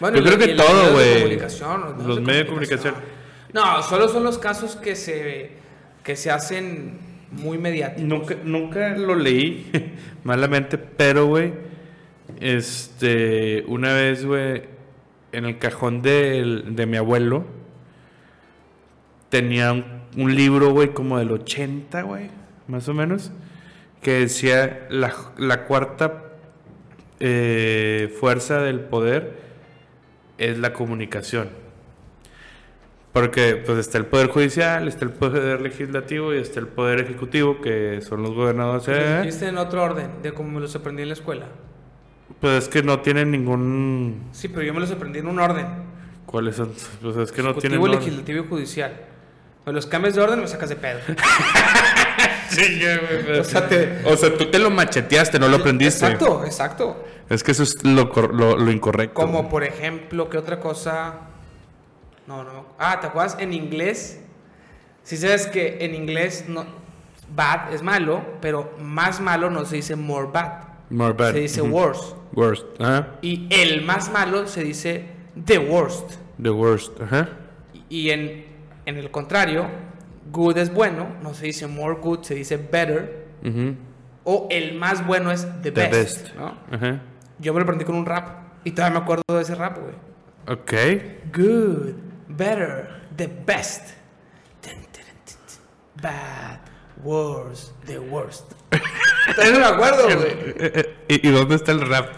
B: Yo
A: y
B: creo que
A: los
B: todo, güey.
A: comunicación,
B: Los medios de comunicación.
A: No, solo son los casos que se, que se hacen muy mediáticos.
B: Nunca, nunca lo leí *laughs* malamente, pero, güey, este, una vez, güey, en el cajón del- de mi abuelo, tenía un, un libro, güey, como del 80, güey, más o menos, que decía la, la cuarta eh, fuerza del poder es la comunicación. Porque pues está el poder judicial, está el poder legislativo y está el poder ejecutivo, que son los gobernadores.
A: Dijiste en otro orden, de como me los aprendí en la escuela.
B: Pues es que no tienen ningún...
A: Sí, pero yo me los aprendí en un orden.
B: ¿Cuáles son? Pues es que no tienen... Orden.
A: legislativo y judicial. Me los cambias de orden me sacas de pedo. *laughs*
B: Chinga, güey, pero-
A: O sea, te-
B: o sea, tú te lo macheteaste, no lo aprendiste.
A: Exacto, exacto.
B: Es que eso es lo, cor- lo, lo incorrecto.
A: Como por ejemplo, ¿qué otra cosa? No, no. Ah, ¿te acuerdas? En inglés. Si sabes que en inglés no, bad es malo, pero más malo no se dice more bad.
B: More bad.
A: Se dice worse.
B: Worst. Ajá.
A: Y el más malo se dice the worst.
B: The worst. Ajá.
A: Y en, en el contrario, good es bueno, no se dice more good, se dice better. O el más bueno es the,
B: The
A: best.
B: best.
A: ¿no?
B: Ajá.
A: Yo me lo aprendí con un rap. Y todavía me acuerdo de ese rap, güey.
B: Ok.
A: Good, better, the best. Bad, worse, the worst. *laughs* Todavía no me acuerdo, *laughs* güey.
B: Eh, eh, ¿Y, y dónde está el rap?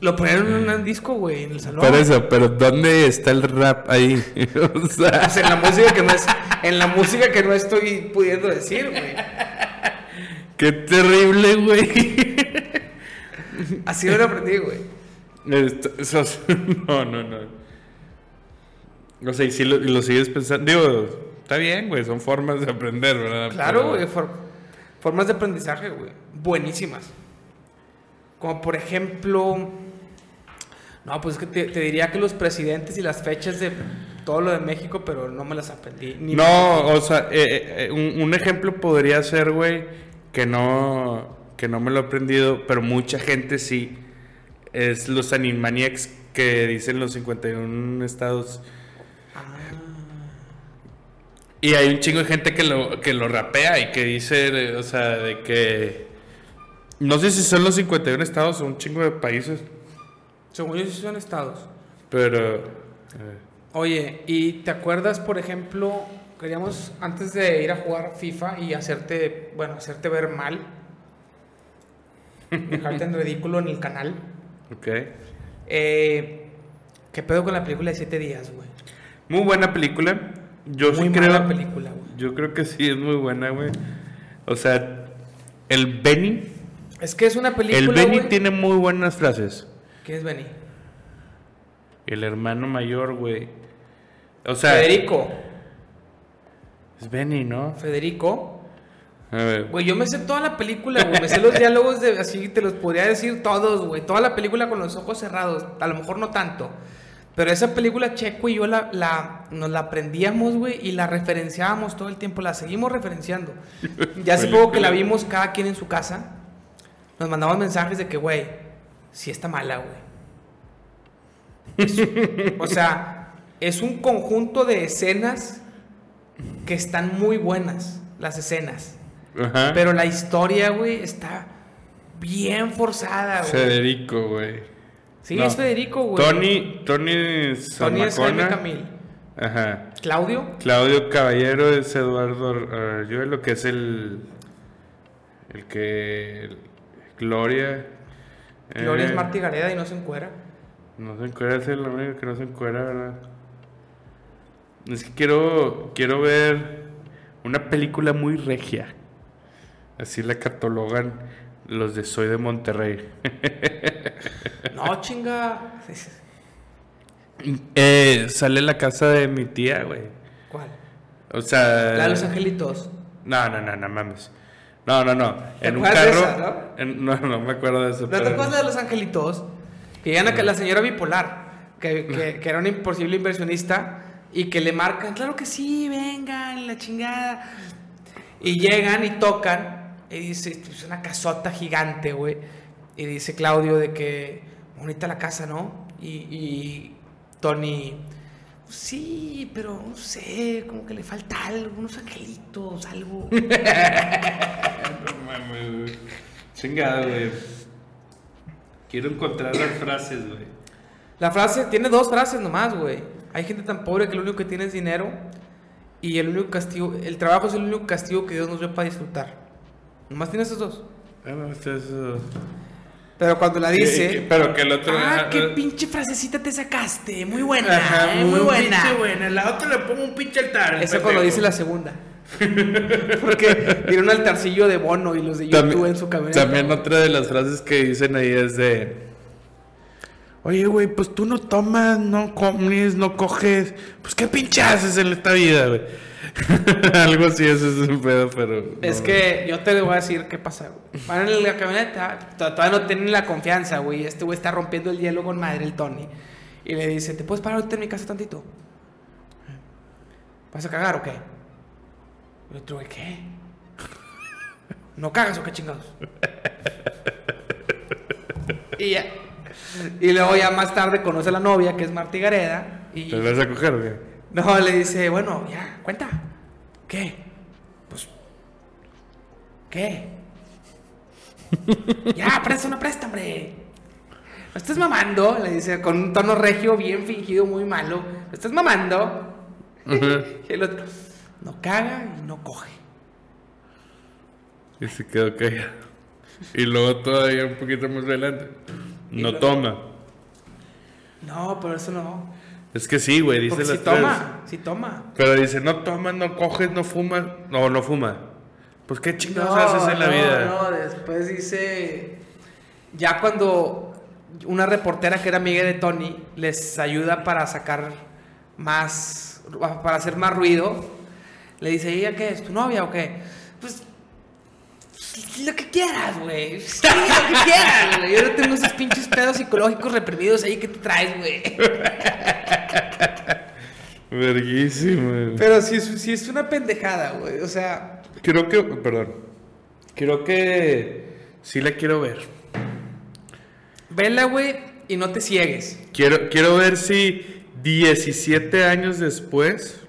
A: Lo ponieron en un disco, güey, en el salón.
B: Por eso, pero ¿dónde está el rap ahí? *laughs* o sea,
A: Pues en la música que no es, en la música que no estoy pudiendo decir, güey.
B: qué terrible, güey.
A: Así lo aprendí, güey. *laughs*
B: No, no, no. O sea, y si lo, sigues pensando. Digo, está bien, güey, son formas de aprender, ¿verdad?
A: Claro, güey. for- formas de aprendizaje, güey. Buenísimas. Como por ejemplo. No, pues es que te, te diría que los presidentes y las fechas de todo lo de México, pero no me las aprendí. Ni me-
B: No, o sea, eh, eh, un, un ejemplo podría ser, güey, que no, que no me lo he aprendido, pero mucha gente sí. Es los Animaniacs que dicen los 51 estados.
A: Ah,
B: Y hay un chingo de gente que lo, que lo rapea y que dice, eh, o sea, de que... No sé si son los 51 estados o un chingo de países,
A: según yo, sí son estados.
B: pero... eh,
A: Oye, ¿y te acuerdas, por ejemplo, queríamos antes de ir a jugar FIFA y hacerte, bueno, hacerte ver mal, *laughs* dejarte en ridículo en el canal?
B: ok.
A: Eh, ¿Qué pedo con la película de 7 días, güey?
B: Muy buena película. Yo
A: Muy
B: sí
A: mala
B: creo...
A: película, güey.
B: Yo creo que sí, es muy buena, güey. O sea, el Benny...
A: Es que es una película,
B: El Benny
A: güey.
B: tiene muy buenas frases.
A: ¿Quién es Benny?
B: El hermano mayor, güey. O sea...
A: Federico.
B: Es Benny, ¿no?
A: Federico.
B: A ver.
A: Güey, yo me sé toda la película, güey. Me sé los diálogos de así, te los podría decir todos, güey. Toda la película con los ojos cerrados. A lo mejor no tanto. Pero esa película Checo y yo la, la, nos la aprendíamos, güey, y la referenciábamos todo el tiempo. La seguimos referenciando. Ya hace poco que la vimos cada quien en su casa. Nos mandamos mensajes de que, güey, sí está mala, güey. O sea, es un conjunto de escenas que están muy buenas, las escenas.
B: Ajá.
A: Pero la historia, güey, está bien forzada, güey.
B: Federico, güey.
A: Sí,
B: No.
A: es Federico, güey.
B: Tony... Tony
A: Tony es Jaime. Camil.
B: Ajá.
A: Claudio,
B: Claudio Caballero es Eduardo Arroyo, que es el... El que... Gloria...
A: Gloria
B: eh,
A: es Martí Gareda y no se encuera.
B: No se encuera, es el único que no se encuera, ¿verdad? Es que quiero, quiero ver una película muy regia. Así la catalogan los de Soy de Monterrey. *laughs*
A: No, chinga. *laughs*
B: Eh, sale la casa de mi tía, güey.
A: ¿Cuál?
B: O sea...
A: La de los angelitos.
B: No, no, no, no mames. No, no, no.
A: ¿Te
B: En un carro...
A: esa, no?
B: en- no, no me acuerdo de eso.
A: ¿No te
B: pero-
A: acuerdas de los angelitos? Que llegan a que la señora bipolar, que, que, *laughs* que era una imposible inversionista, y que le marcan, claro que sí, vengan, la chingada. Y llegan y tocan, y dice, es una casota gigante, güey. Y dice Claudio de que, bonita la casa, ¿no? Y, y Tony, sí, pero no sé, como que le falta algo, unos angelitos, algo. *laughs*
B: No mames, güey. Chingado, güey. Quiero encontrar las frases, güey.
A: La frase tiene dos frases nomás, güey. Hay gente tan pobre que lo único que tiene es dinero y el único castigo, el trabajo es el único castigo que Dios nos dio para disfrutar. Nomás tiene esos dos.
B: Ah, no, esto es, uh,
A: Pero cuando la dice,
B: Pero que el otro.
A: ah, qué pinche frasecita te sacaste, muy buena,
B: Ajá,
A: eh, muy buena.
B: pinche buena. La otra le pongo un pinche altar.
A: Eso cuando dice la segunda. *laughs* Porque tiene un altarcillo de Bono y los de YouTube
B: También,
A: en su camioneta.
B: también otra de las frases que dicen ahí es de. Oye, güey, pues tú no tomas, no comes, no coges. Pues qué pinche en esta vida, güey. *laughs* Algo así, es un pedo, pero.
A: Es que yo te voy a decir qué pasa, güey. Van en la camioneta, to- todavía no tienen la confianza, güey. Este güey está rompiendo el hielo con madre, el Tony. Y le dice, ¿te puedes parar ahorita en mi casa tantito? ¿Vas a cagar o qué? Y otro güey, ¿qué? ¿No cagas o qué chingados? y ya. Y luego ya más tarde conoce a la novia, que es Marta Gareda. Y
B: ¿Te vas a coger, güey?
A: no, le dice, bueno, ya, cuenta. ¿Qué? Pues. ¿Qué? *laughs* ya, presta una presta, hombre. ¿No estás mamando? Le dice con un tono regio bien fingido, muy malo. ¿No estás mamando? *laughs* y el otro, no caga y no coge.
B: Y se quedó callado. Y luego todavía un poquito más adelante. No
A: luego-
B: toma.
A: No, pero eso no.
B: Es que sí, güey, dice
A: Porque
B: las
A: si
B: tres.
A: toma, si toma.
B: Pero dice, no toma, no coges, no fumas. No, no fuma. Pues qué
A: No,
B: chingados haces en la
A: no,
B: vida.
A: no, después dice. Ya cuando una reportera que era amiga de Tony les ayuda para sacar más. para hacer más ruido, le dice, ¿ella qué es? ¿Tu novia o qué? Lo que quieras, güey. Sí, lo que quieras, güey. *laughs* Yo no tengo esos pinches pedos psicológicos reprimidos ahí que te traes, güey. *laughs*
B: Verguísimo.
A: Pero sí, es- sí es una pendejada, güey. O sea,
B: Creo que, perdón. Creo que sí la quiero ver.
A: vela, güey, y no te ciegues.
B: Quiero, quiero ver si 17 años después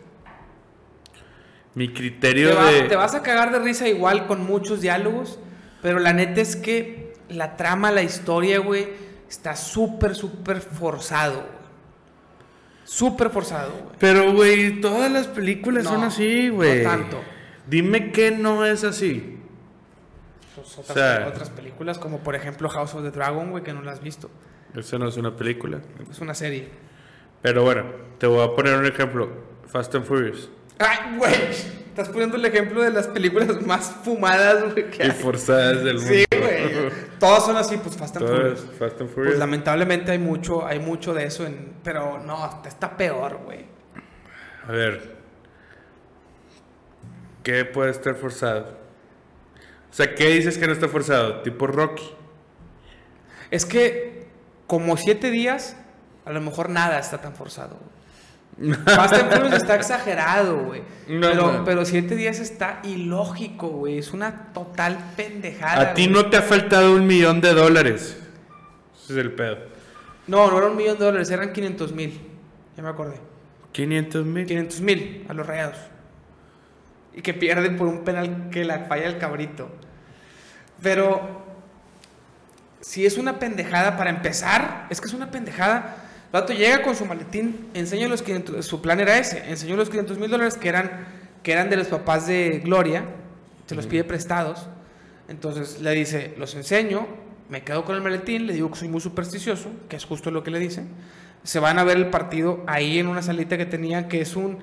B: mi criterio
A: Te, va-
B: de...
A: te vas a cagar de risa igual con muchos diálogos, pero la neta es que la trama, la historia, güey, está súper, súper forzado. Súper forzado, güey.
B: Pero, güey, todas las películas
A: No,
B: son así, güey.
A: no tanto.
B: Dime que no es así.
A: Pues
B: O
A: otras,
B: sea-
A: otras películas, como por ejemplo House of the Dragon, güey, que no la has visto.
B: Eso no es una película.
A: Es una serie.
B: Pero bueno, te voy a poner un ejemplo. Fast and Furious.
A: ¡Ay, güey! Estás poniendo el ejemplo de las películas *laughs* más fumadas, güey, que
B: Y
A: hay.
B: forzadas del mundo.
A: Sí, güey. *laughs* Todas son así, pues Fast and Furious.
B: Fast and
A: Pues
B: Furious.
A: lamentablemente hay mucho, hay mucho de eso en. Pero no, está peor, güey.
B: A ver. ¿Qué puede estar forzado? O sea, ¿qué dices que no está forzado? Tipo Rocky.
A: Es que como siete días, a lo mejor nada está tan forzado. güey. Fast and *laughs* Furious está exagerado, güey.
B: No,
A: pero,
B: no.
A: pero siete días está ilógico, güey. Es una total pendejada.
B: A ti no te ha faltado un millón de dólares. Ese es el pedo.
A: No, no era un millón de dólares, eran 500 mil. Ya me acordé.
B: 500 mil.
A: 500 mil a los rayados. Y que pierden por un penal que la falla el cabrito. Pero si es una pendejada para empezar, es que es una pendejada. El vato llega con su maletín, enseña los 500, su plan era ese, enseñó los 500 mil dólares que eran, que eran de los papás de Gloria, se los pide prestados. Entonces le dice, los enseño, me quedo con el maletín, le digo que soy muy supersticioso, que es justo lo que le dice. Se van a ver el partido ahí en una salita que tenían, que es un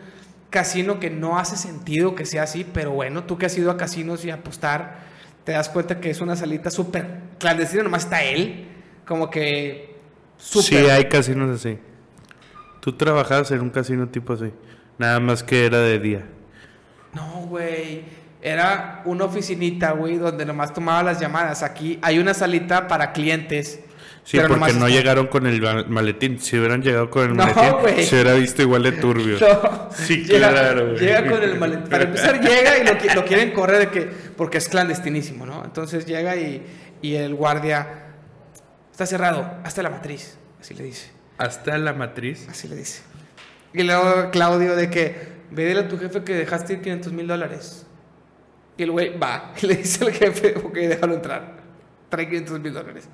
A: casino que no hace sentido que sea así, pero bueno, tú que has ido a casinos y a apostar, te das cuenta que es una salita súper clandestina, nomás está él, como que
B: Sí, hay casinos así. Tú trabajabas en un casino tipo así. Nada más que era de día.
A: No, güey. Era una oficinita, güey, donde nomás tomaba las llamadas. Aquí hay una salita para clientes.
B: Sí,
A: pero
B: porque no
A: está-
B: llegaron con el ma- maletín. Si hubieran llegado con el
A: No,
B: maletín, se hubiera visto igual de turbio. *laughs*
A: No.
B: Sí,
A: llega,
B: claro, güey.
A: Llega con el maletín. Para empezar, llega y lo, lo quieren correr de que, porque es clandestinísimo, ¿no? Entonces llega y, y el guardia está cerrado, hasta la matriz. Así le dice.
B: Hasta la matriz.
A: Así le dice. Y luego Claudio de que ve dile a tu jefe que dejaste ir 500 mil dólares. Y el güey va *laughs* y le dice al jefe, ok, déjalo entrar. Trae 500 mil dólares.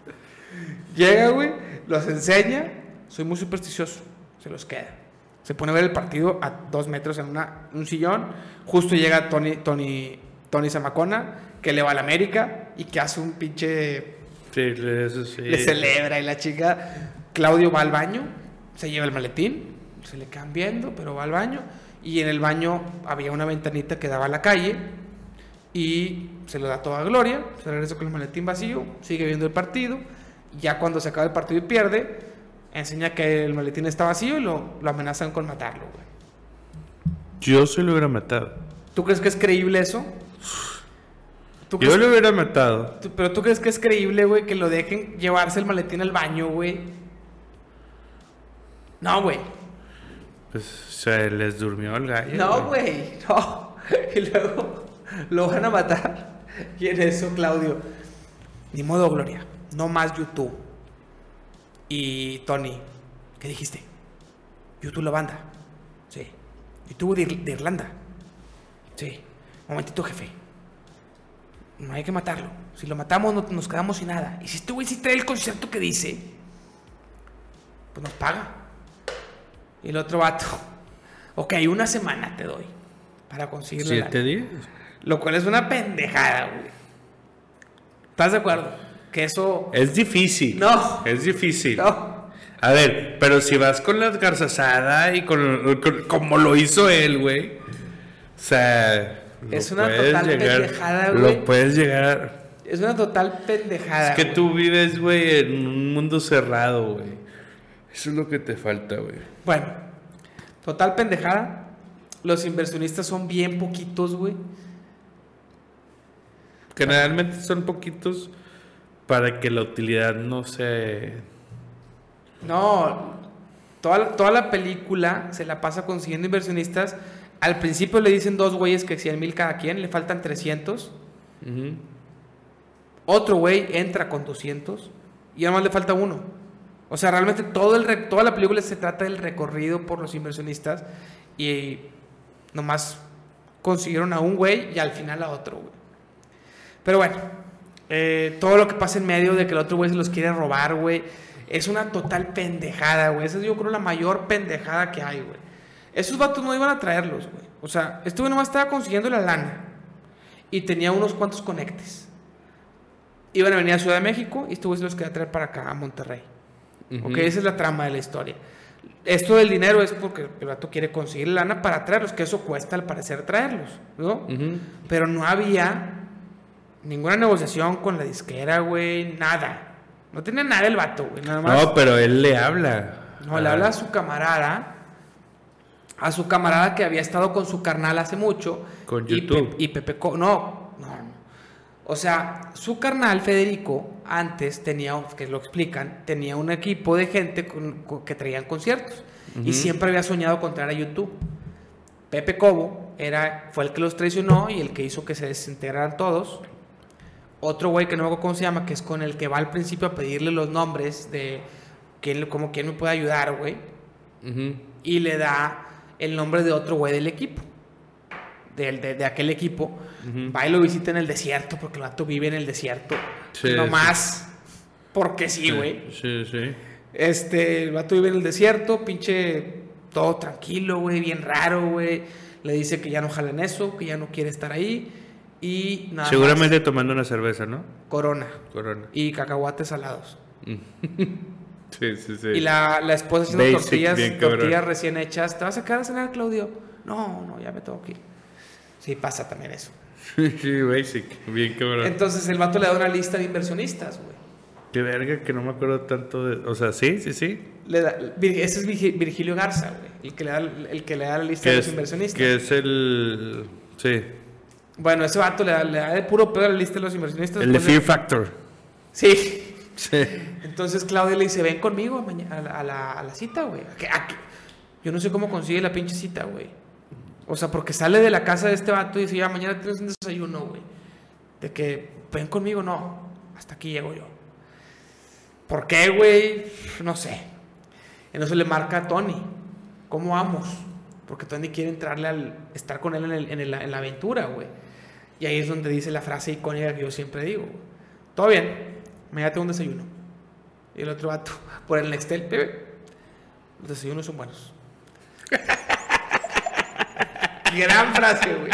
A: Llega, güey, los enseña. Soy muy supersticioso. Se los queda. Se pone a ver el partido a dos metros en una, un sillón. Justo llega Tony, Tony, Tony Zamacona, que le va a la América y que hace un pinche
B: Sí, eso sí.
A: le celebra y la chica. Claudio va al baño, se lleva el maletín, se le quedan viendo, pero va al baño. Y en el baño había una ventanita que daba a la calle y se lo da todo a Gloria. Se regresa con el maletín vacío, sigue viendo el partido. Ya cuando se acaba el partido y pierde, enseña que el maletín está vacío y lo, lo amenazan con matarlo, güey.
B: Yo se lo hubiera matado.
A: ¿Tú crees que es creíble eso? ¿Tú
B: Yo lo hubiera matado.
A: tú- pero tú crees que es creíble, güey, que lo dejen llevarse el maletín al baño, güey. No, güey.
B: Pues se les durmió el gallo.
A: No, güey. No. *laughs* Y luego lo van a matar. Y en eso, Claudio. Ni modo, Gloria. No más YouTube. Y Tony. ¿Qué dijiste? YouTube la banda. Sí. YouTube de, Ir- de Irlanda. Sí. Momentito, jefe. No hay que matarlo. Si lo matamos, no- nos quedamos sin nada. Y si este güey sí trae el concierto que dice, pues nos paga. Y el otro vato. *laughs* Ok, una semana te doy para conseguirlo.
B: Siete días.
A: Lo cual es una pendejada, güey. ¿Estás de acuerdo? Que eso.
B: Es difícil.
A: No.
B: Es difícil.
A: No.
B: A ver, pero si vas con las garzasada y con, con- como lo hizo él, güey. O sea, lo
A: Es una total pendejada, güey.
B: Lo puedes llegar.
A: Es una total pendejada.
B: Es que
A: güey.
B: tú vives, güey, en un mundo cerrado, güey. Eso es lo que te falta, güey.
A: Bueno, total pendejada. Los inversionistas son bien poquitos, güey.
B: Generalmente son poquitos para que la utilidad no se...
A: No, toda, toda la película se la pasa consiguiendo inversionistas. Al principio le dicen dos güeyes que 100 mil cada quien, le faltan 300.
B: Ujú.
A: Otro güey entra con 200 y además le falta uno. O sea, realmente todo el, re- toda la película se trata del recorrido por los inversionistas y nomás consiguieron a un güey y al final a otro, güey. Pero bueno, eh, todo lo que pasa en medio de que el otro güey se los quiere robar, güey, es una total pendejada, güey. Esa es yo creo la mayor pendejada que hay, güey. Esos vatos no iban a traerlos, güey. O sea, este güey nomás estaba consiguiendo la lana y tenía unos cuantos conectes. Iban a venir a Ciudad de México y este güey se los quería traer para acá, a Monterrey. Ok, esa es la trama de la historia. Esto del dinero es porque el vato quiere conseguir lana para traerlos, que eso cuesta al parecer traerlos, ¿no? Pero no había ninguna negociación con la disquera, güey, nada. No tenía nada el vato, güey, nada más.
B: No, pero él le habla.
A: No, le habla a su camarada, a su camarada que había estado con su carnal hace mucho.
B: Con
A: y
B: YouTube.
A: Y, Pepe, Co- no, no, no. O sea, su carnal Federico antes tenía, que lo explican, tenía un equipo de gente con- con- que traían conciertos. Y siempre había soñado con traer a YouTube. Pepe Cobo era, fue el que los traicionó y el que hizo que se desintegraran todos. Otro güey que no me acuerdo cómo se llama, que es con el que va al principio a pedirle los nombres de quién, como quién me puede ayudar, güey. Y le da el nombre de otro güey del equipo. De, de aquel equipo. Va y lo visita en el desierto, porque el vato vive en el desierto.
B: Sí,
A: no más. Porque sí, güey.
B: Sí, sí.
A: Este, el vato vive en el desierto, pinche, todo tranquilo, güey, bien raro, güey. Le dice que ya no jala en eso, que ya no quiere estar ahí. Y nada
B: Seguramente tomando una cerveza, ¿no?
A: corona
B: Corona.
A: y cacahuates salados. *laughs*
B: Sí, sí, sí.
A: Y la, la esposa haciendo
B: Basic,
A: tortillas,
B: bien
A: tortillas recién hechas. ¿Te vas a quedar a cenar, Claudio? No, no, ya me tengo que ir. Sí, pasa también eso.
B: Sí, basic. Bien cabrón.
A: Entonces el vato le da una lista de inversionistas, güey.
B: Qué verga que no me acuerdo tanto de... O sea, sí, sí, sí.
A: Le da- ese es Virgi- Virgilio Garza, güey. El que le da, el que le da la lista de
B: es,
A: los inversionistas.
B: que es el... Sí.
A: Bueno, ese vato le da, le da de puro pedo la lista de los inversionistas.
B: El de Fear Factor.
A: Sí. Entonces Claudia le dice, ven conmigo a la, cita, güey. Yo no sé cómo consigue la pinche cita, güey. O sea, porque sale de la casa de este vato y dice, ya, mañana tienes un desayuno, güey. De que, ven conmigo, no. Hasta aquí llego yo. ¿Por qué, güey? No sé. En eso le marca a Tony. ¿Cómo vamos? Porque Tony quiere entrarle al... Estar con él en, el- en el- en la aventura, güey. Y ahí es donde dice la frase icónica que yo siempre digo. Todo bien. Mañana tengo un desayuno. Y el otro vato, *laughs* por el Nextel, bebé. Los desayunos son buenos. *laughs* Gran frase, güey.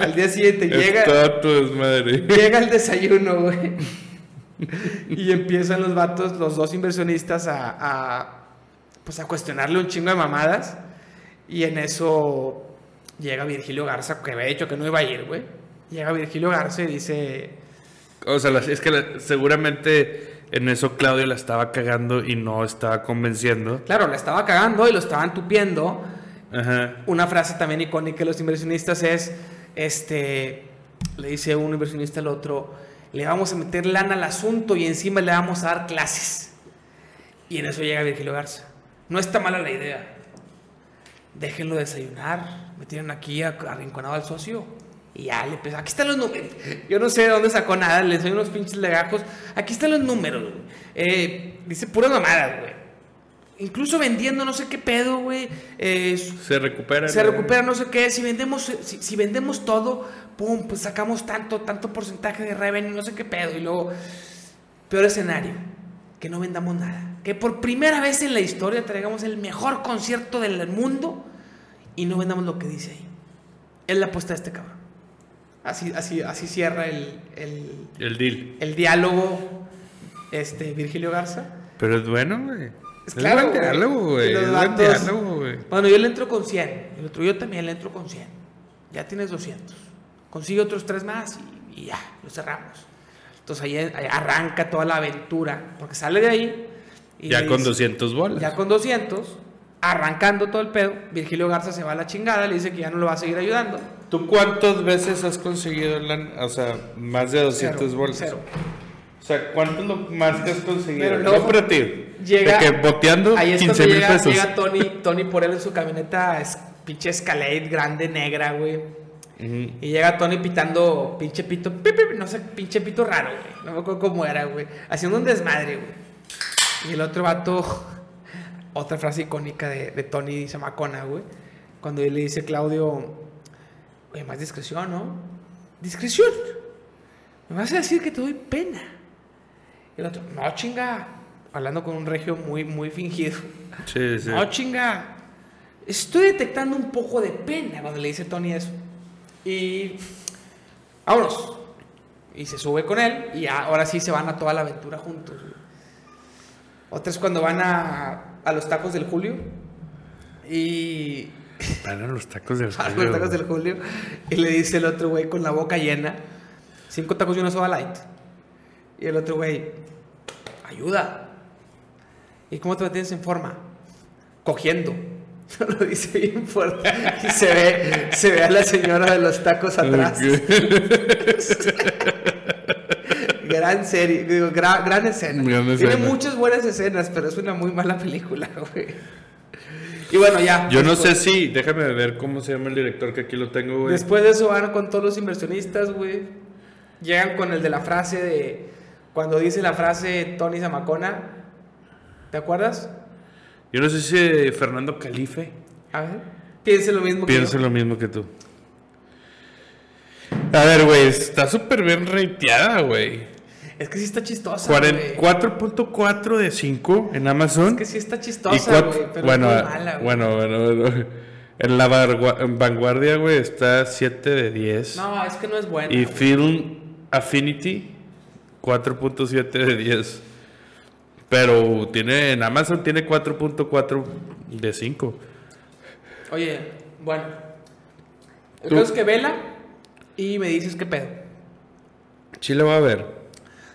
A: Al día siguiente llega, llega el desayuno, güey. Y empiezan los vatos, los dos inversionistas, a, a, pues a cuestionarle un chingo de mamadas. Y en eso llega Virgilio Garza, que había dicho que no iba a ir, güey. Llega Virgilio Garza y dice,
B: O sea, es que la- seguramente en eso Claudio la estaba cagando y no estaba convenciendo.
A: Claro, la estaba cagando y lo estaban tupiendo.
B: Ajá.
A: Una frase también icónica de los inversionistas es, este, le dice un inversionista al otro, le vamos a meter lana al asunto y encima le vamos a dar clases. Y en eso llega Virgilio Garza. No está mala la idea. Déjenlo desayunar. Me tienen aquí a- arrinconado al socio. Y ya le empezó. Aquí están los números. Yo no sé de dónde sacó nada. Le enseño unos pinches legajos. Aquí están los números. güey. Eh, dice puras mamadas, güey. Incluso vendiendo no sé qué pedo, güey. Eh,
B: Se recupera.
A: se recupera no sé qué. Si vendemos, si, si vendemos todo, pum, pues sacamos tanto, tanto porcentaje de revenue, no sé qué pedo. Y luego, peor escenario, que no vendamos nada. Que por primera vez en la historia traigamos el mejor concierto del mundo y no vendamos lo que dice ahí. Es la apuesta de este cabrón. Así, así, así cierra el, el,
B: El deal.
A: el diálogo este, Virgilio Garza.
B: Pero es bueno, güey.
A: Es claro,
B: buen
A: güey.
B: diálogo, güey. Es buen diálogo, güey.
A: Bueno, yo le entro con 100. El otro yo también le entro con 100. Ya tienes 200. Consigue otros tres más y, y ya, lo cerramos. Entonces ahí, ahí arranca toda la aventura. Porque sale de ahí. y
B: Ya con
A: dice-
B: 200 bolas.
A: Ya con 200. Arrancando todo el pedo. Virgilio Garza se va a la chingada. Le dice que ya no lo va a seguir ayudando.
B: ¿Tú cuántas veces has conseguido, lan- o sea, más de 200
A: Cero,
B: bolas?
A: cero.
B: O sea, ¿cuánto es lo más que has conseguido?
A: Pero
B: No
A: luego
B: ti.
A: llega-
B: De que boteando
A: Ahí es
B: 15
A: cuando
B: mil
A: llega,
B: pesos.
A: llega Tony, Tony por él en su camioneta, es, pinche Escalade grande, negra, güey. Y llega Tony pitando pinche pito, pi, pi, no sé, pinche pito raro, güey. No me acuerdo cómo era, güey. Haciendo un desmadre, güey. Y el otro vato, otra frase icónica de, de Tony Zamacona, güey. Cuando él le dice Claudio, oye, más discreción, ¿no? Discreción. Me vas a decir que te doy pena. Y el otro, no, chinga. Hablando con un regio muy, muy fingido.
B: Sí, sí.
A: No, chinga. Estoy detectando un poco de pena cuando le dice Tony eso. Y. Vámonos. Y se sube con él. Y ahora sí se van a toda la aventura juntos. Otra es cuando van a, a los tacos del Julio. Y.
B: Van a los tacos del
A: A los
B: Julio,
A: tacos del Julio. Y le dice el otro güey con la boca llena: Cinco tacos y una soda light. Y el otro güey: Ayuda. ¿Y cómo te mantienes en forma? Cogiendo. *laughs* Lo dice bien fuerte. Y se ve, se ve a la señora de los tacos atrás. *laughs* Gran serie, digo, gra- gran escena.
B: Gran
A: Tiene
B: escena.
A: muchas buenas escenas, pero es una muy mala película, güey. Y bueno, ya.
B: Yo no sé si, déjame ver cómo se llama el director que aquí lo tengo, güey.
A: Después de eso van con todos los inversionistas, güey. Llegan con el de la frase de. Cuando dice la frase Tony Zamacona. ¿Te acuerdas?
B: Yo no sé si Fernando Calife
A: A ver. Piense lo mismo que
B: piensa
A: yo.
B: lo mismo que tú. A ver, güey, está súper bien rateada, güey.
A: Es que sí está chistosa.
B: Cuaren-
A: güey.
B: 4.4 de 5 en Amazon.
A: Es que sí está chistosa, güey. Pero
B: bueno,
A: es mala, güey.
B: bueno, bueno, bueno. En la vanguardia, güey, está 7 de 10.
A: No, es que no es buena.
B: y
A: güey.
B: Film Affinity, 4.7 de 10. Pero tiene, en Amazon tiene 4.4 de 5.
A: Oye, bueno. El caso es que vela y me dices qué pedo.
B: Sí lo va a ver.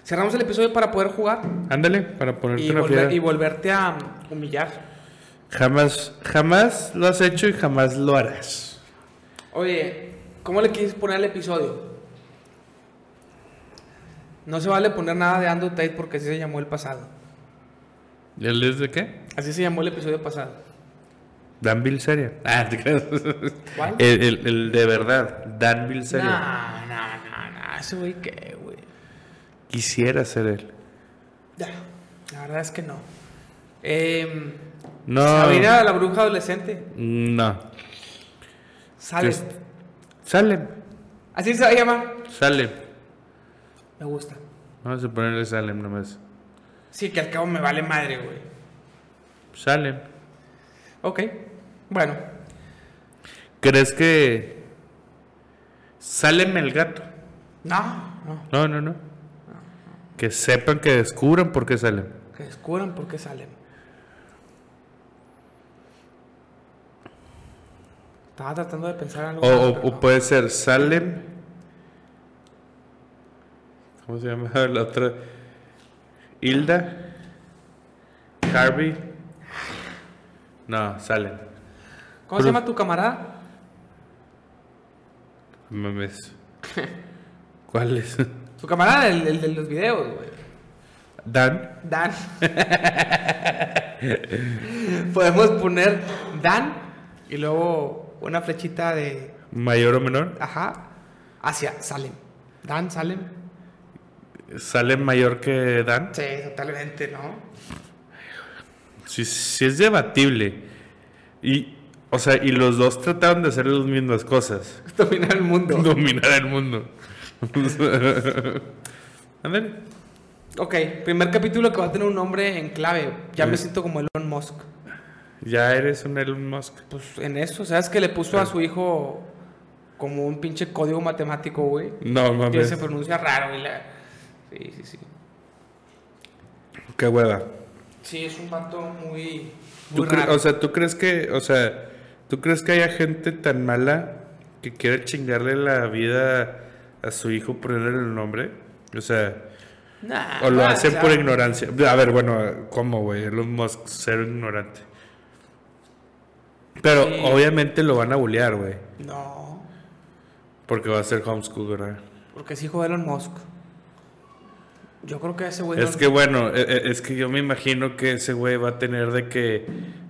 A: Cerramos el episodio para poder jugar
B: Ándale, para ponerte
A: y,
B: una
A: volver- y volverte a humillar.
B: Jamás, jamás lo has hecho y jamás lo harás.
A: Oye, ¿cómo le quieres poner al episodio? No se vale poner nada de Andrew Tate porque así se llamó el pasado.
B: ¿El es de qué?
A: Así se llamó el episodio pasado.
B: Dan Bilzerian. *laughs* Ah, te creas.
A: ¿Cuál?
B: El, el- el de verdad, Dan Bilzerian.
A: No, no, no, no. Ese güey qué, güey.
B: Quisiera ser él.
A: Ya, La verdad es que no. Eh,
B: No.
A: Sabrina, la bruja adolescente.
B: No.
A: Sale.
B: Es- Salem.
A: Así se va a llamar.
B: Salem.
A: Me gusta.
B: Vamos a ponerle Salem nomás.
A: Sí, que al cabo me vale madre, güey.
B: Salem.
A: Ok. Bueno.
B: ¿Crees que Salem el gato?
A: No, no.
B: No, no, no. Que sepan que descubran por qué Salem.
A: Que descubran por qué salen. Estaba tratando de pensar algo.
B: O,
A: más,
B: o-
A: pero
B: o
A: no.
B: puede ser Salem. ¿Cómo se llama *laughs* la otra? Hilda. Harvey. No, salen.
A: ¿Cómo se llama tu camarada?
B: Mames. *laughs* ¿Cuál es?
A: Tu camarada, el, el de los videos, güey.
B: Dan.
A: Dan. *laughs* Podemos poner Dan y luego una flechita de.
B: ¿Mayor o menor?
A: Ajá. Hacia Salem. Dan, Salem.
B: ¿Sale mayor que Dan?
A: Sí, totalmente, ¿no?
B: Sí, sí es debatible. Y, o sea, y los dos trataron de hacer las mismas cosas. *laughs*
A: Dominar el mundo.
B: Dominar el mundo. *laughs* Ándale.
A: Ok, primer capítulo que va a tener un nombre en clave. Ya me siento como Elon Musk.
B: Ya eres un Elon Musk.
A: Pues en eso, ¿sabes que le puso a su hijo como un pinche código matemático, güey?
B: No,
A: Que
B: mames.
A: se pronuncia raro, güey. la- Sí, sí, sí.
B: Qué hueva.
A: Sí, es un vato muy,
B: ¿Tú
A: muy
B: cre-
A: raro.
B: o sea, ¿tú crees que, o sea, tú crees que haya gente tan mala que quiere chingarle la vida a su hijo ponerle el nombre? O sea,
A: Nah,
B: o lo
A: nah,
B: hacen
A: o sea,
B: por ignorancia. A ver, bueno, ¿cómo, güey? Elon Musk, ser ignorante. Pero
A: Sí.
B: obviamente lo van a bullear, güey.
A: No,
B: Porque va a ser homeschool, ¿verdad?
A: porque es hijo de Elon Musk. Yo creo que ese güey.
B: Es
A: no-
B: que bueno, e- e- es que yo me imagino que ese güey va a tener de que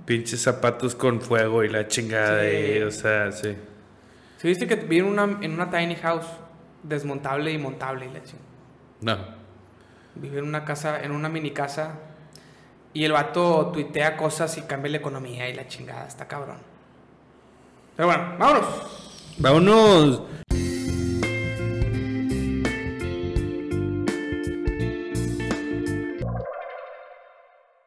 B: pinches zapatos con fuego y la chingada
A: Sí.
B: y, o sea, sí.
A: ¿Sí viste que vive en una, en una tiny house desmontable y montable y la?
B: No.
A: Vive en una casa, en una mini casa. Y el vato tuitea cosas y cambia la economía y la chingada. Está cabrón. Pero bueno, vámonos.
B: Vámonos.